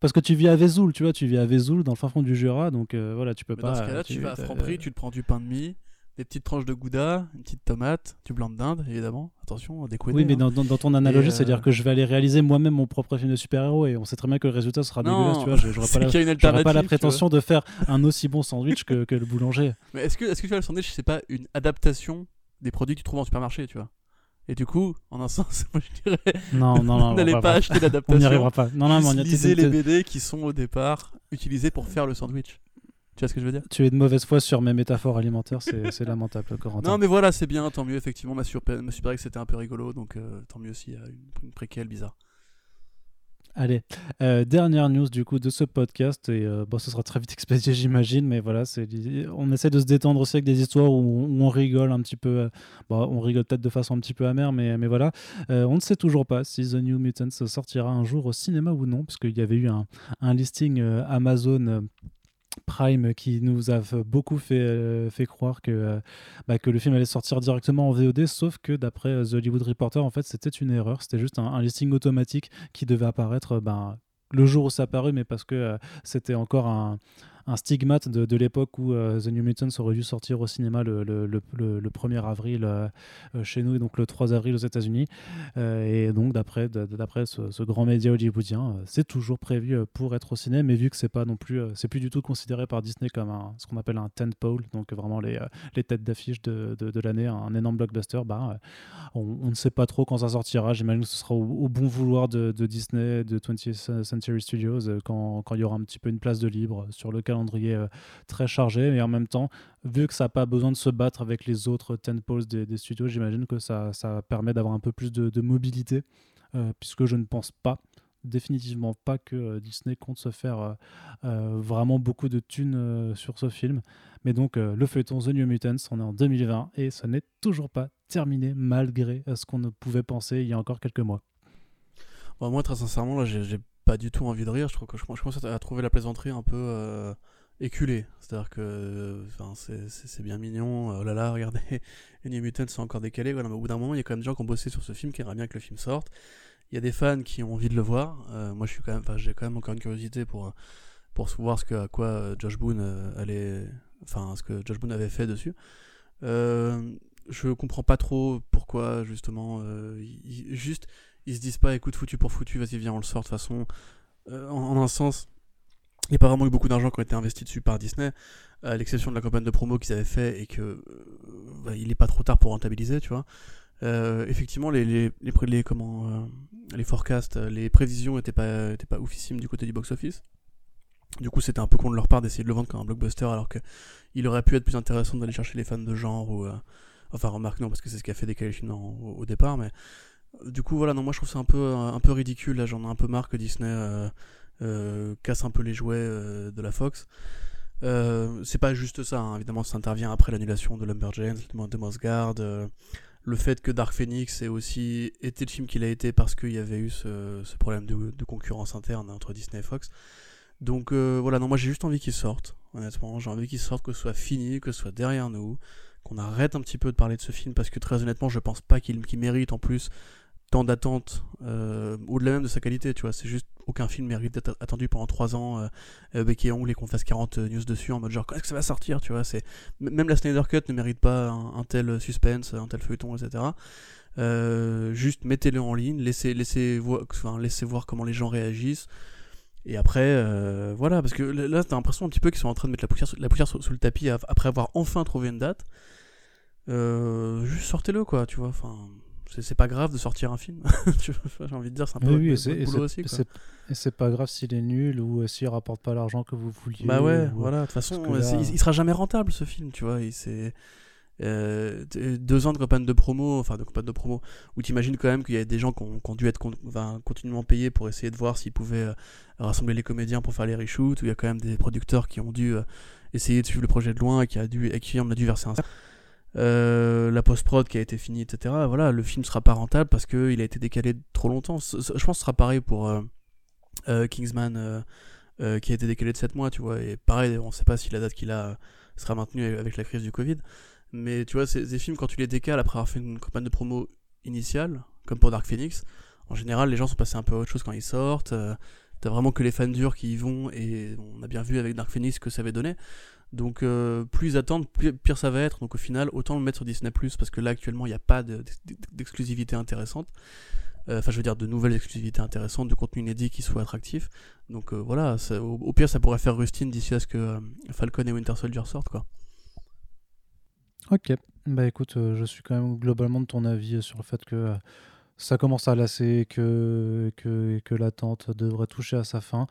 Speaker 1: parce que tu vis à Vesoul, tu vois, tu vis à Vesoul, dans le fin fond du Jura, donc euh, voilà, tu peux pas.
Speaker 2: Dans ce cas-là, tu, vas à Franprix, tu te prends du pain de mie, des petites tranches de gouda, une petite tomate, du blanc de dinde, évidemment. Attention, des
Speaker 1: Oui, mais hein. dans, dans, ton analogie, c'est-à-dire euh, que je vais aller réaliser moi-même mon propre film de super-héros et on sait très bien que le résultat sera dégueulasse, tu vois. J'aurais pas, la... pas la prétention de faire un aussi bon sandwich que, que le boulanger.
Speaker 2: Mais est-ce que, est -ce que tu vois, le sandwich, c'est pas une adaptation des produits que tu trouves en supermarché, tu vois? Et du coup, en un sens, moi je dirais,
Speaker 1: non, non, non,
Speaker 2: n'allez pas acheter l'adaptation. On n'y
Speaker 1: arrivera pas. Non, non, mais
Speaker 2: lisez les BD qui sont au départ utilisés pour faire le sandwich. Tu vois ce que je veux dire?
Speaker 1: Tu es de mauvaise foi sur mes métaphores alimentaires, c'est lamentable, Corentin.
Speaker 2: Non, mais voilà, c'est bien, tant mieux. Effectivement, ma Super, ma super c'était un peu rigolo, donc euh, tant mieux s'il y a une, une préquelle bizarre.
Speaker 1: Allez, euh, dernière news du coup de ce podcast et euh, bon, ce sera très vite expédié j'imagine, mais voilà, on essaie de se détendre aussi avec des histoires où, on, rigole un petit peu, euh, bon, on rigole peut-être de façon un petit peu amère, mais, mais voilà, on ne sait toujours pas si The New Mutants sortira un jour au cinéma ou non, puisqu'il y avait eu un listing Amazon Prime qui nous a beaucoup fait, euh, fait croire que, euh, bah, que le film allait sortir directement en VOD, sauf que d'après euh, The Hollywood Reporter, en fait, c'était une erreur. C'était juste un, listing automatique qui devait apparaître ben, le jour où ça apparut, mais parce que c'était encore un, un stigmate de, l'époque où euh, The New Mutants aurait dû sortir au cinéma le, le, le, le 1er avril euh, euh, chez nous et donc le 3 avril aux États-Unis. et donc, d'après ce, ce, grand média hollywoodien, c'est toujours prévu pour être au cinéma, mais vu que c'est pas non plus, c'est plus du tout considéré par Disney comme un, ce qu'on appelle un tentpole, donc vraiment les, les têtes d'affiche de, de, l'année, un énorme blockbuster, bah, on, ne sait pas trop quand ça sortira. J'imagine que ce sera au, bon vouloir de, Disney, de 20th Century Studios, quand, quand il y aura un petit peu une place de libre sur lequel euh, très chargé, mais en même temps, vu que ça n'a pas besoin de se battre avec les autres tentpoles des, des studios, j'imagine que ça, ça permet d'avoir un peu plus de, mobilité, euh, puisque je ne pense pas définitivement pas que euh, Disney compte se faire vraiment beaucoup de thunes sur ce film. Mais donc, le feuilleton The New Mutants, on est en 2020 et ce n'est toujours pas terminé malgré ce qu'on ne pouvait penser il y a encore quelques mois.
Speaker 2: moi, très sincèrement, là, j'ai pas du tout envie de rire. Je trouve que je, je commence à trouver la plaisanterie un peu euh, éculée. C'est-à-dire que c'est bien mignon. Euh, oh là là, regardez, New Mutants c'est encore décalé. Voilà, mais au bout d'un moment, il y a quand même des gens qui ont bossé sur ce film, qui aimeraient bien que le film sorte. Il y a des fans qui ont envie de le voir. Euh, moi, je suis quand même, j'ai quand même encore une curiosité pour pour voir ce que à quoi Josh Boone allait, enfin ce que Josh Boone avait fait dessus. je comprends pas trop pourquoi justement euh, juste ils se disent pas écoute foutu pour foutu vas-y viens on le sort de toute façon. Euh, en, un sens il n'y a pas vraiment eu beaucoup d'argent qui a été investi dessus par Disney à l'exception de la campagne de promo qu'ils avaient fait et que euh, bah, il n'est pas trop tard pour rentabiliser tu vois. Effectivement les forecasts les prévisions étaient pas étaient pas oufissimes du côté du box office du coup, c'était un peu con de leur part d'essayer de le vendre comme un blockbuster alors que il aurait pu être plus intéressant d'aller chercher les fans de genre ou Enfin, remarque, non, parce que c'est ce qui a fait décaler le film au, départ, mais euh, du coup, voilà, non, moi je trouve ça un peu, un, peu ridicule. Là, j'en ai un peu marre que Disney euh, euh, casse un peu les jouets de la Fox. c'est pas juste ça, hein. évidemment, ça intervient après l'annulation de Lumberjanes, de Mossguard. le fait que Dark Phoenix ait aussi été le film qu'il a été parce qu'il y avait eu ce, problème de, concurrence interne entre Disney et Fox. Donc voilà, non, moi j'ai juste envie qu'il sorte, honnêtement. J'ai envie qu'il sorte, que ce soit fini, que ce soit derrière nous qu'on arrête un petit peu de parler de ce film parce que très honnêtement, je pense pas qu'il mérite en plus tant d'attentes euh, au-delà même de sa qualité, tu vois. C'est juste aucun film mérite d'être attendu pendant 3 ans, euh, euh, bec et ongle et qu'on fasse 40 news dessus en mode genre quand est-ce que ça va sortir, tu vois. C'est même la Snyder Cut ne mérite pas un, tel suspense, un tel feuilleton, etc. juste mettez-le en ligne, laissez, laissez, enfin, laissez voir comment les gens réagissent. Et après, voilà, parce que là, t'as l'impression un petit peu qu'ils sont en train de mettre la poussière, la poussière sous, le tapis après avoir enfin trouvé une date. Euh, juste sortez-le quoi, tu vois. Enfin, c'est pas grave de sortir un film. J'ai envie de dire, c'est un peu
Speaker 1: oui, oui, boulot aussi. Et c'est pas grave s'il est nul ou euh, s'il rapporte pas l'argent que vous vouliez.
Speaker 2: Bah ouais, voilà. De toute façon, il, sera jamais rentable ce film, tu vois. C'est euh, deux ans de campagne de promo, enfin de campagne de promo, où t'imagines quand même qu'il y a des gens qui ont, dû être continuellement payés pour essayer de voir s'ils pouvaient rassembler les comédiens pour faire les reshoots, où il y a quand même des producteurs qui ont dû essayer de suivre le projet de loin et qui, a dû, et qui en a dû verser un euh, la post-prod qui a été finie, etc. Voilà, le film sera pas rentable parce qu'il a été décalé trop longtemps. Je pense que ce sera pareil pour euh, euh, Kingsman qui a été décalé de 7 mois, tu vois. Et pareil, on sait pas si la date qu'il a sera maintenue avec la crise du Covid. Mais tu vois, ces, films, quand tu les décales après avoir fait une campagne de promo initiale, comme pour Dark Phoenix, en général, les gens sont passés un peu à autre chose quand ils sortent. T'as vraiment que les fans durs qui y vont, et on a bien vu avec Dark Phoenix que ça avait donné. Donc euh, plus ils attendent, pire ça va être. Donc au final, autant le mettre sur Disney +, parce que là actuellement il n'y a pas d'exclusivité intéressante. Euh, enfin, je veux dire de nouvelles exclusivités intéressantes, de contenu inédit qui soit attractif. Donc euh, voilà, au, pire ça pourrait faire Rustine d'ici à ce que Falcon et Winter Soldier sortent quoi.
Speaker 1: Ok, bah écoute, je suis quand même globalement de ton avis sur le fait que ça commence à lasser, que, que, que l'attente devrait toucher à sa fin.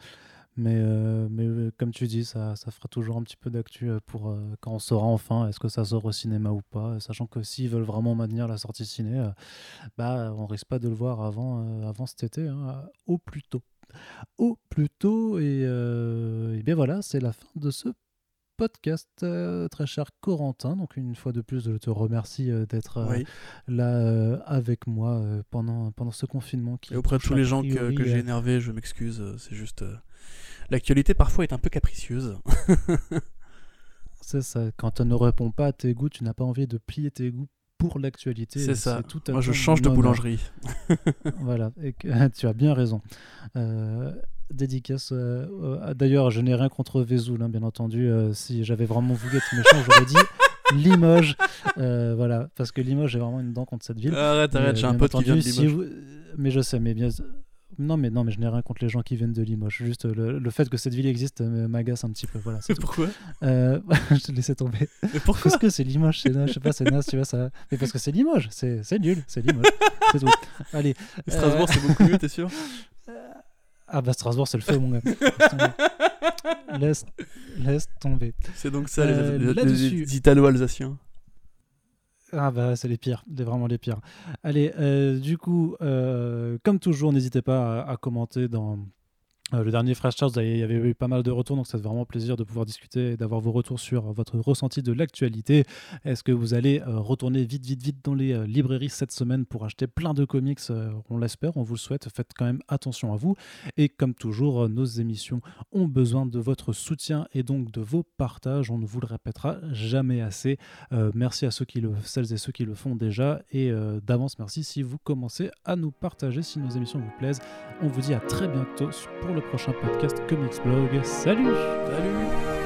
Speaker 1: Mais, euh, mais euh, comme tu dis, ça, ça fera toujours un petit peu d'actu euh, pour quand on saura enfin est-ce que ça sort au cinéma ou pas. Sachant que s'ils veulent vraiment maintenir la sortie ciné, bah, on risque pas de le voir avant, avant cet été, hein, au plus tôt. Au plus tôt, et, et bien voilà, c'est la fin de ce podcast, très cher Corentin. Donc une fois de plus, je te remercie d'être là avec moi pendant, pendant ce confinement.
Speaker 2: Qui et auprès de tous les gens que, que j'ai énervés, je m'excuse. C'est juste l'actualité parfois est un peu capricieuse.
Speaker 1: c'est ça. Quand on ne répond pas à tes goûts, tu n'as pas envie de plier tes goûts pour l'actualité.
Speaker 2: C'est ça. Tout Moi, je change de boulangerie.
Speaker 1: voilà. Et tu as bien raison. Euh, dédicace. Euh, D'ailleurs, je n'ai rien contre Vesoul, hein, bien entendu. Euh, si j'avais vraiment voulu être méchant, j'aurais dit Limoges. voilà, parce que Limoges, j'ai vraiment une dent contre cette ville.
Speaker 2: Arrête, arrête, j'ai un pote qui vient de Limoges.
Speaker 1: Mais je sais, mais bien non, mais non, mais je n'ai rien contre les gens qui viennent de Limoges. Juste le, fait que cette ville existe euh, m'agace un petit peu. Voilà.
Speaker 2: pourquoi?
Speaker 1: Euh, Je te laissais tomber.
Speaker 2: Mais pourquoi?
Speaker 1: Parce que c'est Limoges, c'est je sais pas, c'est naze, tu vois ça. Mais parce que c'est Limoges, c'est nul, c'est Limoges. c'est tout. Allez.
Speaker 2: Strasbourg, c'est beaucoup mieux, t'es sûr?
Speaker 1: Ah bah Strasbourg, c'est le feu, mon gars. Laisse, laisse tomber.
Speaker 2: C'est donc ça, les, les Italo-Alsaciens.
Speaker 1: Ah bah c'est les pires, c'est vraiment les pires. Allez, euh, du coup, euh, comme toujours, n'hésitez pas à, commenter dans euh, le dernier Fresh Charts, il y avait eu pas mal de retours, donc ça fait vraiment plaisir de pouvoir discuter et d'avoir vos retours sur votre ressenti de l'actualité. Est-ce que vous allez euh, retourner vite, vite, vite dans les euh, librairies cette semaine pour acheter plein de comics On l'espère, on vous le souhaite. Faites quand même attention à vous. Et comme toujours, nos émissions ont besoin de votre soutien et donc de vos partages. On ne vous le répétera jamais assez. merci à ceux qui le, celles et ceux qui le font déjà. Et d'avance, merci si vous commencez à nous partager, si nos émissions vous plaisent. On vous dit à très bientôt pour le prochain podcast Comics Blog. Salut
Speaker 2: Salut